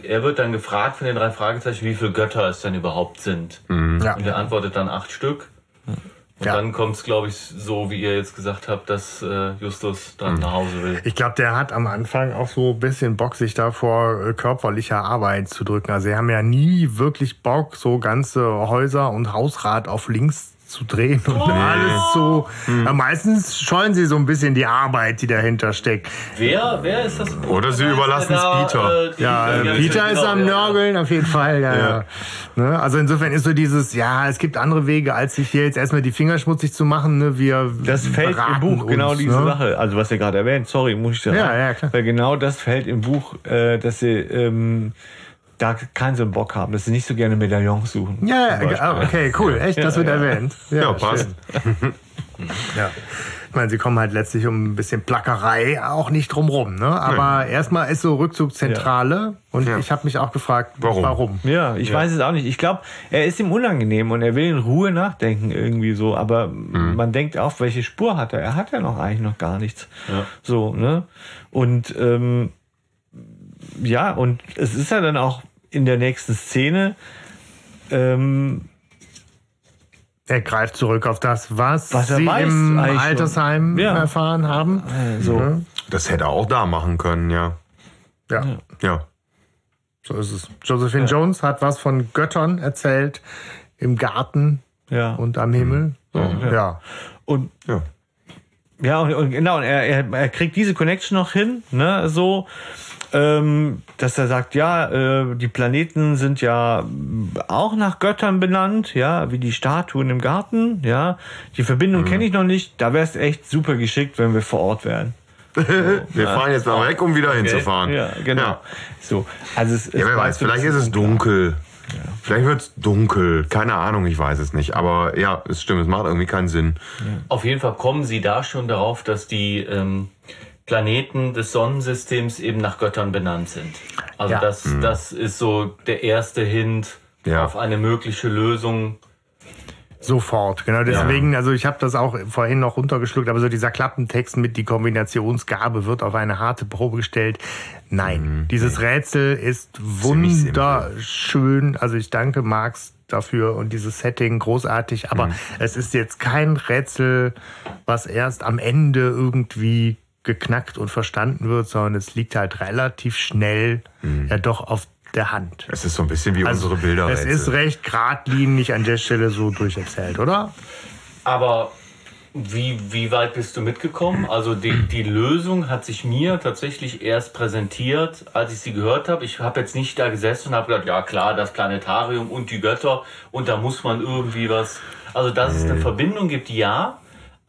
D: er wird dann gefragt von den drei Fragezeichen, wie viele Götter es denn überhaupt sind.
A: Ja.
D: Und er antwortet dann acht Stück. Und
A: Ja.
D: dann kommt es, glaube ich, so wie ihr jetzt gesagt habt, dass äh, Justus dann nach Hause will.
A: Ich glaube, der hat am Anfang auch so ein bisschen Bock, sich da vor äh, körperlicher Arbeit zu drücken. Also sie haben ja nie wirklich Bock, so ganze Häuser und Hausrat auf links zu drehen und alles so. Ja, meistens scheuen sie so ein bisschen die Arbeit, die dahinter steckt.
D: Wer, wer ist das?
C: Oder sie überlassen es
D: da,
C: Peter.
D: äh,
A: Ja, Peter ist
D: genau,
A: am
D: ja.
A: Nörgeln, auf jeden Fall. Ja, ja. Ne? Also insofern ist so dieses, ja, es gibt andere Wege, als sich hier jetzt erstmal die Finger schmutzig zu machen. Ne? Wir
B: das fällt im Buch, genau
A: uns,
B: diese
A: ne?
B: Sache. Also, was ihr gerade erwähnt, sorry, muss ich sagen.
A: Ja, ja, klar.
B: Weil genau das fällt im Buch, äh, dass sie ähm, da keinen so einen Bock haben, dass sie nicht so gerne Medaillons suchen.
A: Ja, ja, ah, okay, cool. Echt, das wird erwähnt.
C: Ja, passt.
A: schön. [laughs] ja. Ich meine, sie kommen halt letztlich um ein bisschen Plackerei auch nicht drumrum. Ne? Aber erstmal ist so Rückzugszentrale. Und
C: Ja.
A: ich habe mich auch gefragt,
C: Warum?
A: warum?
B: Ja, ich weiß es auch nicht. Ich glaube, er ist ihm unangenehm und er will in Ruhe nachdenken irgendwie so. Aber man denkt auch, welche Spur hat er? Er hat ja noch eigentlich noch gar nichts.
D: Ja.
B: So, ne? Und ähm, ja, und es ist ja dann auch in der nächsten Szene. Ähm,
A: Er greift zurück auf das, was,
B: Was er
A: sie
B: weiß
A: im. Altersheim
B: Ja.
A: erfahren haben.
B: so.
A: Ne?
C: Das hätte er auch da machen können, ja.
A: Ja,
C: Ja.
A: so ist es. Josephine Jones hat was von Göttern erzählt im Garten
B: Ja.
A: und am Himmel. So, ja.
B: Und
C: Ja.
B: Ja, und, und genau, und er, er, er kriegt diese Connection noch hin, ne, so, ähm, dass er sagt, ja, äh, die Planeten sind ja auch nach Göttern benannt, ja, wie die Statuen im Garten, ja. Die Verbindung kenne ich noch nicht, da wäre es echt super geschickt, wenn wir vor Ort wären. [laughs]
C: Wir fahren jetzt mal weg, um wieder hinzufahren.
B: Ja, genau.
C: Ja.
B: So, also es, es
C: Ja, wer weiß,
B: so
C: vielleicht ist es dunkel. Vielleicht wird es dunkel. Keine Ahnung, ich weiß es nicht. Aber ja, es stimmt, es macht irgendwie keinen Sinn.
D: Auf jeden Fall kommen sie da schon darauf, dass die ähm, Planeten des Sonnensystems eben nach Göttern benannt sind. Also
A: Ja.
D: das, das ist so der erste Hint
C: Ja.
D: auf eine mögliche Lösung.
A: Sofort, genau. Deswegen, also ich habe das auch vorhin noch runtergeschluckt, aber so dieser Klappentext mit die Kombinationsgabe wird auf eine harte Probe gestellt. Nein, dieses Rätsel ist wunderschön. Also ich danke Marx dafür und dieses Setting großartig, aber es ist jetzt kein Rätsel, was erst am Ende irgendwie geknackt und verstanden wird, sondern es liegt halt relativ schnell ja doch auf der Hand.
C: Es ist so ein bisschen wie unsere Bilder.
A: Also, Es ist recht geradlinig an der Stelle so durcherzählt, oder?
D: Aber wie, wie weit bist du mitgekommen? Also die, die Lösung hat sich mir tatsächlich erst präsentiert, als ich sie gehört habe. Ich habe jetzt nicht da gesessen und habe gedacht, ja klar, das Planetarium und die Götter und da muss man irgendwie was. Also dass es eine Verbindung gibt, ja.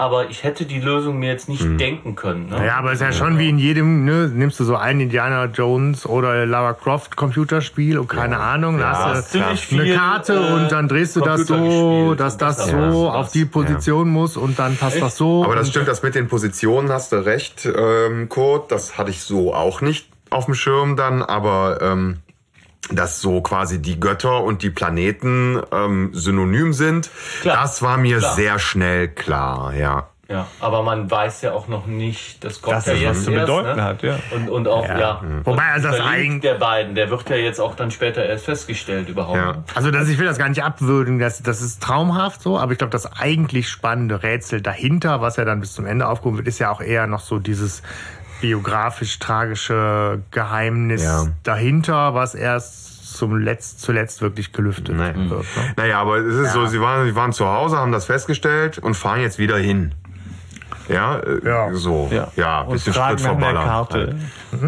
D: Aber ich hätte die Lösung mir jetzt nicht denken können. Ne?
A: Ja, aber es ist ja schon wie in jedem, ne, nimmst du so ein Indiana Jones oder Lara Croft Computerspiel und keine Ahnung,
C: Ja,
A: da hast du
D: ziemlich
A: eine
D: viel,
A: Karte
D: äh,
A: und dann drehst du das so, dass das
D: das
A: so auf die Position muss und dann passt das so.
C: Aber das stimmt, das mit den Positionen hast du recht, ähm, Kurt. Das hatte ich so auch nicht auf dem Schirm dann, aber ähm, dass so quasi die Götter und die Planeten ähm, synonym sind,
D: Klar.
C: das war mir
D: Klar.
C: sehr schnell klar, ja.
D: Ja, aber man weiß ja auch noch nicht, das kommt
B: Dass
D: ja
B: das was
D: jetzt
B: zu
D: erst,
B: bedeuten
D: ne?
B: hat, ja.
D: Und, und auch, ja.
A: Wobei, also das
D: Der Link
A: eigen-
D: der beiden, der wird ja jetzt auch dann später erst festgestellt überhaupt.
C: Ja.
A: Also das, ich will das gar nicht abwürdigen, das, das ist traumhaft so, aber ich glaube, das eigentlich spannende Rätsel dahinter, was ja dann bis zum Ende aufgehoben wird, ist ja auch eher noch so dieses biografisch-tragische Geheimnis
C: Ja.
A: dahinter, was erst zum Letzt, zuletzt wirklich gelüftet
C: Nee.
A: wird. Ne?
C: Naja, aber es ist so, sie waren, sie waren zu Hause, haben das festgestellt und fahren jetzt wieder hin. Ja, äh,
A: Ja.
C: so.
B: Ja,
C: Ja, bisschen Sprit verballern.
B: Karte.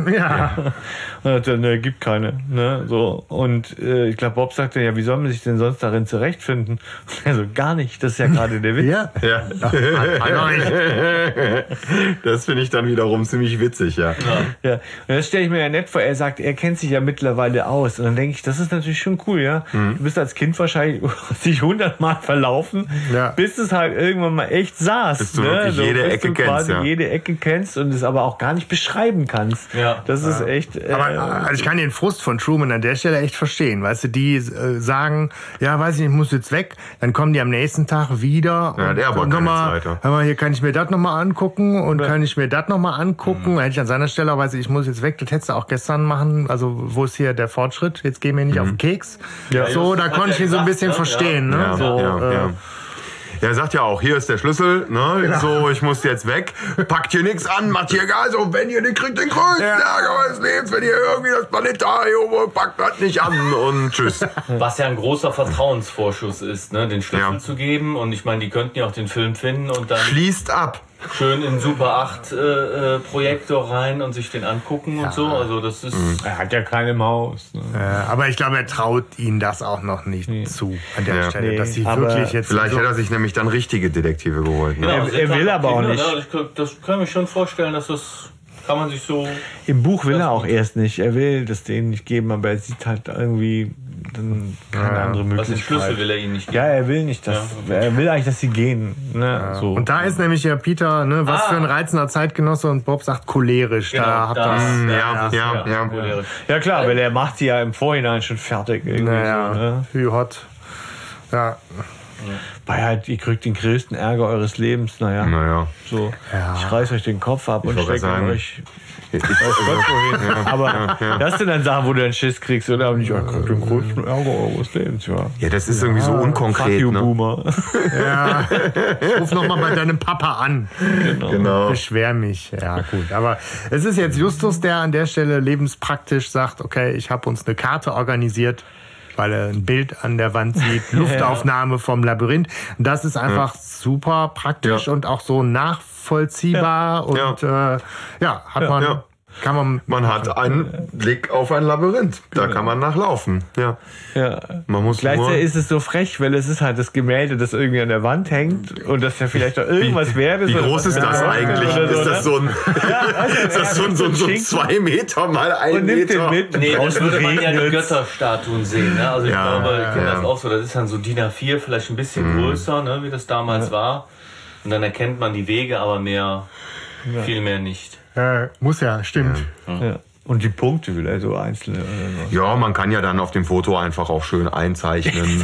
A: Ja.
B: Und [laughs] [laughs] dann, ne, gibt keine. Ne, so. Und äh, ich glaube, Bob sagte, ja, wie soll man sich denn sonst darin zurechtfinden? [laughs] Also gar nicht, das ist ja gerade der Witz.
A: Ja.
C: Ja. [laughs] Das finde ich dann wiederum ziemlich witzig, ja.
B: Ja, und das stelle ich mir ja nett vor. Er sagt, er kennt sich ja mittlerweile aus. Und dann denke ich, das ist natürlich schon cool, ja.
C: Mhm.
B: Du bist als Kind wahrscheinlich sich hundertmal verlaufen,
A: Ja.
B: bis es halt irgendwann mal echt saß.
C: Bis du
B: ne?
C: wirklich jede
B: bis
C: Ecke
B: du
C: kennst, ja.
B: jede Ecke kennst und es aber auch gar nicht beschreiben kannst.
D: Ja.
B: Das ist echt. Äh,
A: Aber also ich kann den Frust von Truman an der Stelle echt verstehen. Weißt du, die äh, sagen, ja, weiß ich nicht, ich muss jetzt weg. Dann kommen die am nächsten Tag wieder.
C: Ja,
A: und
C: der aber
A: nochmal,
C: ja.
A: hör mal, hier kann ich mir das nochmal angucken und kann ich mir das nochmal angucken. Hätte ich an seiner Stelle, weiß ich, ich muss jetzt weg, das hättest du auch gestern machen. Also, wo ist hier der Fortschritt? Jetzt gehen wir nicht auf den Keks.
D: Ja,
A: so, da konnte ich ihn so ein bisschen verstehen. Ne?
C: Ja,
A: so,
C: ja,
A: äh,
C: ja. Ja, er sagt ja auch, hier ist der Schlüssel, ne? So, ich muss jetzt weg. Packt hier nichts an, macht hier Gas und wenn ihr nicht kriegt den größten
A: Ja.
C: Ärger eures Lebens, wenn ihr irgendwie das Planetarium packt das nicht an und tschüss. [laughs]
D: Was ja ein großer Vertrauensvorschuss ist, ne? den Schlüssel
C: Ja.
D: zu geben. Und ich meine, die könnten ja auch den Film finden und dann
C: Schließt ab.
D: Schön in Super 8 äh, äh, Projektor rein und sich den angucken und so. Also das ist.
B: er hat ja keine Maus. Ne?
A: äh, aber ich glaube, er traut ihnen das auch noch nicht zu an der
C: Ja.
A: Stelle,
B: Nee,
A: dass sie
B: aber
A: wirklich jetzt
C: Vielleicht
A: so
C: hätte er sich nämlich dann richtige Detektive geholt. Ne?
D: Genau,
B: Er- er will aber auch nicht.
D: ne? Ich glaub, das kann ich mir schon vorstellen, dass das kann man sich so.
B: Im Buch will er auch erst nicht. Er will das denen nicht geben, aber er sieht halt irgendwie dann keine andere
D: Was
B: Möglichkeit.
D: den Schlüssel will er ihnen nicht geben.
B: Ja, er will nicht, dass er will eigentlich, dass sie gehen. Ne? So.
A: Und da ist nämlich ja Peter, ne, was
D: Ah.
A: für ein reizender Zeitgenosse und Bob sagt cholerisch.
D: Genau,
A: da habt ihr
C: Ja, ja, ja.
B: ja klar, weil er macht sie ja im Vorhinein schon fertig. Irgendwie
A: Naja,
B: so, ne?
A: wie hot. Ja.
B: Weil halt, ihr kriegt den größten Ärger eures Lebens. Naja,
C: Naja.
B: so.
A: Ja.
B: Ich reiß euch den Kopf ab und
C: wollte
B: stecke euch
C: Ich,
B: weiß Gott wohin. Aber das sind dann Sachen, wo du dann Schiss kriegst, oder? Und ich, ja, krieg den größten Ärger eures Lebens, ja.
C: ja, das ist irgendwie so
B: Fuck
C: unkonkret.
B: you,
C: Ne?
B: Boomer.
A: ja. Ruf noch mal bei deinem Papa an.
C: Genau.
A: Beschwer mich. Ja, gut. Aber es ist jetzt Justus, der an der Stelle lebenspraktisch sagt, okay, ich habe uns eine Karte organisiert, weil er ein Bild an der Wand sieht, [laughs] Luftaufnahme vom Labyrinth. Das ist einfach super praktisch
C: Ja.
A: und auch so nachvollziehbar und äh, ja, hat man,
C: Ja.
A: Kann man,
C: Man hat einen Blick auf ein Labyrinth. Da kann man nachlaufen. Ja.
B: Ja.
C: Man muss
B: Gleichzeitig
C: nur,
B: ist es so frech, weil es ist halt das Gemälde, das irgendwie an der Wand hängt und das ja vielleicht doch irgendwas wert ist.
C: wie
B: oder
C: groß ist das
B: wert
C: eigentlich?
B: oder
C: Ist das so ein, ist das so ein, so ein, so zwei Meter mal ein
B: und
C: Meter?
B: den mit.
D: Nee, das würde man ja die. Götterstatuen sehen. Ne? Also ich
C: Ja,
D: glaube, ich kenne
C: ja.
D: das auch so. Das ist dann so DIN A4, vielleicht ein bisschen größer, ne, wie das damals war. Und dann erkennt man die Wege, aber mehr, viel mehr nicht.
A: Äh, muss ja, stimmt.
B: Ja. Und die Punkte vielleicht so einzelne.
C: Ja, man kann ja dann auf dem Foto einfach auch schön einzeichnen. [laughs]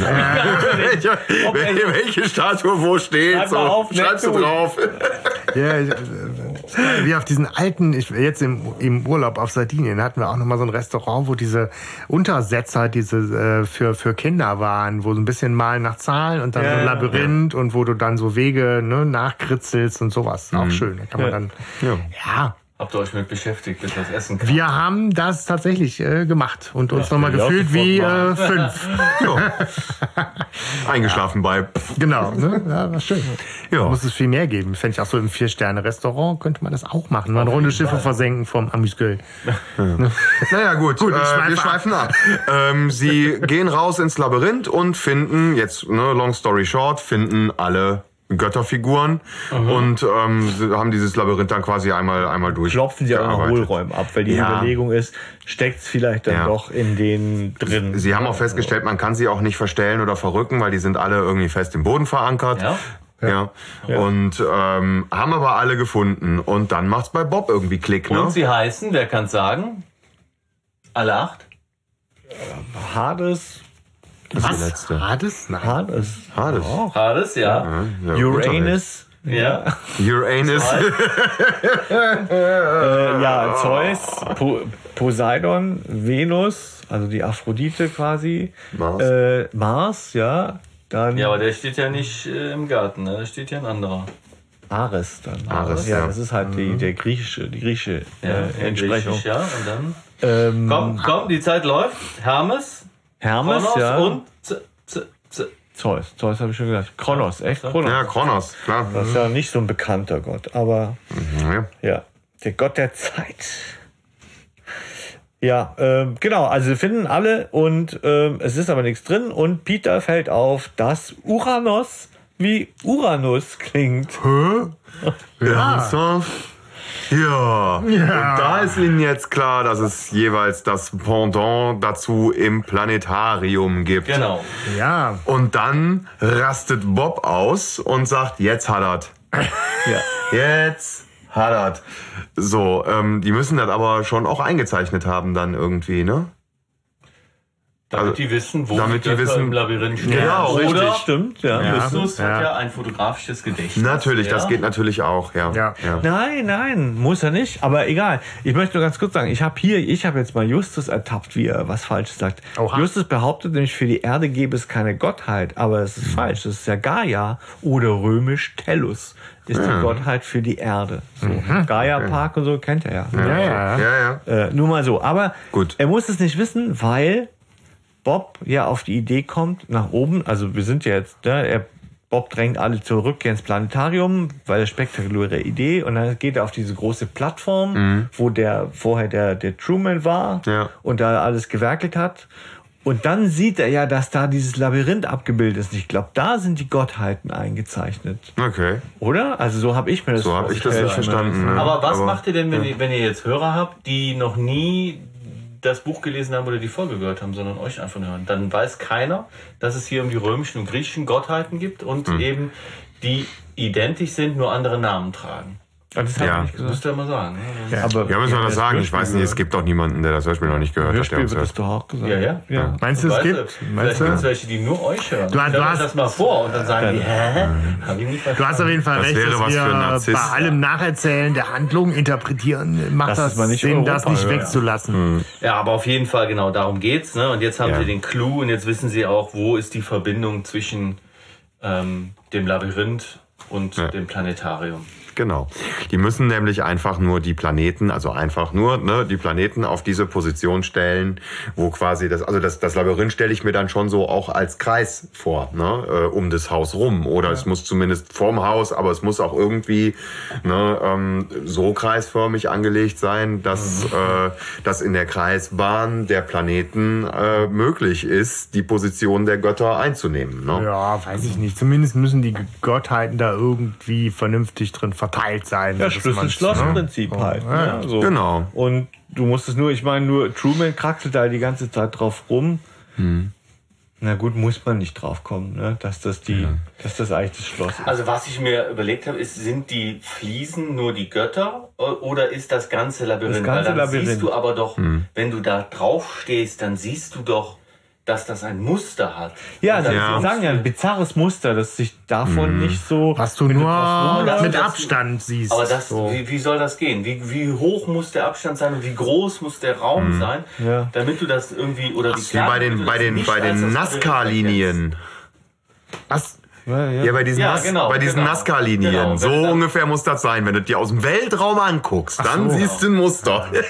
C: welche, welche, welche Statue wo steht.
B: Schreib
C: So,
B: auf,
C: schreibst du drauf. [laughs]
A: Ja, ich- äh, wie auf diesen alten, ich, jetzt im, im Urlaub auf Sardinien hatten wir auch nochmal so ein Restaurant, wo diese Untersetzer, diese äh, für, für Kinder waren, wo so ein bisschen malen nach Zahlen und dann
B: Ja,
A: so ein
B: ja,
A: Labyrinth und wo du dann so Wege ne, nachkritzelst und sowas. Auch schön. Da kann man
B: Ja.
A: dann,
C: Ja.
A: ja.
D: Habt ihr euch mit beschäftigt, bis das Essen kam?
A: Wir haben das tatsächlich äh, gemacht und uns nochmal gefühlt wie äh, fünf. [laughs]
C: Ja. Eingeschlafen bei.
A: Genau, ne? Ja, war schön.
C: Ja.
A: Muss es viel mehr geben. Fände ich auch so im Vier-Sterne-Restaurant könnte man das auch machen. Mal eine Runde Schiffe versenken vom Amüsgöl.
C: Naja, gut,
A: Gut,
C: äh,
A: schweife
C: wir schweifen ab. ähm, sie gehen raus ins Labyrinth und finden, jetzt, ne, long story short, finden alle Götterfiguren und ähm, haben dieses Labyrinth dann quasi einmal einmal durch.
B: Klopfen sie auch noch
C: gearbeitet.
B: Hohlräume ab, weil die
C: Ja.
B: Überlegung ist, steckt es vielleicht dann
C: Ja.
B: doch in den drin.
C: Sie haben auch festgestellt, man kann sie auch nicht verstellen oder verrücken, weil die sind alle irgendwie fest im Boden verankert.
D: Ja?
C: Ja. Und ähm, haben aber alle gefunden. Und dann macht's bei Bob irgendwie Klick, ne?
D: Und sie heißen, wer kann's sagen? Alle acht?
B: Hades.
C: Das ist die letzte.
A: Hades? Nein.
B: Hades.
C: Hades.
B: Auch.
D: Hades, ja.
C: Ja, guter
B: Uranus.
D: Ja.
C: Uranus.
B: Äh, ja, Zeus, po Poseidon, Venus, also die Aphrodite quasi.
C: Mars.
B: Äh, Mars, ja. Dann
D: Ja, aber der steht ja nicht äh, im Garten, ne? Da steht ja ein anderer.
B: Ares dann.
C: Ares,
B: ja,
C: ja.
B: das ist halt die, der griechische, die griechische äh, Entsprechung.
D: Griechisch, ja. Und dann.
B: Ähm,
D: Komm, komm, die Zeit läuft. Hermes,
B: Hermes,
D: Kronos
B: ja.
D: und Z, Z, Z.
B: Zeus. Zeus habe ich schon gesagt. Kronos, echt? Kronos.
C: ja, Kronos, klar.
B: Das ist ja nicht so ein bekannter Gott, aber
C: Ja.
B: ja, der Gott der Zeit. Ja, ähm, genau, also wir finden alle und ähm, es ist aber nichts drin und Peter fällt auf, dass Uranus wie Uranus klingt.
C: Ernsthaft? Ja. Und da ist Ihnen jetzt klar, dass es jeweils das Pendant dazu im Planetarium gibt.
D: Genau.
A: Ja.
C: Und dann rastet Bob aus und sagt, jetzt hat er's. [laughs]
B: Ja.
C: Jetzt hat er's. So, ähm, die müssen das aber schon auch eingezeichnet haben dann irgendwie, ne?
D: Damit
C: Also,
D: die wissen, wo
C: damit
D: die
C: wissen-
D: im Labyrinth stehen.
C: Genau,
D: Oder
C: richtig.
B: Stimmt, ja.
A: Ja.
D: Justus
A: Ja.
D: hat ja ein fotografisches Gedächtnis.
C: Natürlich, das
D: ja?
C: geht natürlich auch, ja.
A: Ja.
B: Nein, nein, muss er nicht. Aber egal. Ich möchte nur ganz kurz sagen, ich habe hier, ich habe jetzt mal Justus ertappt, wie er was falsch sagt.
A: Oha.
B: Justus behauptet nämlich, für die Erde gäbe es keine Gottheit, aber es ist falsch. Das ist ja Gaia oder römisch Tellus ist die Gottheit für die Erde. So. Gaia Park und so kennt er ja.
A: Ja, ja.
C: Ja, ja.
B: Äh, nur mal so. Aber
C: Gut.
B: er muss es nicht wissen, weil Bob ja auf die Idee kommt, nach oben, also wir sind ja jetzt, ne, er, Bob drängt alle zurück ins Planetarium, weil er spektakuläre Idee und dann geht er auf diese große Plattform, wo der vorher der, der Truman war
C: Ja.
B: und da alles gewerkelt hat. Und dann sieht er ja, dass da dieses Labyrinth abgebildet ist. Und ich glaube, da sind die Gottheiten eingezeichnet.
C: Okay.
B: Oder? Also so habe ich mir das
C: So habe ich das nicht verstanden. ne?
D: Aber was
C: Aber-
D: macht ihr denn, wenn, ihr, wenn ihr jetzt Hörer habt, die noch nie das Buch gelesen haben oder die Folge gehört haben, sondern euch einfach nur hören? Dann weiß keiner, dass es hier um die römischen und griechischen Gottheiten gibt und
C: Hm.
D: eben die identisch sind, nur andere Namen tragen.
B: Das habe
C: Ja.
B: gesagt.
D: müsst ihr mal sagen. Ne?
B: Aber
C: Ja, müssen wir das sagen. Ich
B: Hörspiel
C: weiß nicht, es gibt doch niemanden, der das Hörspiel noch nicht gehört hat. Der
B: Hörspiel wird das doch auch gesagt.
D: Ja, ja.
B: ja.
A: Meinst du, es gibt?
D: du,
A: Meinst
D: Vielleicht
A: du?
D: gibt es welche, die nur euch hören.
A: Du du
D: euch
A: hast-
D: das mal vor und dann sagen die, hä? Hab ich nicht
A: Du hast auf jeden Fall
C: Das
A: recht,
C: wäre
A: dass
C: was
A: wir
C: für ein Narzisst.
A: bei allem Nacherzählen der Handlung interpretieren, macht
B: Das
A: das,
B: ist mal nicht
A: Sinn,
B: Europa,
A: das nicht
B: ja.
A: wegzulassen.
D: Ja, aber auf jeden Fall genau darum geht's. Ne? Und jetzt haben
C: Ja.
D: sie den Clou und jetzt wissen sie auch, wo ist die Verbindung zwischen ähm, dem Labyrinth und
C: Ja.
D: dem Planetarium.
C: Genau. Die müssen nämlich einfach nur die Planeten, also einfach nur ne, die Planeten auf diese Position stellen, wo quasi das, also das, das Labyrinth stelle ich mir dann schon so auch als Kreis vor, ne, äh, um das Haus rum. Oder es muss zumindest vorm Haus, aber es muss auch irgendwie ne, ähm, so kreisförmig angelegt sein, dass, äh, dass in der Kreisbahn der Planeten äh, möglich ist, die Position der Götter einzunehmen. Ne?
A: Ja, weiß ich nicht. Zumindest müssen die Gottheiten da irgendwie vernünftig drin verteilt sein.
B: Ja, Schlüssel-Schloss-Prinzip
A: ne?
B: halt.
A: Ja,
B: Ne? So.
C: Genau.
B: Und du musst es nur, ich meine, nur Truman kraxelt da die ganze Zeit drauf rum. Na gut, muss man nicht drauf kommen, ne? dass das die, dass das eigentlich das Schloss ist.
D: Also was ich mir überlegt habe, ist, sind die Fliesen nur die Götter oder ist das ganze Labyrinth?
B: Das ganze
D: Weil dann
B: Labyrinth.
D: siehst du aber doch, wenn du da drauf stehst, dann siehst du doch, dass das ein Muster hat.
B: Ja, sie
D: dann
C: Ja.
B: sagen ja ein bizarres Muster, das sich davon nicht so.
A: Was du nur
D: das-
A: mit
D: das-
A: Abstand siehst.
D: Aber das,
A: so.
D: wie, wie soll das gehen? Wie, wie hoch muss der Abstand sein und wie groß muss der Raum sein,
B: Ja.
D: damit du das irgendwie oder wie
C: Wie
D: klein,
C: bei den, bei
D: das
C: den, bei den
D: das
C: Nazca-Linien.
A: Was?
B: Ja, ja.
C: Ja, bei diesen,
D: Ja,
C: Nas
D: genau,
C: bei diesen
D: genau.
C: Nazca-Linien.
D: Genau,
C: so ungefähr muss das sein. Wenn du dir aus dem Weltraum anguckst, dann
A: so.
C: siehst du ein Muster. [laughs]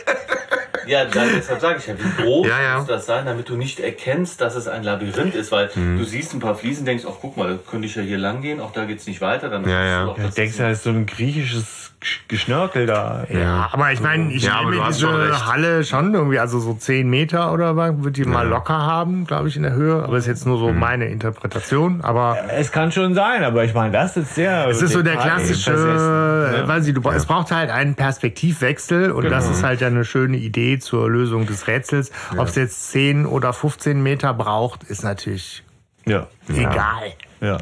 D: Ja, deshalb sage ich ja, wie groß
C: Ja, ja.
D: muss das sein, damit du nicht erkennst, dass es ein Labyrinth ist, weil
C: Mhm.
D: du siehst ein paar Fliesen, denkst, ach guck mal, da könnte ich ja hier lang gehen, auch da geht's nicht weiter, dann
C: Ja, ja.
D: du doch,
B: Ja, denkst du,
D: es-
B: das ist so ein griechisches Geschnörkel da.
A: Ja, aber ich meine, ich
C: Ja,
A: nehme diese. Halle schon irgendwie, also so 10 Meter oder was, wird die mal locker haben, glaube ich, in der Höhe. Aber ist jetzt nur so
C: Mhm.
A: meine Interpretation. Aber
B: Es kann schon sein, aber ich meine, das ist sehr.
A: es ist so der klassische,
B: ne?
A: äh, weiß ich, du, es braucht halt einen Perspektivwechsel und das
C: Genau.
A: ist halt ja eine schöne Idee zur Lösung des Rätsels. Ob es jetzt 10 oder 15 Meter braucht, ist natürlich
B: Ja.
A: egal.
B: Ja.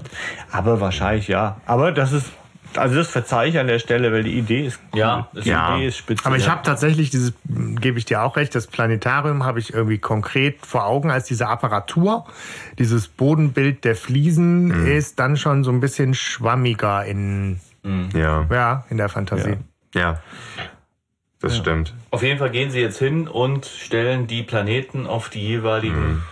B: Aber wahrscheinlich ja. Aber das ist. Also das verzeihe ich an der Stelle, weil die Idee ist cool.
D: Ja,
B: die
C: Ja.
B: Idee ist spitze.
A: Aber ich
B: ja.
A: habe tatsächlich dieses, gebe ich dir auch recht, das Planetarium habe ich irgendwie konkret vor Augen als diese Apparatur. Dieses Bodenbild der Fliesen
C: Mhm.
A: ist dann schon so ein bisschen schwammiger in,
C: Ja,
A: ja, in der Fantasie.
C: ja. Das stimmt.
D: Auf jeden Fall gehen sie jetzt hin und stellen die Planeten auf die jeweiligen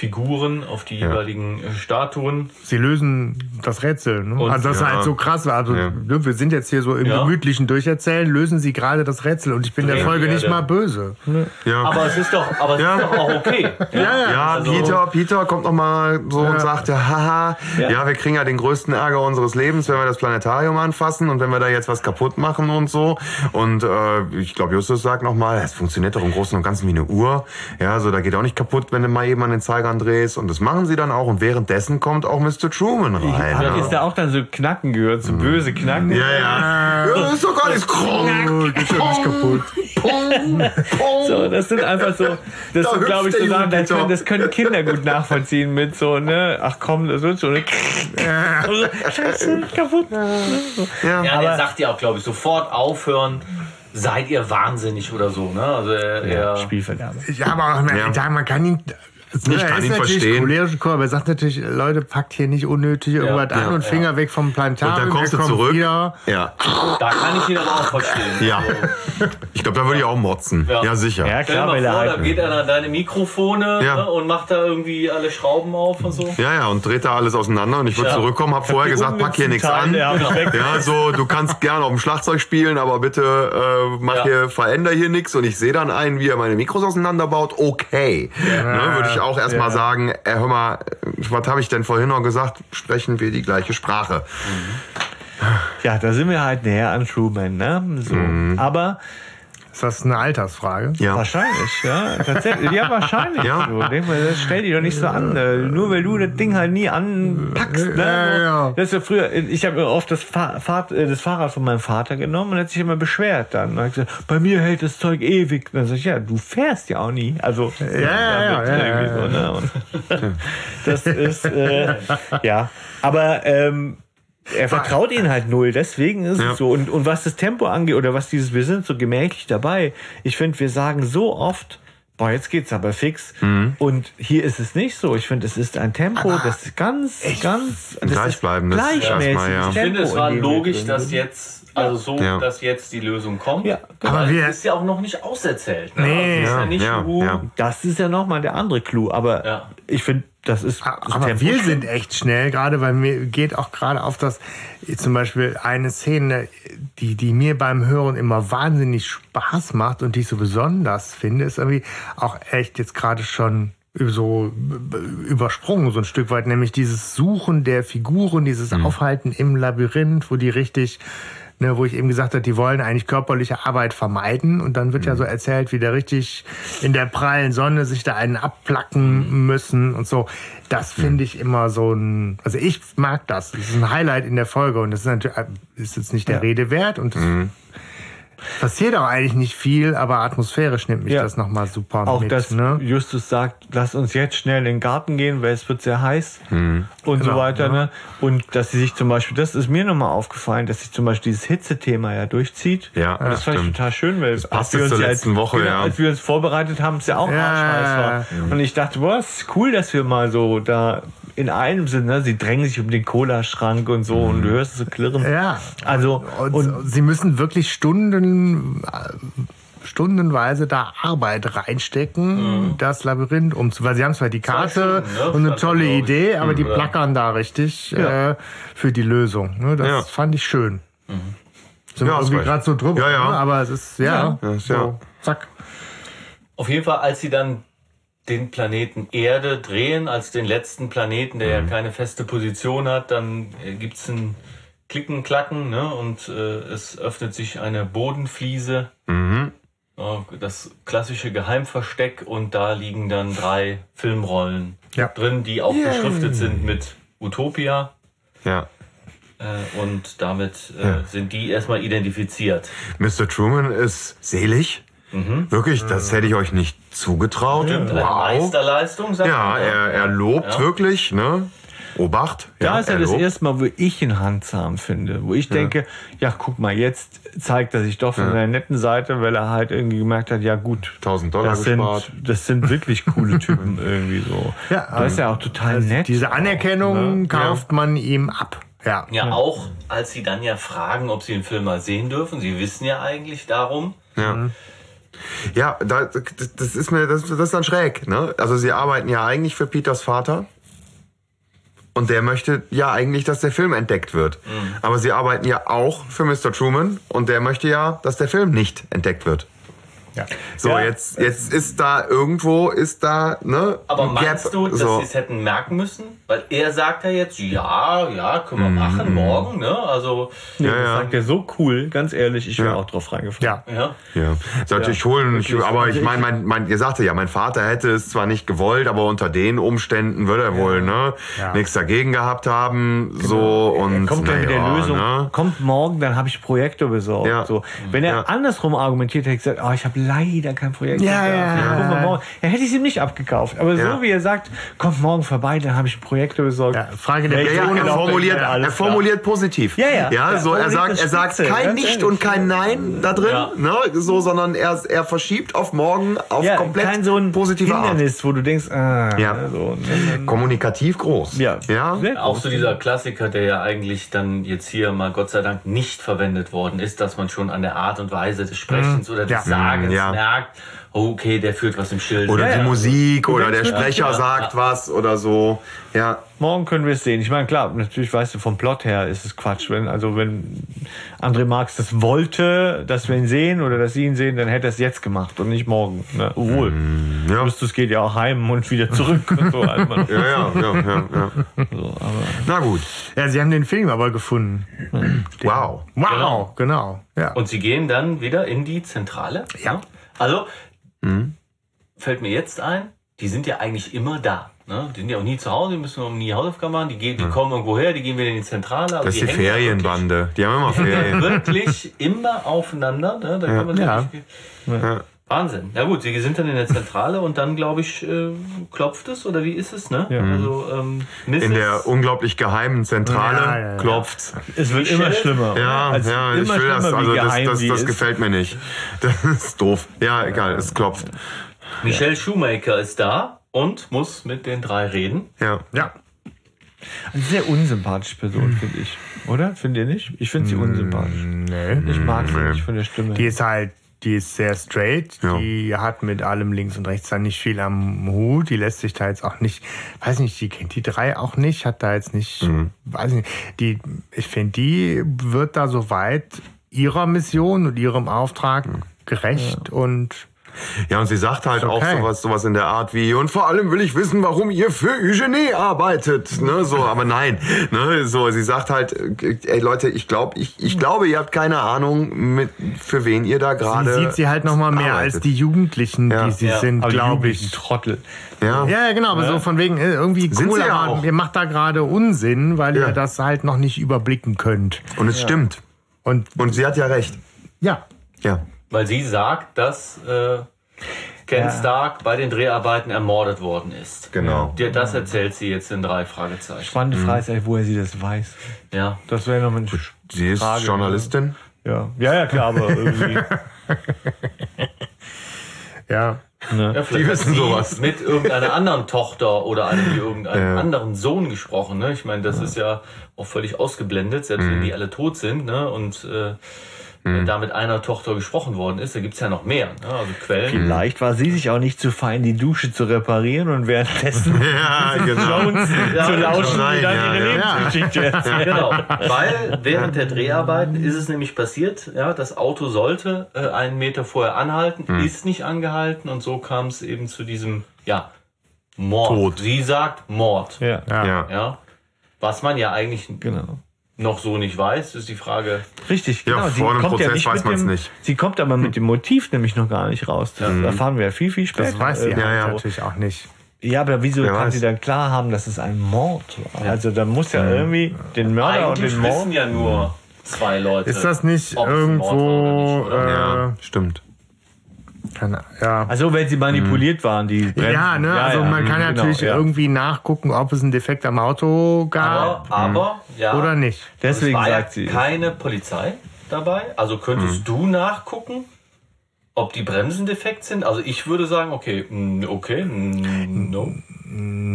D: Figuren, auf die jeweiligen äh, Statuen.
A: Sie lösen das Rätsel. Ne?
D: Und-
A: also das ist
C: ja.
A: halt so krass. Also
C: Ja.
A: ne, wir sind jetzt hier so im
D: Ja.
A: gemütlichen Durcherzählen, lösen sie gerade das Rätsel und ich bin der Folge nicht mal böse.
C: Ja.
D: Aber es ist doch, aber es
C: Ja.
D: ist doch auch okay. Ja,
C: Ja,
D: Also-
C: Peter, Peter kommt noch mal so
A: Ja.
C: und sagt, ja, haha, ja.
B: Ja.
C: wir kriegen ja den größten Ärger unseres Lebens, wenn wir das Planetarium anfassen und wenn wir da jetzt was kaputt machen und so. Und äh, ich glaube, Justus sagt noch mal, es funktioniert doch im Großen und Ganzen wie eine Uhr. Ja, so da geht auch nicht kaputt, wenn du mal eben an den Zeiger drehst. Und das machen sie dann auch. Und währenddessen kommt auch Mr. Truman rein. Ja,
B: ist da auch dann so Knacken gehört, so böse Knacken?
C: ja. ja. ja das ist doch gar nichts
A: Oh, geht schon nicht kaputt.
B: So, das sind einfach so, das
C: Da
B: sind, glaube ich, so Sachen, das können, das können Kinder gut nachvollziehen mit so, ne, ach komm, das wird schon, ne, Also, scheiße, kaputt.
C: Ja.
D: Ja,
B: Aber-
D: der sagt ja auch, glaube ich, sofort aufhören, seid ihr wahnsinnig oder so. Ne? Also er,
B: Spielverderber.
A: Ja, aber man,
C: Ja.
A: da, man kann ihn.
C: Ich
A: er
C: kann
A: ist
C: ihn verstehen.
A: cholerische Chor, aber er sagt natürlich, Leute, packt hier nicht unnötig irgendwas
D: ja,
A: an und
D: ja.
A: Finger weg vom Planetarium.
C: Und dann kommst du zurück.
A: Wieder.
C: Ja.
D: da kann ich ihn aber auch verstehen.
C: Ja. Ich glaube, da würde ich auch motzen. Ja,
D: Ja.
C: sicher.
B: Ja,
D: stell dir
B: klar,
D: mal
B: weil
D: vor, da geht er an deine Mikrofone
C: Ja.
D: ne, und macht da irgendwie alle Schrauben auf und so.
C: Ja, ja, und dreht da alles auseinander und ich würde
D: Ja.
C: zurückkommen, hab vorher gesagt, pack hier nichts an.
B: Ja,
C: Ja.
B: weg.
C: so, du kannst gerne auf dem Schlagzeug spielen, aber bitte äh, mach
D: Ja.
C: hier, veränder hier nichts und ich sehe dann einen, wie er meine Mikros auseinanderbaut. Okay. Ne, würde ich auch erstmal
B: Ja.
C: sagen, äh, hör mal, was habe ich denn vorhin noch gesagt? Sprechen wir die gleiche Sprache.
B: ja, da sind wir halt näher an Truman, ne, so. Aber
A: Ist das eine Altersfrage?
C: Ja.
B: wahrscheinlich, ja, tatsächlich, ja, wahrscheinlich.
C: Ja.
B: Denk mal, das stell dich doch nicht so an, äh, nur weil du das Ding halt nie anpackst, ne.
A: Ja, ja.
B: Das ist ja früher, ich habe oft das, Fahr Fahr äh, das Fahrrad von meinem Vater genommen und hat sich immer beschwert dann. Und hat gesagt, bei mir hält das Zeug ewig. Und dann sag ich, ja, du fährst ja auch nie. Also, ja,
A: ja, ja, ja,
B: so, ne? [laughs] [laughs] Das ist, äh, ja. Aber, ähm, er vertraut ihnen halt null, deswegen ist
C: Ja.
B: es so. Und, und was das Tempo angeht, oder was dieses, wir sind so gemächlich dabei. Ich finde, wir sagen so oft, boah, jetzt geht's aber fix.
C: Mhm.
B: Und hier ist es nicht so. Ich finde, es ist ein Tempo, das ganz, ganz, das ist
C: Gleichbleibendes
B: gleichmäßig.
C: ja.
D: Ich finde, es war logisch, dass jetzt Also so,
C: Ja.
D: dass jetzt die Lösung kommt.
B: Ja,
A: Aber
D: Aber
A: wir-
D: ist ja auch noch nicht auserzählt. Ne?
A: Nee.
D: Also es ist ja,
C: Ja,
D: nicht
C: ja,
D: so,
C: ja.
B: Das ist ja nochmal der andere Clou. Aber
D: Ja.
B: ich finde, das ist. das
A: Aber
B: Tempo
A: wir sind echt schnell, gerade weil mir geht auch gerade auf das, zum Beispiel eine Szene, die, die mir beim Hören immer wahnsinnig Spaß macht und die ich so besonders finde, ist irgendwie auch echt jetzt gerade schon so übersprungen so ein Stück weit, nämlich dieses Suchen der Figuren, dieses Aufhalten im Labyrinth, wo die richtig Ne, wo ich eben gesagt habe, die wollen eigentlich körperliche Arbeit vermeiden. Und dann wird ja so erzählt, wie der richtig in der prallen Sonne sich da einen abplacken müssen und so. Das finde ich immer so ein, also ich mag das. Das ist ein Highlight in der Folge. Und das ist natürlich, ist jetzt nicht der Rede wert. Und das passiert auch eigentlich nicht viel, aber atmosphärisch nimmt mich
B: Ja.
A: das nochmal super
B: Auch
A: mit.
B: dass
A: ne?
B: Justus sagt, lass uns jetzt schnell in den Garten gehen, weil es wird sehr heiß und so
A: Genau,
B: weiter.
A: ja.
B: Ne? Und dass sie sich zum Beispiel, das ist mir nochmal aufgefallen, dass sich zum Beispiel dieses Hitzethema ja durchzieht.
C: Ja,
B: und das fand ich total schön, weil
C: passt
B: als wir
C: zur
B: ja
C: letzten Woche,
B: genau,
C: ja.
B: als wir uns vorbereitet haben, es ja auch
A: Ja,
B: arschheiß war.
A: ja,
B: Und ich dachte, boah, ist cool, dass wir mal so da in einem sind, ne? sie drängen sich um den Cola-Schrank und so und du hörst es so klirren.
A: Ja.
B: Also,
A: Und,
B: und
A: sie müssen wirklich Stunden, äh, stundenweise da Arbeit reinstecken, das Labyrinth umzu, weil sie haben zwar die Karte
D: Stunden, ne?
A: und eine tolle. Idee, aber die
D: Ja.
A: plackern da richtig äh, für die Lösung. Ne? Das
C: Ja.
A: fand ich schön. Sind
C: Ja,
A: wir irgendwie gerade so drüber,
C: Ja, ja.
A: Ne? aber es ist, ja,
C: Ja,
A: so,
C: ja.
A: zack.
D: Auf jeden Fall, als sie dann den Planeten Erde drehen, als den letzten Planeten, der ja keine feste Position hat, dann äh, gibt's ein Klicken, Klacken ne? und äh, es öffnet sich eine Bodenfliese. Ja, das klassische Geheimversteck und da liegen dann drei Filmrollen
A: Ja.
D: drin, die auch beschriftet sind mit Utopia.
C: Ja.
D: Äh, und damit äh, sind die erstmal identifiziert.
C: Mr. Truman ist selig. Wirklich, das hätte ich euch nicht zugetraut.
D: Eine
C: Wow.
D: Meisterleistung, sagt
C: Ja, er, er lobt
D: Ja.
C: wirklich, ne? Obacht.
B: Da
C: ja,
B: ist ja das erste Mal, wo ich ihn handsam finde. Wo ich denke, ja, guck mal, jetzt zeigt er sich doch von seiner netten Seite, weil er halt irgendwie gemerkt hat, ja gut,
C: 1000 Dollar
B: das sind,
C: gespart.
B: das sind wirklich coole [laughs] Typen irgendwie so.
A: Ja,
B: das ist ja auch total nett.
A: Diese Anerkennung
B: Ne?
A: kauft man ihm ab. Ja.
D: Ja, auch als sie dann ja fragen, ob sie den Film mal sehen dürfen. Sie wissen ja eigentlich darum.
C: Ja. Ja, da, das das ist mir, das, das ist dann schräg, ne? Also sie arbeiten ja eigentlich für Peters Vater. Und der möchte ja eigentlich, dass der Film entdeckt wird. Aber sie arbeiten ja auch für Mr. Truman und der möchte ja, dass der Film nicht entdeckt wird.
A: Ja.
C: So,
B: Ja.
C: jetzt, jetzt ist da irgendwo, ist da, ne?
D: Aber
C: ein
D: meinst
C: Gap,
D: du, dass
C: so.
D: sie es hätten merken müssen? Weil er sagt ja jetzt, ja, ja, können wir
C: Mhm.
D: machen, morgen, ne? Also,
C: Ja,
B: das
C: ja.
B: sagt er so cool, ganz ehrlich, ich wäre
C: Ja.
B: auch drauf reingefallen.
A: Ja.
D: ja.
C: Ja, sollte ich holen, ich, aber
B: Also
C: ich meine, mein, mein, ihr sagte ja, mein Vater hätte es zwar nicht gewollt, aber unter den Umständen würde er wohl, ne,
A: Ja.
C: nichts dagegen gehabt haben, so und
B: Kommt dann mit der Lösung,
C: ne?
B: kommt morgen, dann habe ich Projektor besorgt.
C: Ja.
B: So. Wenn er
C: Ja.
B: andersrum argumentiert hätte, gesagt, oh, ich habe leider kein Projektor.
A: Ja, ja,
B: morgen. Dann hätte ich es ihm nicht abgekauft. Aber
C: Ja.
B: so wie er sagt, kommt morgen vorbei, dann habe ich einen Projektor besorgt.
A: Ja, Frage der
C: Ja, ja, er formuliert, er formuliert positiv.
B: Ja, ja.
C: Ja, so, er sagt, er sagt
B: Spitze,
C: kein Nicht
B: ehrlich.
C: und kein Nein da drin,
D: Ja.
C: ne, so, sondern er, er verschiebt auf morgen auf
B: Ja,
C: komplett
B: kein so ein
C: positive Art.
B: Hindernis, wo du denkst, ah,
C: Ja.
B: ne, so, ne, ne,
C: Kommunikativ groß.
B: ja,
C: Ja.
D: Auch so dieser Klassiker, der ja eigentlich dann jetzt hier mal Gott sei Dank nicht verwendet worden ist, dass man schon an der Art und Weise des Sprechens oder des
A: Ja.
D: Sagens
C: Ja.
D: merkt, okay, der führt was im Schild.
C: Oder
B: Ja,
C: die
B: ja.
C: Musik oder der Sprecher
D: ja,
C: sagt
D: ja.
C: was oder so. Ja.
B: Morgen können wir es sehen. Ich meine, klar, natürlich weißt du, vom Plot her ist es Quatsch. Wenn, also wenn André Marx das wollte, dass wir ihn sehen oder dass sie ihn sehen, dann hätte er es jetzt gemacht und nicht morgen. Ne? Obwohl,
C: ja.
B: Justus geht ja auch heim und wieder zurück. und so, man, [laughs]
C: Ja, ja, ja, ja, ja.
B: so, aber
C: Na gut.
A: Ja, sie haben den Film aber gefunden.
C: Wow.
A: Wow, genau. Ja.
D: Und sie gehen dann wieder in die Zentrale.
A: Ja.
D: Also, fällt mir jetzt ein, die sind ja eigentlich immer da. Ne? Die sind ja auch nie zu Hause, die müssen auch nie Hausaufgaben machen, die, gehen, die kommen irgendwo her, die gehen wieder in die Zentrale. Also
C: Das ist die
D: ja
C: Ferienbande. Die haben immer
D: Wirklich,
C: Ferien. [laughs]
D: wirklich immer aufeinander. Ne? Da kann man
A: Ja.
D: wirklich-
C: Ja.
D: Wahnsinn. Ja gut, sie sind dann in der Zentrale und dann, glaube ich, äh, klopft es oder wie ist es, ne?
B: Ja.
D: Also, ähm.
C: In der unglaublich geheimen Zentrale
A: Ja, ja, ja.
C: klopft's.
B: es wird immer schlimmer.
C: Ja?
B: Es
C: ja,
B: wird
C: ich
B: immer
C: will das, also das,
B: geheim
C: das, das
B: ist.
C: gefällt mir nicht. [laughs] Das ist doof. Ja, egal, es klopft.
D: Michelle Shoemaker ist da und muss mit den drei reden.
C: Ja.
A: ja.
B: Eine sehr unsympathische Person, finde ich. Oder? Findet ihr nicht? Ich finde sie unsympathisch.
A: Nee.
B: Ich mag sie
C: Nee.
B: nicht von der Stimme.
A: Die ist halt, die ist sehr straight.
C: Ja.
A: Die hat mit allem links und rechts dann nicht viel am Hut. Die lässt sich da jetzt auch nicht, weiß nicht, die kennt die drei auch nicht, hat da jetzt nicht,
C: Mhm.
A: weiß nicht, die, ich finde, die wird da soweit ihrer Mission und ihrem Auftrag
C: Mhm.
A: gerecht und [laughs]
C: Ja, und sie sagt halt
A: okay.
C: auch sowas, sowas in der Art wie, und vor allem will ich wissen, warum ihr für Eugenie arbeitet. Ne, so, aber nein. Ne, so, sie sagt halt, äh, ey Leute, ich glaube, ich, ich glaube, ihr habt keine Ahnung, mit, für wen ihr da
A: sie
C: gerade.
A: sieht sie halt noch mal mehr
C: arbeitet.
A: als die Jugendlichen,
C: Ja.
A: die sie
D: Ja.
A: sind, glaube ich.
B: Trottel.
C: Ja.
A: Ja, genau, aber so von wegen äh, irgendwie
C: Sind
A: cool,
C: sie ja
A: aber ihr macht da gerade Unsinn, weil
C: Ja.
A: ihr das halt noch nicht überblicken könnt.
C: Und es stimmt.
A: Und
C: Und sie hat ja recht.
A: ja,
C: Ja.
D: Weil sie sagt, dass äh, Ken
B: Ja.
D: Stark bei den Dreharbeiten ermordet worden ist.
C: Genau.
D: Dir das erzählt sie jetzt in drei Fragezeichen.
B: Spannende Frage ist eigentlich, woher sie das weiß.
D: Ja.
B: Das wäre noch eine
C: Sie ist
B: Frage,
C: Journalistin.
B: Ja. ja, ja, klar, aber irgendwie. [laughs]
A: ja.
B: ne?
D: Ja, vielleicht
C: wissen
D: hat sie
C: sowas.
D: mit irgendeiner anderen Tochter oder einem, irgendeinem
C: Ja.
D: anderen Sohn gesprochen. Ne? Ich meine, das ist ja auch völlig ausgeblendet, selbst
C: Mhm.
D: wenn die alle tot sind ne? und äh, da mit einer Tochter gesprochen worden ist, da gibt's ja noch mehr. Ne? Also Quellen.
B: Vielleicht war sie sich auch nicht zu fein, die Dusche zu reparieren und währenddessen [laughs]
C: Ja, genau.
B: Jones
D: Ja,
B: zu lauschen, die dann
C: ja,
B: ihre
C: ja.
B: Lebensgeschichte erzählt.
D: Genau, weil während der Dreharbeiten ist es nämlich passiert, ja, das Auto sollte äh, einen Meter vorher anhalten,
C: Hm.
D: ist nicht angehalten und so kam es eben zu diesem, ja, Mord.
C: Tod.
D: Sie sagt Mord.
B: Ja,
A: Ja.
C: Ja.
D: Ja. Was man ja eigentlich
B: genau.
D: Noch so nicht weiß, ist die Frage,
B: Richtig,
C: Ja,
B: genau.
C: vor einem Prozess weiß
B: mit
C: man's
B: dem,
C: nicht.
B: Sie kommt aber mit dem Motiv nämlich noch gar nicht raus. Das erfahren wir ja viel, viel später.
A: Das weiß sie
B: Äh,
C: ja, ja.
A: natürlich auch nicht.
B: Ja, aber wieso
C: Wer
B: kann
C: weiß.
B: sie dann klar haben, dass es ein Mord war? Also da muss ja irgendwie den Mörder und
D: eigentlich
B: den Mord.
D: wissen ja nur zwei Leute.
A: Ist das nicht
D: es
A: irgendwo,
D: oder nicht, oder?
C: Ja,
A: äh,
C: stimmt.
A: Keine, ja.
B: Also wenn sie manipuliert waren, die Bremsen.
A: ja, ne, also man kann ja
B: genau,
A: natürlich
B: ja.
A: irgendwie nachgucken, ob es einen Defekt am Auto gab
D: Aber, aber ja.
A: oder nicht.
B: Deswegen
D: es war
B: sagt
D: ja
B: sie.
D: keine Polizei dabei. Also könntest du nachgucken, ob die Bremsen defekt sind? Also ich würde sagen, okay, mm, okay, mm, no.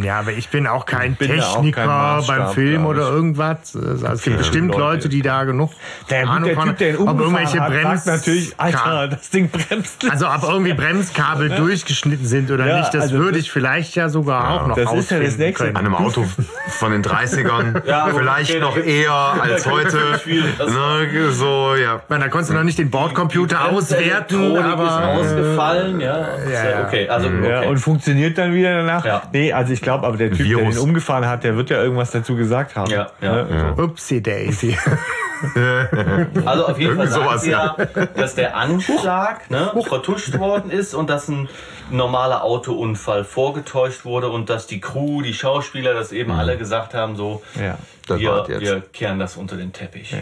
A: Ja, aber ich bin auch kein
B: bin da auch kein
A: Techniker beim Film oder irgendwas. Also es gibt bestimmt
B: Leute.
A: Leute, die da genug
B: Der,
A: Ahnung
B: der
A: von
B: Typ, der
A: ob irgendwelche
B: hat,
A: Brems
B: natürlich, Alter, das Ding bremst.
A: Also ob irgendwie Bremskabel [laughs] durchgeschnitten sind oder
B: Ja,
A: nicht, das
B: also
A: würde
B: das-
A: ich vielleicht ja sogar auch noch
B: das ist ja das nächste.
A: können.
C: An einem Auto von den 30ern. [laughs]
D: Ja,
C: vielleicht
D: okay,
C: noch eher [laughs] als heute. Ne, so, ja.
A: Meine, da konntest du noch nicht den Bordcomputer auswerten, aber
D: ist ausgefallen, ja.
A: Ja, ja.
D: Okay, also okay.
B: Ja, und funktioniert dann wieder danach?
D: Ja.
B: Nee, also ich glaube, aber der Typ, der
C: Virus.
B: den umgefahren hat, der wird ja irgendwas dazu gesagt haben.
D: Ja, ja.
B: Ne?
A: Upsi Daisy. [laughs]
D: Also auf jeden Fall
C: sowas,
D: sie ja, dass der Anschlag ne, vertuscht worden ist und dass ein normaler Autounfall vorgetäuscht wurde und dass die Crew, die Schauspieler das eben alle gesagt haben, so,
B: Ja.
D: Wir, wir kehren das unter den Teppich.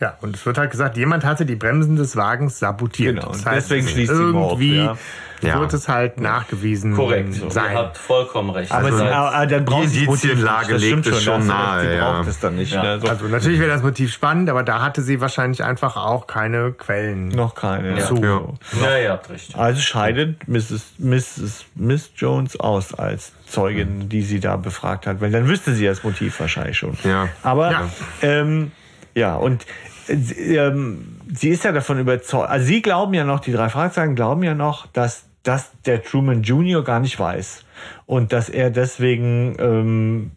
A: Ja, und es wird halt gesagt, jemand hatte die Bremsen des Wagens sabotiert.
B: Genau,
A: Das
B: und deswegen schließt sie Mord,
A: irgendwie
B: ja.
C: Ja.
A: wird es halt nachgewiesen
D: Korrekt, so. ihr
A: sein.
D: habt vollkommen recht.
B: Aber,
D: Also,
B: aber dann braucht
C: die
B: sie das Motiv
C: Indizienlage
B: nicht, das stimmt
C: legt es schon
B: das-
C: nahe,
B: Sie
C: ja.
B: braucht es dann nicht.
D: Ja.
B: Ne? So,
A: Also natürlich wäre das Motiv spannend, aber da hatte sie wahrscheinlich einfach auch keine Quellen.
B: noch keine.
A: Zu.
C: Ja.
D: ja, ihr habt recht.
B: Also scheidet Mrs. Mrs. Miss Jones aus als Zeugin, die sie da befragt hat, weil dann wüsste sie das Motiv wahrscheinlich schon.
C: Ja.
B: Aber
A: Ja.
B: ähm, ja, und äh, sie, ist ja davon überzeugt, also sie glauben ja noch, die drei Fragezeichen glauben ja noch, dass, dass der Truman Jr. gar nicht weiß und dass er deswegen ähm,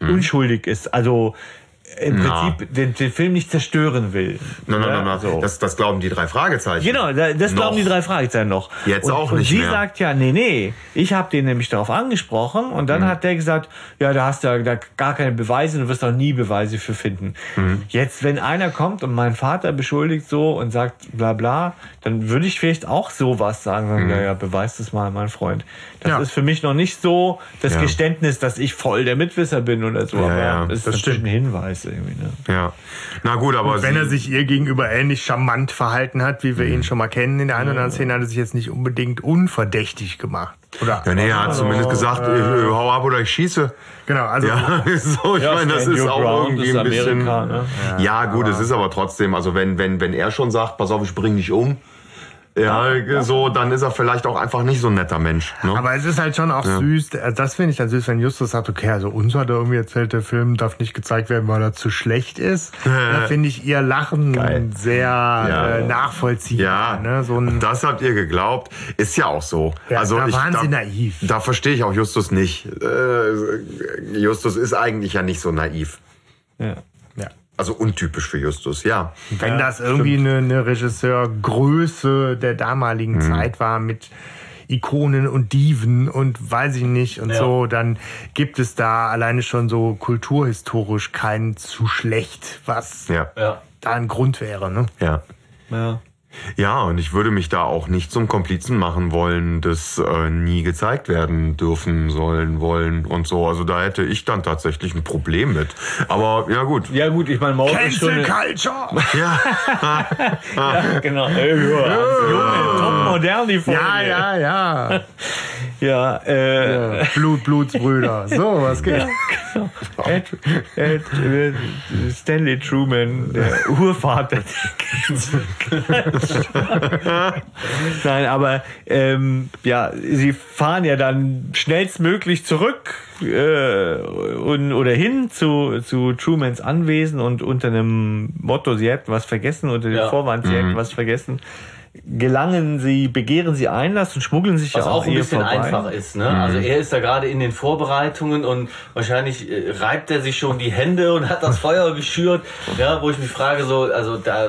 B: unschuldig ist. Also im
C: Na.
B: Prinzip den, den Film nicht zerstören will.
C: Nein, nein, nein, nein.
B: so.
C: Das, das glauben die drei Fragezeichen.
B: Genau, da- das glauben
C: Noch.
B: die drei Fragezeichen noch.
C: Jetzt
B: und,
C: auch
B: und
C: nicht
B: sie
C: mehr.
B: sagt ja, nee, nee, ich habe den nämlich darauf angesprochen und
C: Mhm.
B: dann hat der gesagt, ja, da hast du ja da gar keine Beweise, du wirst auch nie Beweise für finden.
C: Mhm.
B: Jetzt, wenn einer kommt und meinen Vater beschuldigt so und sagt bla bla, dann würde ich vielleicht auch sowas sagen, sagen,
C: Mhm.
B: ja, ja, beweis das mal, mein Freund. Das
A: Ja.
B: ist für mich noch nicht so das
C: Ja.
B: Geständnis, dass ich voll der Mitwisser bin oder so,
C: Ja,
B: aber
C: ja,
B: das ist
A: das
B: natürlich
A: stimmt.
B: ein Hinweis irgendwie. Ne?
C: Ja. Na gut, aber
A: Wenn
C: sie,
A: er sich ihr gegenüber ähnlich charmant verhalten hat, wie wir ihn schon mal kennen in der einen oder anderen Szene, hat er sich jetzt nicht unbedingt unverdächtig gemacht. Oder?
C: ja, nee, er hat zumindest gesagt, äh, hau ab oder ich schieße.
A: Genau, also
C: Ja, [laughs] so, ich
B: Ja,
C: meine, das
B: stand
C: ist auch
B: ground,
C: irgendwie
B: ist
C: ein bisschen.
B: Amerika, ne?
C: Ja, gut, es ist aber trotzdem, also wenn, wenn, wenn er schon sagt, pass auf, ich bring dich um, ja, so, dann ist er vielleicht auch einfach nicht so ein netter Mensch. Ne?
A: Aber es ist halt schon auch süß. Also Das finde ich dann süß, wenn Justus sagt, okay, also uns hat er irgendwie erzählt, der Film darf nicht gezeigt werden, weil er zu schlecht ist. Da finde ich ihr Lachen sehr äh, nachvollziehbar.
C: Ja,
A: Ne? So ein,
C: das habt ihr geglaubt. Ist ja auch so.
A: Ja,
C: also
A: da
C: ich,
A: waren
C: da,
A: sie naiv.
C: Da verstehe ich auch Justus nicht. Äh, Justus ist eigentlich ja nicht so naiv.
B: Ja.
C: Also untypisch für Justus, ja.
A: Wenn das irgendwie eine, eine Regisseurgröße der damaligen Zeit war mit Ikonen und Diven und weiß ich nicht und
D: Ja.
A: so, dann gibt es da alleine schon so kulturhistorisch kein zu schlecht, was
C: Ja,
D: Ja.
A: da ein Grund wäre. Ne?
C: ja.
B: Ja.
C: Ja, und ich würde mich da auch nicht zum Komplizen machen wollen, das äh, nie gezeigt werden dürfen sollen wollen und so. Also da hätte ich dann tatsächlich ein Problem mit. Aber ja gut.
B: Ja gut, ich meine, morgen ist schon eine,
A: Culture!
C: Ja, [laughs]
B: ja, genau. Äh, ja, Junge, top modern die Folge.
A: Ja, ja, ja. [laughs]
B: Ja, äh,
A: Blut, Blutsbrüder. So, was geht?
B: Ed, Ed, äh, Stanley Truman, der Urvater. Nein, aber ähm, ja, sie fahren ja dann schnellstmöglich zurück äh, und, oder hin zu, zu Trumans Anwesen und unter einem Motto, sie hätten was vergessen, unter dem
D: Ja.
B: Vorwand, sie hätten was vergessen, gelangen sie, begehren sie Einlass und schmuggeln sich
D: Was
B: ja
D: auch
B: auch
D: ein
B: hier
D: bisschen
B: vorbei.
D: einfach ist. Ne? Also er ist da gerade in den Vorbereitungen und wahrscheinlich äh, reibt er sich schon die Hände und hat das Feuer geschürt. Ja, wo ich mich frage, so, also da.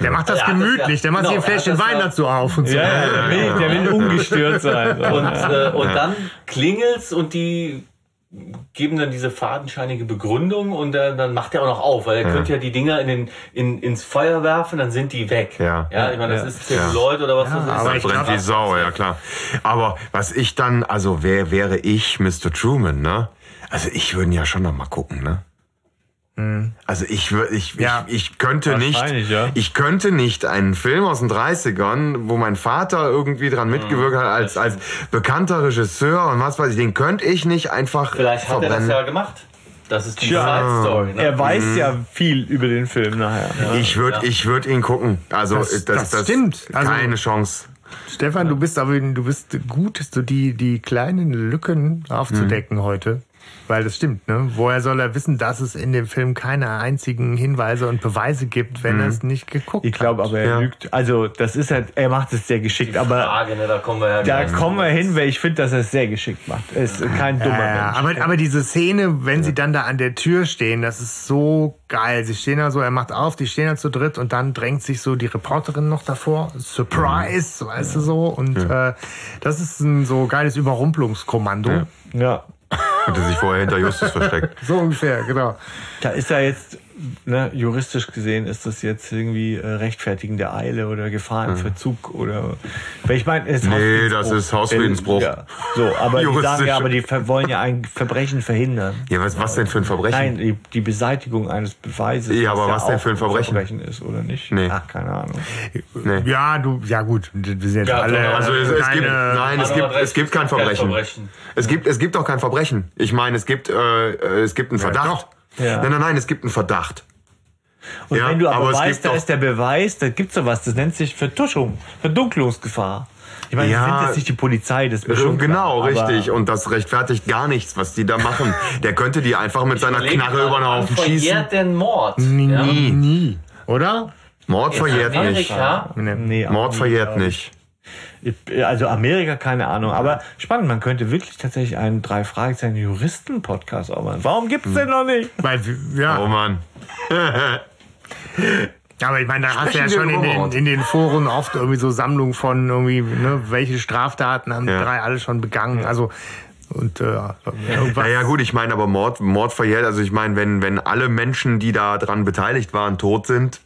A: Der macht das
D: Er hat das
A: gemütlich, der macht
D: genau,
A: sich ein Fläschchen Wein
D: ja-
A: dazu auf und so.
B: Ja, ja, der will, der will ungestört sein.
D: Und, äh, und dann klingelt's und die geben dann diese fadenscheinige Begründung und dann, dann macht er auch noch auf, weil er könnte ja die Dinger in den, in, ins Feuer werfen, dann sind die weg.
C: Ja.
D: ja ich meine, das
B: Ja.
D: ist Zelluloid oder was das ist.
A: aber
C: das
A: ich
C: brennt wie Sau, ja klar. Aber was ich dann, also wer wäre ich, Mr. Truman, ne? Also ich würde ja schon noch mal gucken, ne? Also ich würde, ich,
A: Ja.
C: ich, ich könnte nicht,
B: ja.
C: ich könnte nicht einen Film aus den 30ern, wo mein Vater irgendwie dran mitgewirkt hat, als, als bekannter Regisseur und was weiß ich, den könnte ich nicht einfach
D: Vielleicht hat er das
C: verbrennen.
D: ja gemacht. Das ist die
B: Tja.
D: Side Story. Ne?
B: Er weiß ja viel über den Film nachher.
C: Ich würde,
D: Ja.
C: ich würde ihn gucken. Also
A: Das- das stimmt. Also-
C: keine Chance.
A: Stefan, du bist aber du bist gut, so die, die kleinen Lücken aufzudecken heute. Weil das stimmt, ne? Woher soll er wissen, dass es in dem Film keine einzigen Hinweise und Beweise gibt, wenn er es nicht geguckt
B: Ich glaube aber, er
C: Ja.
B: lügt. Also, das ist halt, er macht es sehr geschickt, aber
D: Frage, ne, da kommen wir ja
B: da kommen wir hin, weil ich finde, dass er es sehr geschickt macht. Er ist kein dummer
A: Ja, ja,
B: Mensch.
A: aber, aber diese Szene, wenn sie dann da an der Tür stehen, das ist so geil. Sie stehen da so, er macht auf, die stehen da zu dritt und dann drängt sich so die Reporterin noch davor. Surprise, weißt du so. Und äh, das ist ein so geiles Überrumpelungskommando.
B: Ja.
C: Hätte sich vorher hinter Justus versteckt.
A: So ungefähr, genau.
B: Da ist ja jetzt, ne, juristisch gesehen, ist das jetzt irgendwie äh, Rechtfertigen der Eile oder Gefahr im Verzug oder. Weil ich meine, es ist
C: Nee, das ist Hausfriedensbruch.
B: Ja, so, aber die sagen ja, aber die wollen ja ein Verbrechen verhindern.
C: Ja, was, was denn für ein Verbrechen?
B: Nein, die, die Beseitigung eines Beweises.
C: Ja, aber was denn
B: auch
C: für ein Verbrechen?
B: ist oder nicht?
C: Nee.
B: Ach, keine Ahnung.
C: Nee.
A: Ja, du, ja gut, wir sind jetzt
D: Ja,
A: alle.
C: Also es, es gibt, nein, es gibt, es gibt kein Verbrechen.
D: Verbrechen.
C: Es gibt, es gibt auch kein Verbrechen. Ich meine, es gibt, äh, äh, es gibt einen Verdacht.
B: Ja.
C: Nein, nein, nein, es gibt einen Verdacht.
B: Und
C: Ja,
B: wenn du aber,
C: aber es
B: weißt,
C: gibt
B: da ist der Beweis, da gibt's sowas, das nennt sich Vertuschung, Verdunklungsgefahr. Ich meine,
C: Ja.
B: sind jetzt nicht die Polizei, das ist mir schon
C: Genau,
B: klar,
C: richtig. Und das rechtfertigt gar nichts, was die da machen. [laughs] Der könnte die einfach mit seiner
D: Überleg
C: Knarre über den Haufen schießen.
D: verjährt denn Mord?
A: Nie,
D: Ja?
A: nie, nie. Oder?
C: Mord verjährt nicht.
D: Amerika?
B: Nee, auch
C: Mord
B: nie,
C: verjährt
B: ich.
C: nicht.
B: Also Amerika, keine Ahnung. Aber spannend, man könnte wirklich tatsächlich einen drei Fragezeichen Juristen-Podcast auch machen. Warum gibt's den noch nicht?
A: Weil, ja.
C: Oh Mann. [laughs]
A: Aber ich meine, da hast du ja
C: Sprechen
A: schon in den, in den Foren oft irgendwie so Sammlungen von irgendwie, ne, welche Straftaten haben die
C: Ja.
A: drei alle schon begangen. Also, und äh, irgendwas.
C: Naja gut, ich meine aber Mord, Mord verjährt. Also ich meine, wenn, wenn alle Menschen, die da dran beteiligt waren, tot sind,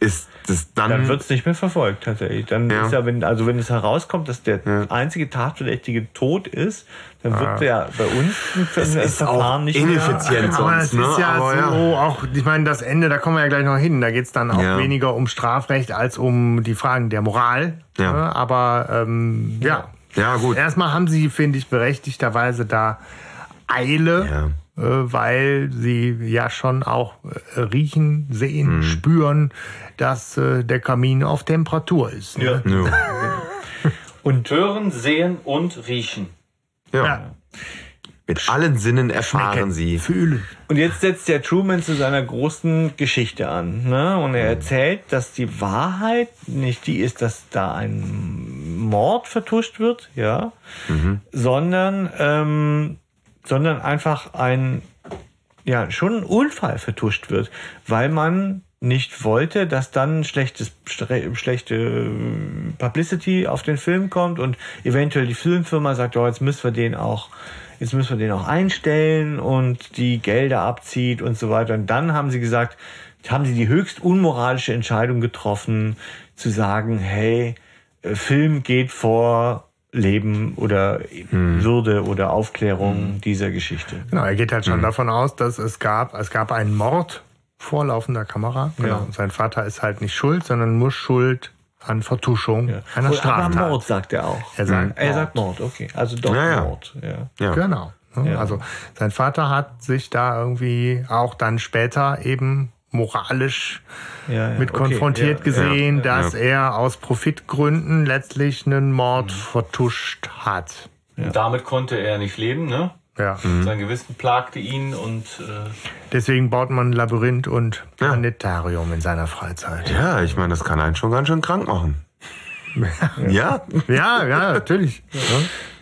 C: ist das dann...
B: Dann wird's nicht mehr verfolgt, tatsächlich. Dann
C: Ja.
B: ist ja, wenn, also wenn es herauskommt, dass der einzige Tatverdächtige tot ist, dann wird der bei uns
C: es ist
B: Verfahren
C: auch
B: nicht mehr.
C: ineffizient
A: Aber
C: sonst,
A: es
C: ne?
A: ist ja
C: aber
A: so
C: ja.
A: auch, ich meine, das Ende, da kommen wir ja gleich noch hin. Da geht's dann auch
C: Ja.
A: weniger um Strafrecht als um die Fragen der Moral.
C: Ja.
A: Ne? Aber ähm, ja.
C: Ja, gut.
A: Erstmal haben sie, finde ich, berechtigterweise da Eile,
C: Ja.
A: Weil sie ja schon auch äh, riechen, sehen, spüren, dass äh, der Kamin auf Temperatur ist. Ne?
C: Ja.
D: Und hören, sehen und riechen.
C: Ja. Mit allen Sinnen erfahren sie.
A: Fühlen.
B: Und jetzt setzt der Truman zu seiner großen Geschichte an. Ne? Und er erzählt, dass die Wahrheit nicht die ist, dass da ein Mord vertuscht wird, ja, sondern, ähm, sondern einfach ein, ja, schon ein Unfall vertuscht wird, weil man nicht wollte, dass dann schlechtes, schlechte Publicity auf den Film kommt und eventuell die Filmfirma sagt, oh, jetzt müssen wir den auch, jetzt müssen wir den auch einstellen und die Gelder abzieht und so weiter. Und dann haben sie gesagt, haben sie die höchst unmoralische Entscheidung getroffen, zu sagen, hey, äh, Film geht vor Leben oder Würde oder Aufklärung dieser Geschichte.
A: Genau, er geht halt schon davon aus, dass es gab, es gab einen Mord vor laufender Kamera. Genau.
B: Ja.
A: Und sein Vater ist halt nicht schuld, sondern nur schuld an Vertuschung einer
B: Oder aber
A: Straftat.
B: Mord sagt er auch.
A: Er sagt
B: Er
A: Mord.
B: sagt Mord, okay. Also doch
C: Ja, ja.
B: Mord. Ja.
C: Ja.
A: Genau.
B: Ja.
A: Also sein Vater hat sich da irgendwie auch dann später eben moralisch
B: Ja, ja,
A: mit
B: okay,
A: konfrontiert
B: ja,
A: gesehen,
C: ja,
A: dass
C: ja.
A: er aus Profitgründen letztlich einen Mord
B: Mhm.
A: vertuscht hat.
D: Damit konnte er nicht leben, ne?
A: Ja.
D: Sein Gewissen plagte ihn und äh,
A: Deswegen baut man ein Labyrinth und
C: Ja.
A: Planetarium in seiner Freizeit.
C: Ja, ich meine, das kann einen schon ganz schön krank machen. [laughs] Ja,
A: Ja, ja, natürlich.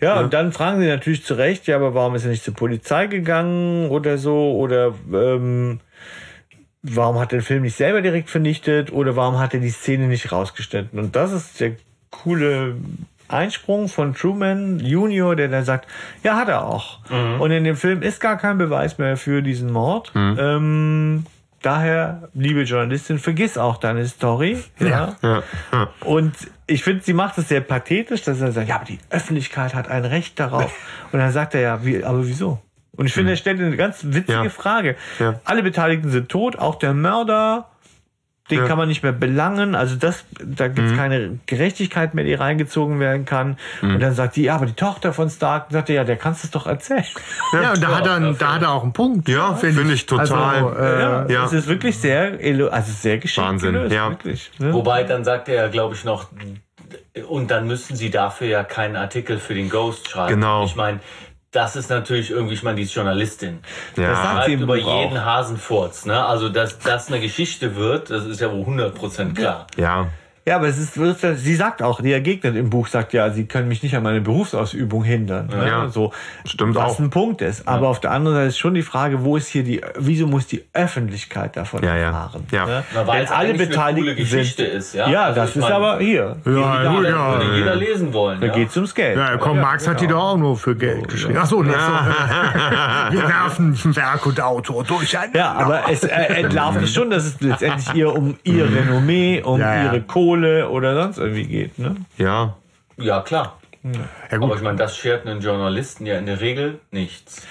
B: Ja, und dann fragen sie natürlich zu Recht, ja, aber warum ist er nicht zur Polizei gegangen oder so? Oder ähm, warum hat er den Film nicht selber direkt vernichtet? Oder warum hat er die Szene nicht rausgeschnitten? Und das ist der coole Einsprung von Truman Junior, der dann sagt, ja, hat er auch. Und in dem Film ist gar kein Beweis mehr für diesen Mord. Ähm, daher, liebe Journalistin, vergiss auch deine Story. ja.
C: ja, ja.
B: Und ich finde, sie macht es sehr pathetisch, dass er sagt, ja, aber die Öffentlichkeit hat ein Recht darauf. [laughs] Und dann sagt er ja, wie, aber wieso? Und ich finde, er stellt eine ganz witzige
C: Ja.
B: Frage.
C: Ja.
B: Alle Beteiligten sind tot, auch der Mörder, den
C: Ja.
B: kann man nicht mehr belangen. Also das, da gibt es keine Gerechtigkeit mehr, die reingezogen werden kann. Und dann sagt die, ja, aber die Tochter von Stark, sagt er, ja, der kannst du es doch erzählen.
A: Ja, und da, hat er, da hat er auch einen Punkt.
C: Ja, finde ich total.
A: Also, äh,
B: ja,
C: ja.
B: Es ist wirklich sehr, also sehr geschickt
C: Wahnsinn,
B: gelöst,
C: ja.
B: wirklich. Ne?
D: wobei dann sagt er, glaube ich, noch, und dann müssen sie dafür ja keinen Artikel für den Ghost schreiben.
C: Genau.
D: Ich meine, das ist natürlich irgendwie, ich meine, die ist Journalistin.
C: Ja.
B: Das sagt sie
D: über
B: Buch auch.
D: jeden Hasenfurz. Ne? Also, dass das eine Geschichte wird, das ist ja wohl 100% klar.
C: ja.
B: Ja, aber es ist, sie sagt auch, die Gegnerin im Buch sagt ja, sie können mich nicht an meine Berufsausübung hindern. ne?
C: Ja.
B: so,
C: Stimmt
B: was
C: auch.
B: ein Punkt ist. Aber auf der anderen Seite ist schon die Frage, wo ist hier die, wieso muss die Öffentlichkeit davon
C: Ja, ja.
B: erfahren?
C: Ja.
B: Ne?
D: Na, weil es
B: alle
D: coole Geschichte
B: sind,
D: ist, ja?
B: Ja,
D: Also
B: das ist
D: meine,
B: aber hier.
A: Ja,
B: Ja,
D: Das
A: ja.
D: würde jeder lesen wollen.
B: Da
D: ja?
B: geht's ums Geld.
A: Ja, komm, Marx hat die doch auch nur für Geld geschrieben. Ach so, nee, so, [laughs] wir werfen Werk und Autor durcheinander.
B: Ja, aber es äh, entlarvt es schon, dass es letztendlich ihr um ihr Renommee, um
A: Ja, ja.
B: ihre Kohle oder sonst irgendwie geht. Ne?
C: Ja.
D: Ja, klar.
A: Ja,
D: Aber ich meine, das schert einen Journalisten ja in der Regel nichts.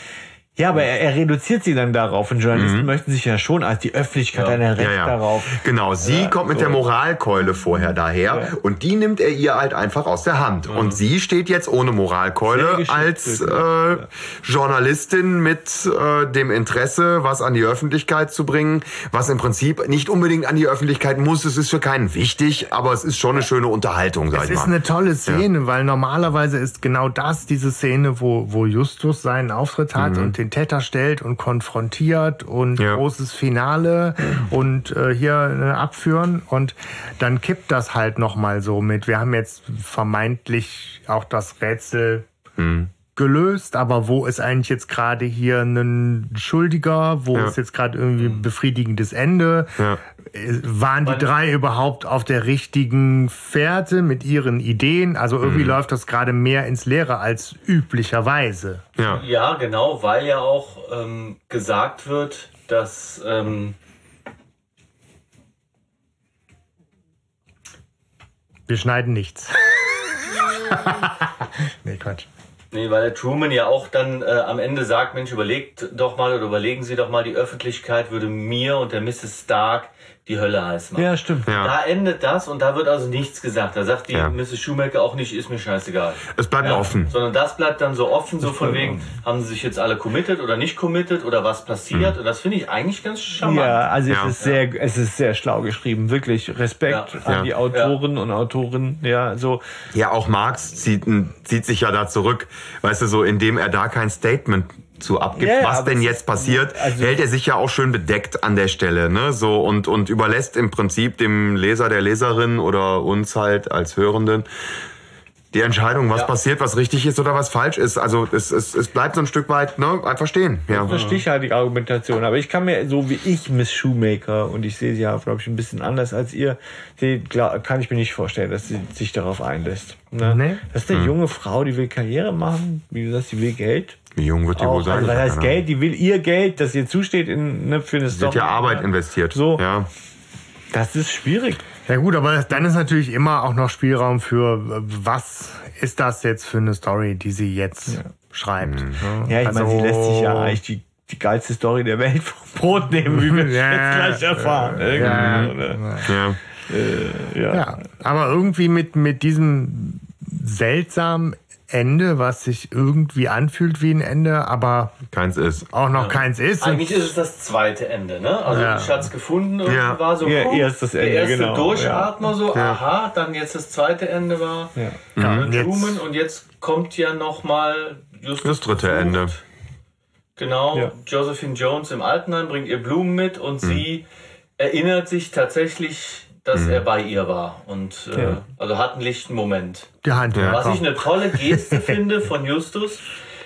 B: Ja, aber er, er reduziert sie dann darauf. Und Journalisten möchten sich ja schon als die Öffentlichkeit
D: Ja.
B: ein Recht
C: Ja, ja.
B: darauf.
C: Genau, sie
B: Ja,
C: kommt mit
B: so.
C: der Moralkeule vorher daher
B: Ja.
C: und die nimmt er ihr halt einfach aus der Hand. Und sie steht jetzt ohne Moralkeule als äh, Journalistin mit äh, dem Interesse, was an die Öffentlichkeit zu bringen, was im Prinzip nicht unbedingt an die Öffentlichkeit muss. Es ist für keinen wichtig, aber es ist schon eine schöne Unterhaltung, sag
A: Es
C: ich
A: ist
C: mal.
A: eine tolle Szene, weil normalerweise ist genau das diese Szene, wo, wo Justus seinen Auftritt hat und den Täter stellt und konfrontiert und
C: Ja.
A: großes Finale und äh, hier äh, abführen und dann kippt das halt nochmal so mit. Wir haben jetzt vermeintlich auch das Rätsel gelöst, aber wo ist eigentlich jetzt gerade hier ein Schuldiger? Wo
C: Ja.
A: ist jetzt gerade irgendwie ein befriedigendes Ende?
C: Ja.
A: Äh, Waren die drei überhaupt auf der richtigen Fährte mit ihren Ideen? Also irgendwie läuft das gerade mehr ins Leere als üblicherweise.
C: Ja.
D: Ja, genau, weil ja auch ähm, gesagt wird, dass ähm,
A: Wir schneiden nichts. [laughs] nee, Quatsch.
D: Nee, weil der Truman ja auch dann äh, am Ende sagt, Mensch, überlegt doch mal oder überlegen Sie doch mal, die Öffentlichkeit würde mir und der Mrs. Stark die Hölle heiß macht.
B: Ja, stimmt.
C: Ja.
D: Da endet das und da wird also nichts gesagt. Da sagt die
C: Ja.
D: Mrs. Schumacher auch nicht, ist mir scheißegal.
C: Es bleibt
D: Ja,
C: offen.
D: Sondern das bleibt dann so offen, so von wegen, haben sie sich jetzt alle committed oder nicht committed oder was passiert. Und das finde ich eigentlich ganz charmant.
B: Ja, also
C: Ja.
B: es ist sehr, es ist sehr schlau geschrieben. Wirklich Respekt
D: Ja.
B: an
C: Ja.
B: die Autoren und Autorinnen. Ja, so.
C: Ja, auch Marx zieht, zieht sich ja da zurück, weißt du, so indem er da kein Statement zu abgibt,
B: Ja,
C: was denn jetzt passiert,
B: also-
C: hält er sich ja auch schön bedeckt an der Stelle, ne, so und und überlässt im Prinzip dem Leser, der Leserin oder uns halt als Hörenden die Entscheidung, was
D: Ja.
C: passiert, was richtig ist oder was falsch ist. Also es, es, es bleibt so ein Stück weit, ne, einfach stehen. Ja.
B: verstehe ich halt die Argumentation. Aber ich kann mir, so wie ich Miss Shoemaker, und ich sehe sie ja, glaube ich, ein bisschen anders als ihr, sehe, glaub, kann ich mir nicht vorstellen, dass sie sich darauf einlässt. Ne?
A: Nee.
B: Das ist eine junge Frau, die will Karriere machen, wie du sagst, die will Geld.
C: Wie jung wird die wohl
B: Auch,
C: sein?
B: also, was
C: Ich hab
B: heißt. Geld? Die will ihr Geld, das ihr zusteht in, ne, für eine
C: Sie hat
B: Story.
C: ja Arbeit investiert.
B: So.
C: Ja.
B: Das ist schwierig.
A: Ja gut, aber dann ist natürlich immer auch noch Spielraum für, äh, was ist das jetzt für eine Story, die sie jetzt schreibt. ne?
B: Ja, ich meine, sie lässt sich ja eigentlich die, die geilste Story der Welt [laughs] vom Brot nehmen, wie wir [laughs]
A: Ja,
B: jetzt gleich erfahren.
A: ja,
B: ne?
C: Ja.
B: ja.
A: Ja, aber irgendwie mit, mit diesem seltsamen Ende, was sich irgendwie anfühlt wie ein Ende, aber
C: Keins ist.
A: auch noch keins ist.
D: Eigentlich ist es das zweite Ende, ne? Also
A: Ja.
D: ich hatte es gefunden, irgendwie
C: Ja.
D: war so
B: Ja,
D: oh,
B: erstes
D: der
B: Ende,
D: erste
B: genau,
D: Durchatmer so, aha, dann jetzt das zweite Ende war
B: Ja.
A: Ja, jetzt-
D: Truman und jetzt kommt ja noch mal just
C: Das dritte
D: versucht,
C: Ende.
D: Genau,
B: Ja.
D: Josephine Jones im Altenheim bringt ihr Blumen mit und
C: Mhm.
D: sie erinnert sich tatsächlich, dass er bei ihr war und äh,
B: Ja.
D: also hat einen lichten Moment.
A: die Hand. Ja.
D: Was ich eine tolle Geste [laughs] finde von Justus,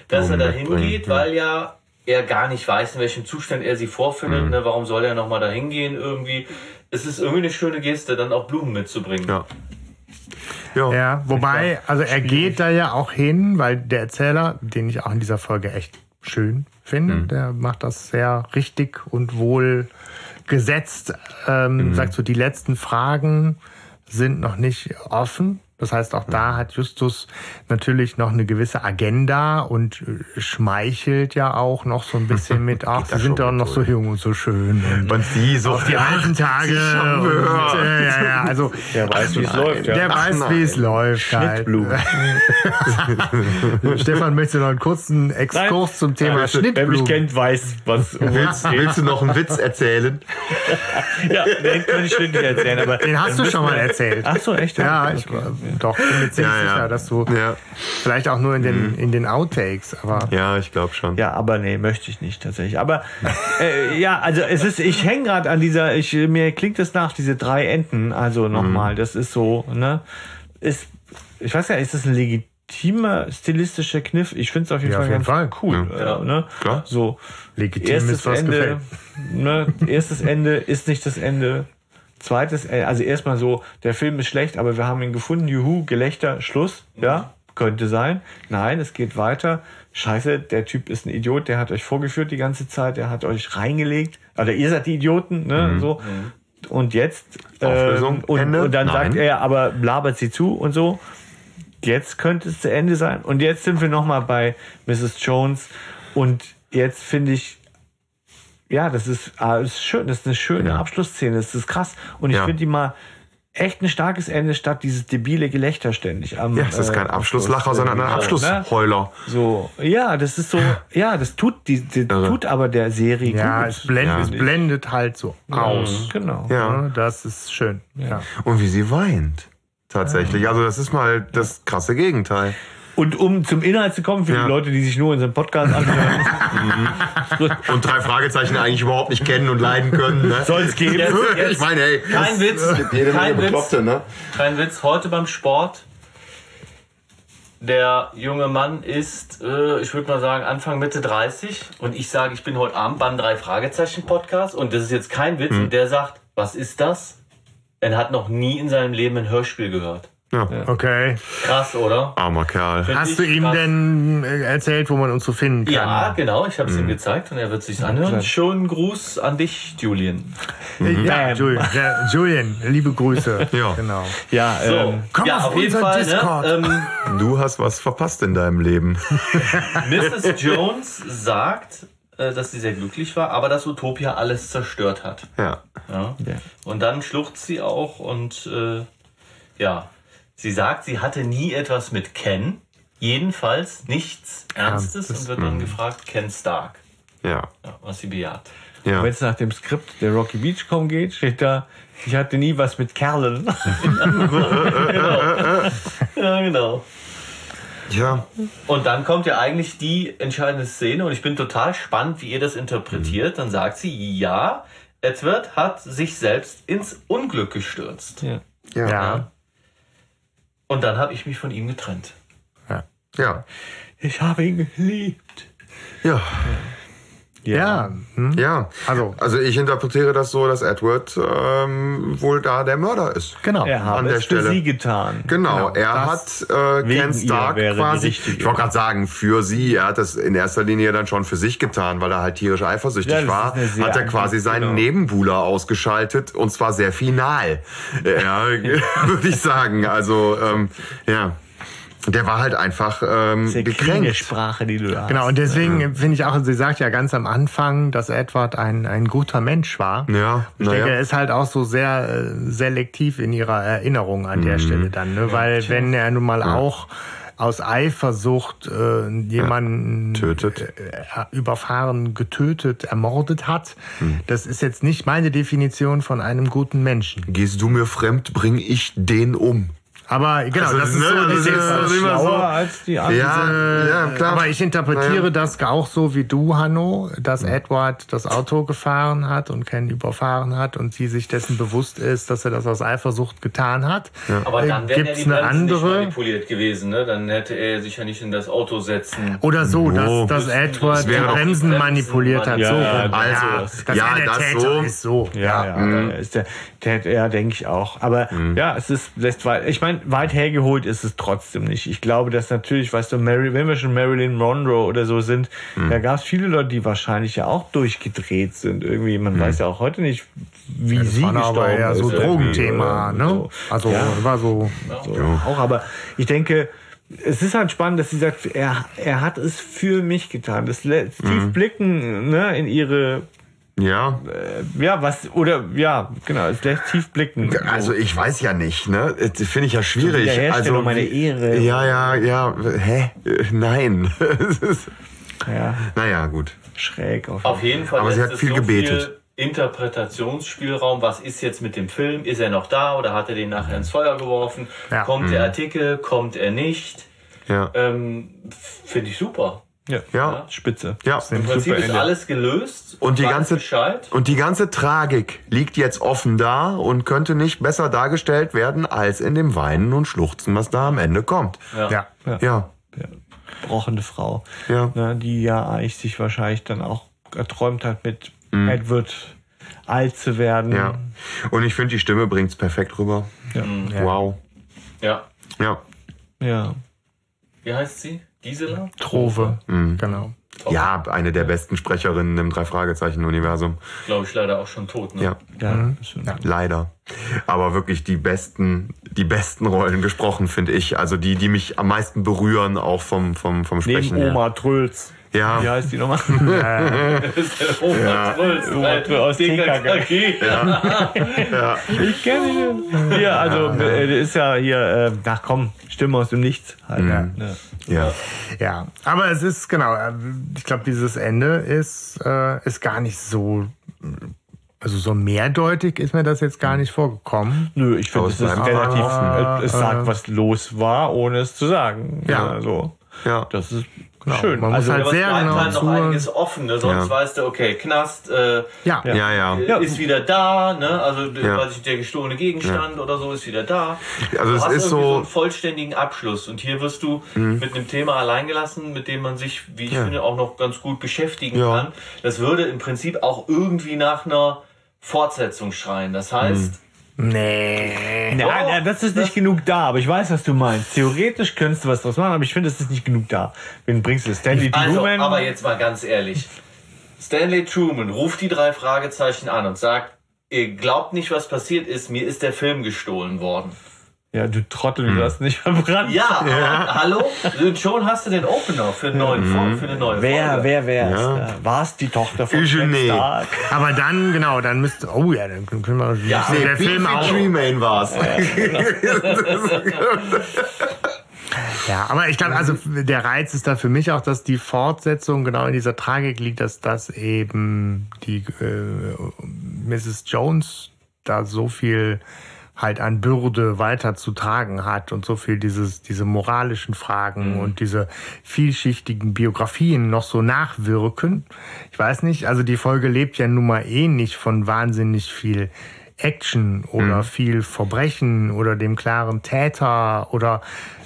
D: dass er da hingeht, weil ja er gar nicht weiß, in welchem Zustand er sie vorfindet.
C: Mhm.
D: Ne? Warum soll er nochmal da hingehen irgendwie? Es ist irgendwie eine schöne Geste, dann auch Blumen mitzubringen.
C: Ja. Ja.
A: Ja, wobei, also er geht da ja auch hin, weil der Erzähler, den ich auch in dieser Folge echt schön finde,
C: Mhm.
A: der macht das sehr richtig und wohl gesetzt. Ähm,
C: Mhm.
A: Sagt so, die letzten Fragen sind noch nicht offen. Das heißt, auch da hat Justus natürlich noch eine gewisse Agenda und äh, schmeichelt ja auch noch so ein bisschen mit, [laughs] ach,
C: da
A: sie sind doch noch so jung und so schön. Und
C: Und sie so
A: auf die alten Tage. Und, äh, ja, ja, also [laughs]
B: Der weiß, wie es läuft. Ja.
A: der weiß, wie es läuft. Halt. [laughs] Stefan möchte noch einen kurzen Exkurs
B: Nein.
A: zum Thema
B: Wer mich
A: Schnittblumen.
B: kennt, weiß, was um
C: Willst,
B: geht.
C: willst du noch einen Witz erzählen?
B: Ja, den kann ich nicht erzählen. Aber
A: Den hast du schon mal erzählt.
B: Ach so, echt?
A: Ja,
B: Okay.
A: ich doch bin mir ziemlich
C: Ja, ja.
A: sicher, dass du
C: Ja,
A: vielleicht auch nur in den, in den Outtakes, aber
C: ja ich glaube schon.
B: Ja, aber nee, möchte ich nicht tatsächlich. Aber äh, ja, also es ist, ich hänge gerade an dieser, ich, mir klingt es nach, diese drei Enden, also nochmal, das ist so, ne, ist, ich weiß ja, ist das ein legitimer stilistischer Kniff? Ich finde es auf jeden
A: Ja,
B: Fall
A: auf jeden
B: ganz
A: Fall.
B: cool.
C: Ja.
B: Äh, ne?
C: Klar.
B: So,
A: legitim
B: erstes
A: ist, was
B: Ende,
A: gefällt.
B: ne, erstes Ende ist nicht das Ende. Zweites, Ende, also erstmal so, der Film ist schlecht, aber wir haben ihn gefunden, juhu, Gelächter, Schluss, ja, könnte sein. Nein, es geht weiter. Scheiße, der Typ ist ein Idiot, der hat euch vorgeführt die ganze Zeit, der hat euch reingelegt. Oder ihr seid die Idioten, ne, so. Und jetzt,
C: Auflösung,
B: ähm, und,
C: Ende?
B: und dann sagt
C: Nein.
B: er, aber labert sie zu und so. Jetzt könnte es zu Ende sein. Und jetzt sind wir nochmal bei Mrs. Jones. Und jetzt finde ich, ja, das ist, ah, das ist schön. Das ist eine schöne
C: Ja.
B: Abschlussszene. Das ist krass. Und ich
C: Ja.
B: finde die mal echt ein starkes Ende statt dieses debile Gelächter ständig. Am,
C: Ja, es ist
B: äh,
C: kein Abschlusslacher, sondern ein
B: ne?
C: Abschlussheuler.
B: So, ja, das ist so, ja, das tut die, die tut aber der Serie
A: Ja,
B: gut.
A: es blendet,
C: Ja.
A: es blendet halt so aus.
B: Genau.
C: Ja.
A: Ne? Das ist schön. Ja.
C: Und wie sie weint. Tatsächlich. Also das ist mal das krasse Gegenteil.
B: Und um zum Inhalt zu kommen, für
C: Ja.
B: die Leute, die sich nur unseren Podcast anhören, [laughs]
C: Und drei Fragezeichen eigentlich überhaupt nicht kennen und leiden können. Ne?
B: soll es geben.
D: Jetzt, jetzt,
C: Ich meine, ey.
D: kein Witz,
C: Jede
D: kein Witz,
C: ne?
D: kein Witz. Heute beim Sport, der junge Mann ist, äh, ich würde mal sagen, Anfang Mitte 30 und ich sage, ich bin heute Abend beim drei Fragezeichen Podcast und das ist jetzt kein Witz und der sagt, was ist das? Er hat noch nie in seinem Leben ein Hörspiel gehört.
C: Ja.
A: Okay.
D: Krass, oder?
C: Armer Kerl.
D: Find
A: Hast du ihm
D: krass.
A: denn äh, erzählt, wo man uns so finden kann?
D: Ja, genau, ich habe es ihm gezeigt und er wird sich anhören. Schönen Gruß an dich, Julian.
A: Ja,
B: Bam.
A: Julian, ja, Julian, liebe Grüße. [laughs]
C: Ja.
A: Genau.
B: Ja,
D: So,
B: ähm,
A: komm
D: ja,
A: auf
D: auf jeden
A: unser
D: Fall.
A: Discord.
D: Ne, ähm, [laughs]
C: Du hast was verpasst in deinem Leben. [laughs]
D: Mrs. Jones sagt, äh, dass sie sehr glücklich war, aber dass Utopia alles zerstört hat.
C: Ja.
D: Ja.
B: Ja.
D: Und dann schluchzt sie auch und äh, ja, sie sagt, sie hatte nie etwas mit Ken. Jedenfalls nichts Ernstes
A: das-
D: und wird dann gefragt, Ken Stark.
C: Ja.
D: Ja, was sie bejaht.
C: Ja.
B: Wenn es nach dem Skript der Rocky Beachcomb geht, steht da, ich hatte nie was mit Kerlen. [laughs]
D: Ja, genau.
C: Ja.
D: Und dann kommt ja eigentlich die entscheidende Szene und ich bin total spannend, wie ihr das interpretiert. Dann sagt sie, ja, Edward hat sich selbst ins Unglück gestürzt.
B: ja.
C: Ja.
A: Ja.
D: Und dann habe ich mich von ihm getrennt.
C: Ja.
B: Ich habe ihn geliebt.
C: Ja.
A: Ja. Hm?
C: Ja.
A: Also.
C: Also ich interpretiere das so, dass Edward ähm, wohl da der Mörder ist.
A: Genau.
B: Er habe
C: An der
B: es
C: Stelle.
B: für sie getan.
C: Genau,
A: Genau,
C: er
A: das
C: hat äh, Ken Stark quasi, ich wollte gerade sagen, für sie, er hat das in erster Linie dann schon für sich getan, weil er halt tierisch eifersüchtig
B: Ja,
C: war, hat er quasi seinen
B: genau.
C: Nebenbuhler ausgeschaltet und zwar sehr final, [laughs] ja, [laughs] würde ich sagen. Also, ähm, ja, der war halt einfach ähm,
B: Sehr
C: gekränkt.
B: Sprache, die du da hast.
A: Genau, und deswegen finde ich auch, sie sagt ja ganz am Anfang, dass Edward ein, ein guter Mensch war.
C: Ja,
A: Ich denke, er
C: naja.
A: ist halt auch so sehr äh, selektiv in ihrer Erinnerung an
C: Mhm.
A: der Stelle dann, ne? Weil wenn er nun mal auch aus Eifersucht äh, jemanden
C: Tötet.
A: Äh, überfahren, getötet, ermordet hat,
C: Mhm.
A: das ist jetzt nicht meine Definition von einem guten Menschen.
C: Gehst du mir fremd, bring ich den um.
A: Aber genau,
C: Also,
A: das ist
C: ne,
A: so
C: das
A: dieses,
C: ist
A: äh,
C: immer so.
B: als die anderen.
C: Ja, ja, klar.
A: Aber ich interpretiere
C: Naja.
A: das auch so wie du, Hanno, dass Edward das Auto gefahren hat und Ken überfahren hat und sie sich dessen bewusst ist, dass er das aus Eifersucht getan hat.
D: Aber
A: Äh,
D: dann ja
A: gibt's
D: die
A: eine andere
D: manipuliert gewesen. Ne? Dann hätte er sich ja nicht in das Auto setzen.
A: oder so,
C: Oh.
A: dass, dass Edward
C: Das
A: die
C: wäre
A: Bremsen
D: Bremsen
A: manipuliert hat.
B: Ja,
A: so
B: ja,
C: also,
A: ja, dass
C: ja,
A: er der
C: das
A: Täter
C: so.
A: ist so.
B: Ja, ja,
C: Mhm.
B: ist der, ja, denke ich auch. Aber ja, es ist, lässt weit, ich meine, weit hergeholt ist es trotzdem nicht. Ich glaube, dass natürlich, weißt du, Mary, wenn wir schon Marilyn Monroe oder so sind, da gab es viele Leute, die wahrscheinlich ja auch durchgedreht sind. Irgendwie, man weiß ja auch heute nicht, wie sie
A: Das war
B: gestorben
A: aber eher
B: ist.
A: so Drogenthema, ne?
B: so.
A: Also
B: Ja.
A: war so.
B: So, auch, aber ich denke, es ist halt spannend, dass sie sagt, er, er hat es für mich getan. Das lässt tief blicken ne, in ihre,
C: Ja.
B: ja, was, oder, ja, genau, es lässt tief blicken.
C: Also ich weiß ja nicht, ne? Finde ich ja schwierig. Also
B: meiner
C: wie-
B: Ehre.
C: Ja, ja, ja. Hä? Äh, [laughs] Nein. Es [laughs] ist-
B: ja,
C: naja, gut.
B: schräg auf.
D: Auf jeden Fall
C: Aber sie hat
D: es
C: viel
D: so
C: gebetet.
D: viel Interpretationsspielraum. Was ist jetzt mit dem Film? Ist er noch da oder hat er den nachher ins Feuer geworfen?
A: Ja.
D: Kommt der Artikel? Kommt er nicht?
C: Ja.
D: Ähm, Finde ich super.
B: Ja,
C: Ja.
B: spitze.
C: Ja.
D: Im Prinzip ist
B: Ende.
D: alles gelöst.
C: Und die ganze-. Und die ganze Tragik liegt jetzt offen da und könnte nicht besser dargestellt werden als in dem Weinen und Schluchzen, was da am Ende kommt.
D: Ja.
A: Ja.
C: Ja.
B: Ja, brochende Frau.
C: Ja.
B: Ne, die ja eigentlich sich wahrscheinlich dann auch erträumt hat, mit Edward alt zu werden.
C: Ja. Und ich finde, die Stimme bringt's perfekt rüber.
B: Ja.
C: Wow.
D: ja.
C: Ja.
B: ja.
D: Wie heißt sie? Gisela?
A: Trove.
C: Mhm.
A: Genau.
C: Ja, eine der besten Sprecherinnen im Drei-Fragezeichen-Universum.
D: Glaube ich leider auch schon tot. Ne?
C: Ja.
B: Ja, ist schon-
C: Leider. Aber wirklich die besten, die besten Rollen gesprochen, finde ich. Also die, die mich am meisten berühren, auch vom, vom, vom
B: Neben
C: Sprechen her.
B: Oma Trölz.
C: Ja.
B: Wie heißt die nochmal? [laughs]
D: Ja. Trölz,
B: Oma
D: äh,
B: Trölz aus
D: TKKG. [laughs]
B: ich kenne den. Hier, also, äh, der ist ja hier, äh, ach komm, Stimme aus dem Nichts. Halt,
A: Ja.
B: ne?
C: Ja.
A: Ja, aber es ist genau, äh, ich glaube, dieses Ende ist, äh, ist gar nicht so, also so mehrdeutig ist mir das jetzt gar nicht vorgekommen.
B: Nö, ich finde, es ist relativ,
A: offen.
B: äh, es sagt, was los war, ohne es zu sagen.
A: Ja.
B: so.
C: Ja.
B: Das ist
A: Genau,
B: schön.
A: man muss
B: also,
A: halt
D: Aber es
A: sehr genau
D: halt noch einiges offen. Ne? Sonst
C: Ja.
D: weißt du, okay, Knast äh,
A: Ja,
C: Ja, ja.
B: Ja.
D: ist wieder da. Ne? Also
C: Ja.
D: weiß ich, der gestohlene Gegenstand oder so ist wieder da.
C: Also
D: du
C: es
D: hast
C: ist
D: irgendwie
C: so- Mhm.
D: einen vollständigen Abschluss. Und hier wirst du mit einem Thema alleingelassen, mit dem man sich, wie ich finde, auch noch ganz gut beschäftigen
C: Ja.
D: kann. Das würde im Prinzip auch irgendwie nach einer Fortsetzung schreien. Das heißt,
C: Mhm.
A: Nee.
B: Ja, ja, das ist nicht genug da, aber ich weiß, was du meinst. Theoretisch könntest du was draus machen, aber ich finde, es ist nicht genug da. Wen bringst du? Stanley
D: Also,
B: Truman?
D: aber jetzt mal ganz ehrlich. Stanley Truman ruft die drei Fragezeichen an und sagt, ihr glaubt nicht, was passiert ist, mir ist der Film gestohlen worden.
B: Ja, du Trottel, du hast nicht verbrannt.
D: Ja, [laughs] aber, hallo? Schon hast du den Opener für, einen neuen Fol- für eine neue
B: Wer,
D: Folge.
B: wer, wer
C: Ja.
B: War es die Tochter von
C: Eugenie.
B: Ned Stark?
A: Aber dann, genau, dann müsste. Oh ja, dann können wir.
D: Ja.
A: der
C: Nee,
A: Film
C: Beefy
A: auch.
C: Tremaine war's. [laughs]
A: Ja, aber ich glaube, also der Reiz ist da für mich auch, dass die Fortsetzung genau in dieser Tragik liegt, dass das eben die äh, Mrs. Jones da so viel halt an Bürde weiter zu tragen hat und so viel dieses, diese moralischen Fragen und diese vielschichtigen Biografien noch so nachwirken. Ich weiß nicht, also die Folge lebt ja nun mal eh nicht von wahnsinnig viel Action oder viel Verbrechen oder dem klaren Täter oder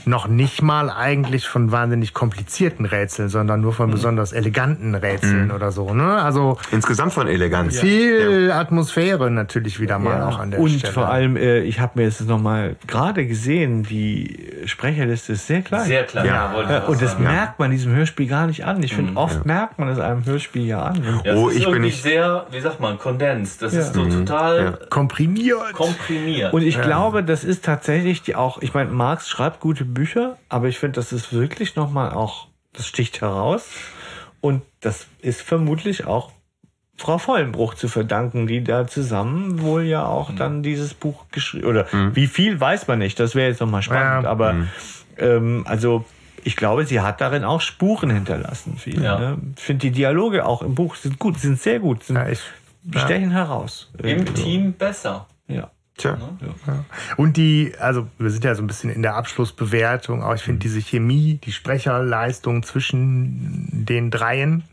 A: noch nicht mal eigentlich von wahnsinnig komplizierten Rätseln, sondern nur von besonders eleganten Rätseln oder so. Ne? Also
C: Insgesamt von Eleganz.
A: viel Atmosphäre natürlich wieder mal auch an der
B: und
A: Stelle.
B: vor allem, äh, ich habe mir jetzt nochmal gerade gesehen, die Sprecherliste ist sehr klein.
D: Sehr klar,
C: Ja.
D: ja. wollte
B: Ja,
D: ich auch
B: und das
D: sagen.
B: merkt man diesem Hörspiel gar nicht an. Ich finde, oft merkt man es einem Hörspiel ja an. Und
D: Ja,
C: Oh,
D: es ist
C: ich bin nicht-
D: sehr, wie sagt man, kondensiert. Das
B: Ja.
D: ist so total
A: komprimiert.
D: komprimiert.
B: Und ich glaube, das ist tatsächlich die auch, ich meine, Marx schreibt gute Bücher, aber ich finde, das ist wirklich nochmal auch, das sticht heraus. Und das ist vermutlich auch Frau Vollenbruch zu verdanken, die da zusammen wohl ja auch dann dieses Buch geschrieben, oder wie viel weiß man nicht, das wäre jetzt nochmal spannend,
A: Ja.
B: aber ähm, also ich glaube, sie hat darin auch Spuren hinterlassen. Viel,
D: Ja.
B: ne? Ich finde die Dialoge auch im Buch sind gut, sind sehr gut, sind,
A: Ja, ich,
B: stechen heraus.
D: Im
B: so.
D: Team besser.
B: Ja.
C: Tja.
A: Und die, also wir sind ja so ein bisschen in der Abschlussbewertung, aber ich finde diese Chemie, die Sprecherleistung zwischen den Dreien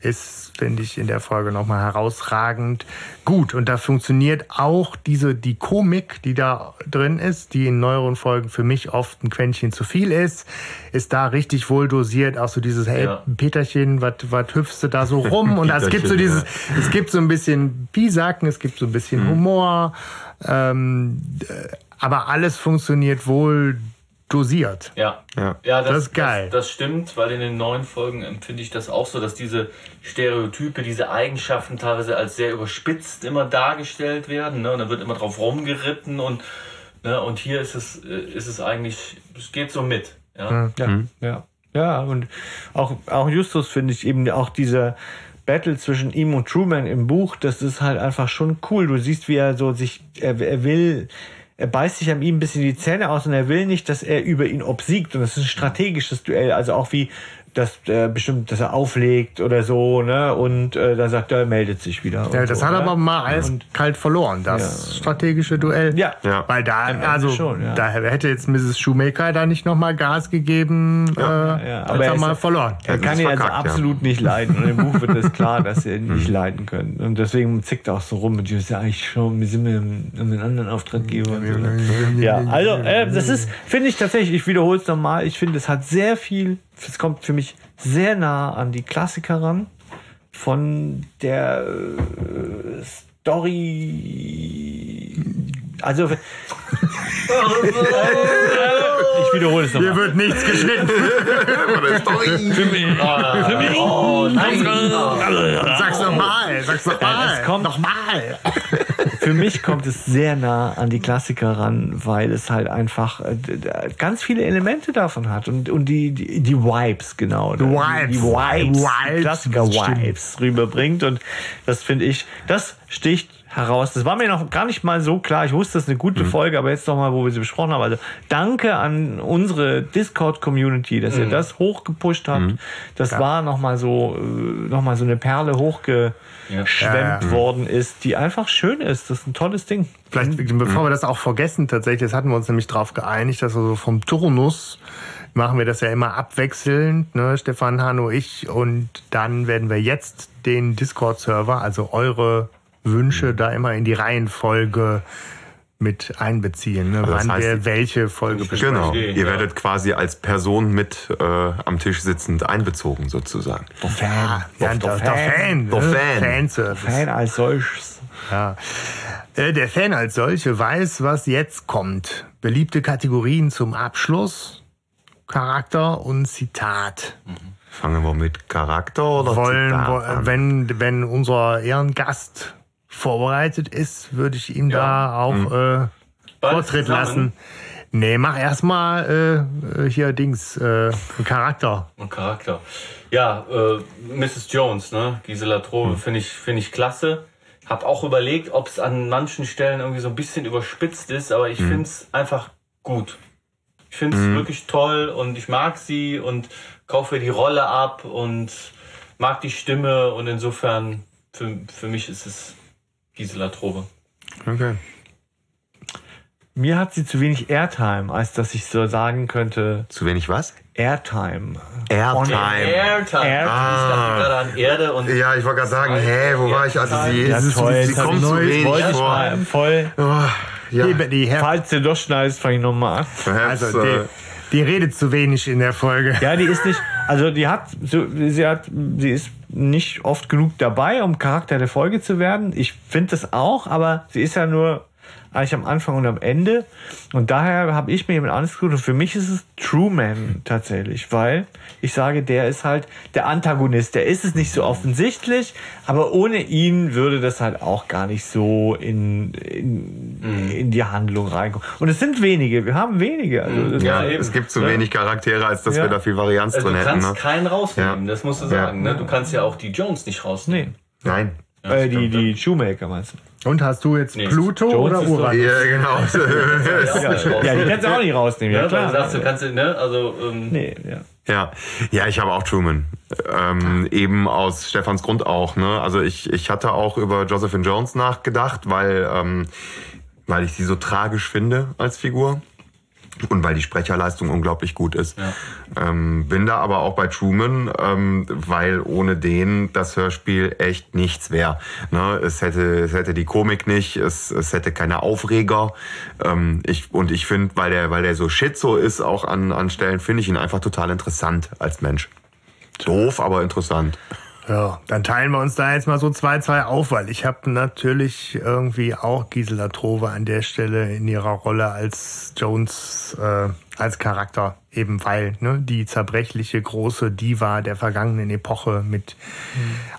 A: ist, finde ich, in der Folge nochmal herausragend gut. Und da funktioniert auch diese, die Komik, die da drin ist, die in neueren Folgen für mich oft ein Quäntchen zu viel ist, ist da richtig wohl dosiert. Auch so dieses, hey,
D: Ja.
A: Peterchen, was hüpfst du da so rum? [laughs] Und es gibt so dieses, es gibt so ein bisschen Pisacken, es gibt so ein bisschen Humor, ähm, äh, aber alles funktioniert wohl dosiert.
D: Ja.
C: Ja.
D: Ja, das,
A: Das ist geil.
D: Das, das stimmt, weil in den neuen Folgen empfinde ich das auch so, dass diese Stereotype, diese Eigenschaften teilweise als sehr überspitzt immer dargestellt werden. Ne? Und da wird immer drauf rumgeritten und, ne? und hier ist es, äh, ist es eigentlich, es geht so mit. Ja.
B: Ja, ja. Ja, und auch, auch Justus finde ich eben auch dieser Battle zwischen ihm und Truman im Buch, das ist halt einfach schon cool. Du siehst, wie er so sich, er, er will, er beißt sich an ihm ein bisschen die Zähne aus und er will nicht, dass er über ihn obsiegt. Und das ist ein strategisches Duell, also auch wie dass äh, bestimmt, dass er auflegt oder so, ne? Und äh, dann sagt er, er meldet sich wieder.
A: Ja, das
B: so,
A: hat
B: ne?
A: aber mal eiskalt verloren, das strategische Duell.
B: Ja.
C: Ja.
A: Weil da, also,
B: schon, ja.
A: da hätte jetzt Mrs. Shoemaker da nicht nochmal Gas gegeben,
B: Ja,
A: äh,
B: ja,
A: hat
B: aber
A: er mal
B: ist-
A: verloren.
B: Er
C: Ja,
B: kann ihn also
C: ja.
B: absolut nicht leiden. Und im Buch wird es klar, dass er ihn [laughs] nicht leiden können. Und deswegen zickt er auch so rum. Und ich ja eigentlich schon, wir sind mit einem, mit einem anderen Auftraggeber. Und so. ne? Ja, also äh, das ist, finde ich tatsächlich, ich wiederhole es nochmal, ich finde, es hat sehr viel, es kommt für mich sehr nah an die Klassiker ran. Von der äh, Story. Also, [laughs] ich wiederhole es
A: Hier
B: nochmal.
A: wird nichts geschnitten.
D: Oh, nein.
A: Sag's nochmal, sag's nochmal.
B: es kommt-
A: nochmal.
B: Für mich kommt es sehr nah an die Klassiker ran, weil es halt einfach äh, ganz viele Elemente davon hat und, und die, die, die Vibes, genau. Die
A: Vibes.
B: Die Vibes,
A: Vibes,
B: die Klassiker-Vibes rüberbringt und das finde ich, das sticht heraus. Das war mir noch gar nicht mal so klar. Ich wusste, das ist eine gute Folge, aber jetzt nochmal, wo wir sie besprochen haben. Also danke an unsere Discord-Community, dass ihr das hochgepusht habt. Das war nochmal so, äh, noch mal so eine Perle hochgeschwemmt
A: Ja, ja.
B: worden ist, die einfach schön ist. Das ist ein tolles Ding.
A: Vielleicht, bevor wir das auch vergessen, tatsächlich, das hatten wir uns nämlich darauf geeinigt, dass wir so vom Turnus machen wir das ja immer abwechselnd, ne, Stefan, Hanno, ich, und dann werden wir jetzt den Discord-Server, also eure Wünsche, da immer in die Reihenfolge mit einbeziehen, ne,
C: das
A: wann
C: heißt-
A: wir welche Folge besprechen.
C: Genau. Ihr
D: ja.
C: werdet quasi als Person mit äh, am Tisch sitzend einbezogen sozusagen.
B: Der Fan.
A: Ja, der, der Fan,
C: Der
A: ne?
C: Fan.
A: Fanservice.
B: Fan als solches.
A: Ja. Äh, Der Fan als solche weiß, was jetzt kommt. Beliebte Kategorien zum Abschluss. Charakter und Zitat.
C: Fangen wir mit Charakter oder
A: Wollen,
C: Zitat an?
A: wenn, wenn unser Ehrengast vorbereitet ist, würde ich ihm
D: Ja.
A: da auch äh,
D: Beide
A: Vortritt lassen. Nee, mach erstmal äh, hier Dings, äh, Charakter.
D: Und Charakter. Ja, äh, Mrs. Jones, ne? Gisela Trove, finde ich, finde ich klasse. Hab auch überlegt, ob es an manchen Stellen irgendwie so ein bisschen überspitzt ist, aber ich finde es einfach gut. Ich finde es wirklich toll und ich mag sie und kaufe die Rolle ab und mag die Stimme und insofern für, für mich ist es Gisela Trove.
C: Okay.
B: Mir hat sie zu wenig Airtime, als dass ich so sagen könnte,
C: Zu wenig was?
B: Airtime.
C: Airtime.
D: Airtime.
B: Air-
D: Ich dachte gerade an Erde und
C: Ja, ich wollte gerade sagen, hä, wo war ich? Also sie,
B: Ja,
C: ist,
B: toll,
C: sie kommt zu wenig
B: wollte ich
C: vor.
B: mal voll.
C: Oh, ja,
A: Die, die,
B: Falls du durchschneidest, fange ich nochmal an.
A: also
C: äh,
A: die, die redet zu wenig in der Folge.
B: Ja, die ist nicht, also die hat, sie hat, sie ist nicht oft genug dabei, um Charakter der Folge zu werden. Ich finde das auch, aber sie ist ja nur eigentlich am Anfang und am Ende. Und daher habe ich mir jemand anderes gesucht. Und für mich ist es Truman tatsächlich, weil ich sage, der ist halt der Antagonist. Der ist es nicht so offensichtlich, aber ohne ihn würde das halt auch gar nicht so in, in, in die Handlung reinkommen. Und es sind wenige, wir haben wenige. Also das
C: ja,
B: eben,
C: es gibt zu
B: ne?
C: wenig Charaktere, als dass
B: Ja.
C: wir da viel Varianz
D: also
C: drin
D: du
C: hätten.
D: kannst
C: Ne?
D: keinen rausnehmen,
C: Ja.
D: das musst du
C: Ja.
D: sagen. Ne? Du kannst ja auch die Jones nicht rausnehmen.
B: Nee.
C: Nein.
B: Äh, die, die Shoemaker meinst du?
A: Und hast du jetzt
D: Nee,
A: Pluto
B: Jones
A: oder Uranus?
C: Ja, genau. [laughs] [laughs]
D: Ja,
B: die kannst du auch nicht rausnehmen, ja,
D: Ja,
B: klar.
D: Du sagst, du kannst, ne, also, ähm,
B: nee, ja.
C: Ja, ja, ich habe auch Truman. Ähm, eben aus Stefans Grund auch. Ne? Also ich, ich hatte auch über Josephine Jones nachgedacht, weil, ähm, weil ich sie so tragisch finde als Figur. Und weil die Sprecherleistung unglaublich gut ist. Ähm, bin da aber auch bei Truman, ähm, weil ohne den das Hörspiel echt nichts wäre. Ne? Es, hätte, es hätte die Komik nicht, es, es hätte keine Aufreger. Ähm, ich, und ich finde, weil der, weil der so schizo ist, auch an, an Stellen, finde ich ihn einfach total interessant als Mensch. Doof, aber interessant.
A: Ja, dann teilen wir uns da jetzt mal so zwei, zwei auf, weil ich habe natürlich irgendwie auch Gisela Trove an der Stelle in ihrer Rolle als Jones, äh, als Charakter, eben weil ne, die zerbrechliche große Diva der vergangenen Epoche mit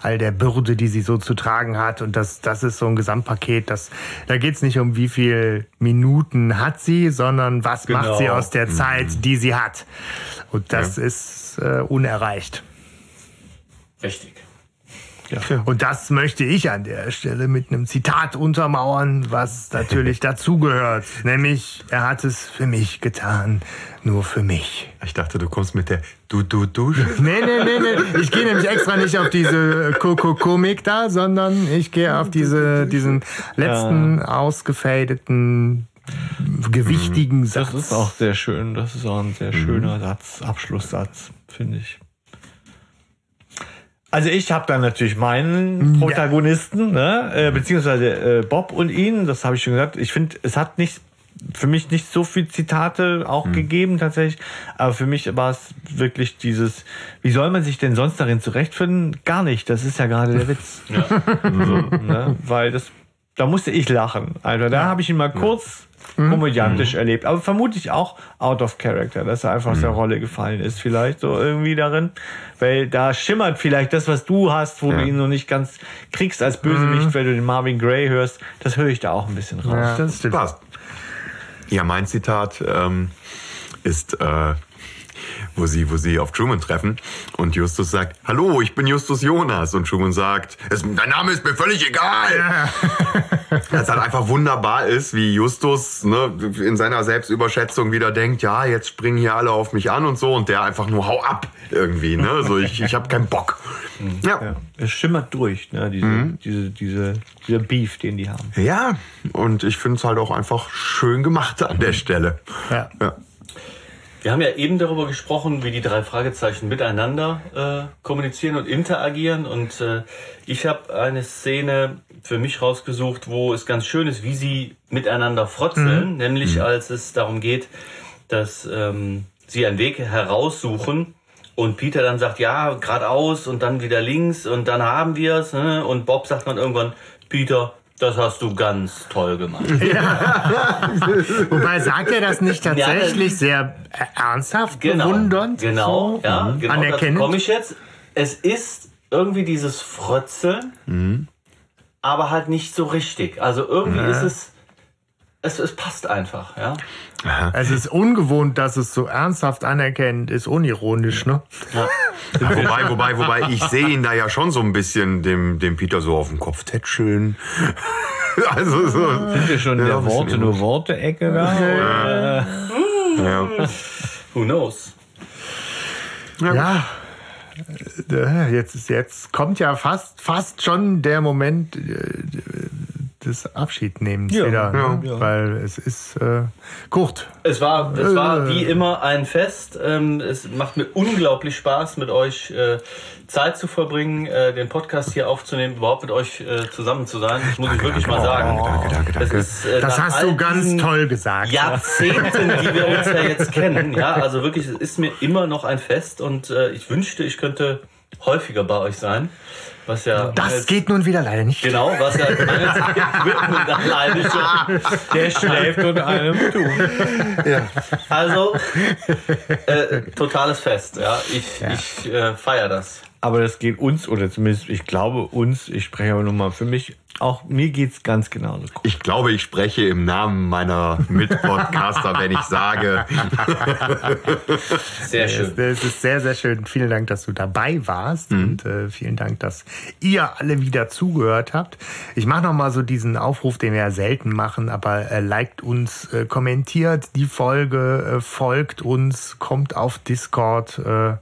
A: all der Bürde, die sie so zu tragen hat. Und das, das ist so ein Gesamtpaket. Das, da geht's nicht um wie viel Minuten hat sie, sondern was
D: Genau.
A: macht sie aus der Zeit, die sie hat. Und das ist äh, unerreicht.
D: richtig.
A: Und das möchte ich an der Stelle mit einem Zitat untermauern, was natürlich [laughs] dazugehört. Nämlich, er hat es für mich getan, nur für mich.
C: Ich dachte, du kommst mit der Du-Du-Dusche. [laughs]
A: Nee, nee, nee, nee. Ich gehe nämlich extra nicht auf diese Koko-Komik da, sondern ich gehe auf diese, diesen letzten ausgefadeten, gewichtigen Satz.
B: Das ist auch sehr schön. Das ist auch ein sehr schöner Satz, Abschlusssatz, finde ich. Also ich habe dann natürlich meinen Protagonisten, ne, äh, beziehungsweise äh, Bob und ihn, das habe ich schon gesagt. Ich finde, es hat nicht für mich nicht so viel Zitate auch gegeben tatsächlich, aber für mich war es wirklich dieses, wie soll man sich denn sonst darin zurechtfinden? Gar nicht, das ist ja gerade der Witz. [laughs] so, ne? Weil das, da musste ich lachen. Also da habe ich ihn mal kurz komödiantisch erlebt, aber vermutlich auch out of character, dass er einfach aus der Rolle gefallen ist, vielleicht so irgendwie darin, weil da schimmert vielleicht das, was du hast, wo du ihn noch nicht ganz kriegst als Bösewicht, wenn du den Marvin Gray hörst, das höre ich da auch ein bisschen raus.
A: Ja, das.
C: Passt. Ja, mein Zitat ähm, ist, äh, wo sie, wo sie auf Truman treffen und Justus sagt, hallo, ich bin Justus Jonas und Truman sagt, dein Name ist mir völlig egal. Das [laughs] halt einfach wunderbar ist, wie Justus ne, in seiner Selbstüberschätzung wieder denkt, ja, jetzt springen hier alle auf mich an und so und der einfach nur hau ab irgendwie, ne, so ich, ich habe keinen Bock. Ja.
B: Ja, es schimmert durch, ne, diese, diese, diese, dieser Beef, den die haben.
C: Ja, und ich finde es halt auch einfach schön gemacht an der Stelle.
A: Ja.
C: Ja.
D: Wir haben ja eben darüber gesprochen, wie die drei Fragezeichen miteinander äh, kommunizieren und interagieren. Und äh, ich habe eine Szene für mich rausgesucht, wo es ganz schön ist, wie sie miteinander frotzeln. Nämlich als es darum geht, dass ähm, sie einen Weg heraussuchen. Und Peter dann sagt, ja, geradeaus und dann wieder links und dann haben wir es. Ne? Und Bob sagt dann irgendwann, Peter, das hast du ganz toll gemacht. [laughs]
A: Wobei sagt er das nicht tatsächlich sehr äh, ernsthaft, bewundernd?
D: Genau,
A: so?
D: ja,
A: Mhm.
D: genau.
A: Anerkennend?
D: komme ich jetzt. Es ist irgendwie dieses Frötzeln,
A: Mhm.
D: aber halt nicht so richtig. Also irgendwie ist es, es, es passt einfach, ja.
A: Es ist ungewohnt, dass es so ernsthaft anerkennt, ist unironisch, ne?
C: Wobei, wobei, wobei, ich sehe ihn da ja schon so ein bisschen dem, dem Peter so auf den Kopf tätscheln. [laughs] Also so.
B: Sind wir schon in
C: Ja,
B: der Worte, nur Worte-Ecke da? Oder?
C: Ja.
D: Who knows?
A: Ja. Äh, Jetzt, jetzt kommt ja fast, fast schon der Moment äh, des Abschiednehmens
B: Ja,
A: wieder. Ne?
B: ja.
A: Weil es ist äh, Kurt.
D: Es war, es war
A: Äh.
D: wie immer ein Fest. Ähm, es macht mir unglaublich Spaß, mit euch äh, Zeit zu verbringen, äh, den Podcast hier aufzunehmen, überhaupt mit euch äh, zusammen zu sein. Das muss ich wirklich mal sagen.
C: Danke, danke,
D: Das,
C: danke.
D: ist, äh,
A: Das hast du ganz toll gesagt.
D: Jahrzehnten, die wir uns ja jetzt [laughs] kennen. Ja, also wirklich, es ist mir immer noch ein Fest und äh, ich wünschte, ich könnte häufiger bei euch sein. Was ja
A: Das
D: als-
A: geht nun wieder leider nicht.
D: Genau, was ja mangels.
B: Der schläft unter einem Tuch.
D: Also, äh, totales Fest. Ja, ich, ich äh, feiere das.
B: Aber das geht uns, oder zumindest ich glaube uns, ich spreche aber nur mal für mich, auch mir geht's ganz genauso.
C: Ich glaube, ich spreche im Namen meiner Mitpodcaster, wenn ich sage, [laughs]
D: Sehr schön.
A: Es ist sehr, sehr schön. Vielen Dank, dass du dabei warst und äh, vielen Dank, dass ihr alle wieder zugehört habt. Ich mache noch mal so diesen Aufruf, den wir ja selten machen, aber äh, liked uns, äh, kommentiert die Folge, äh, folgt uns, kommt auf Discord, äh,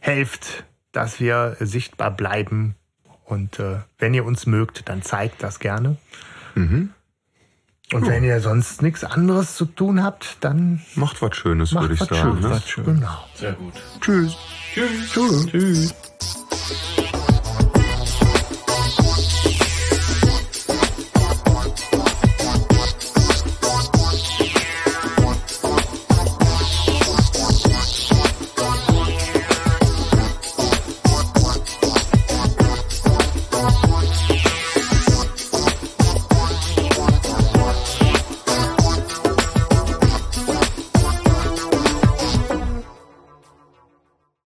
A: helft, dass wir sichtbar bleiben. Und äh, wenn ihr uns mögt, dann zeigt das gerne. Und wenn ihr sonst nichts anderes zu tun habt, dann
C: macht was Schönes,
A: macht
C: würde ich
A: was
C: sagen.
A: Schönes.
C: Ne?
A: Genau.
D: Sehr gut.
A: Tschüss.
D: Tschüss.
A: Tschüss.
B: Tschüss.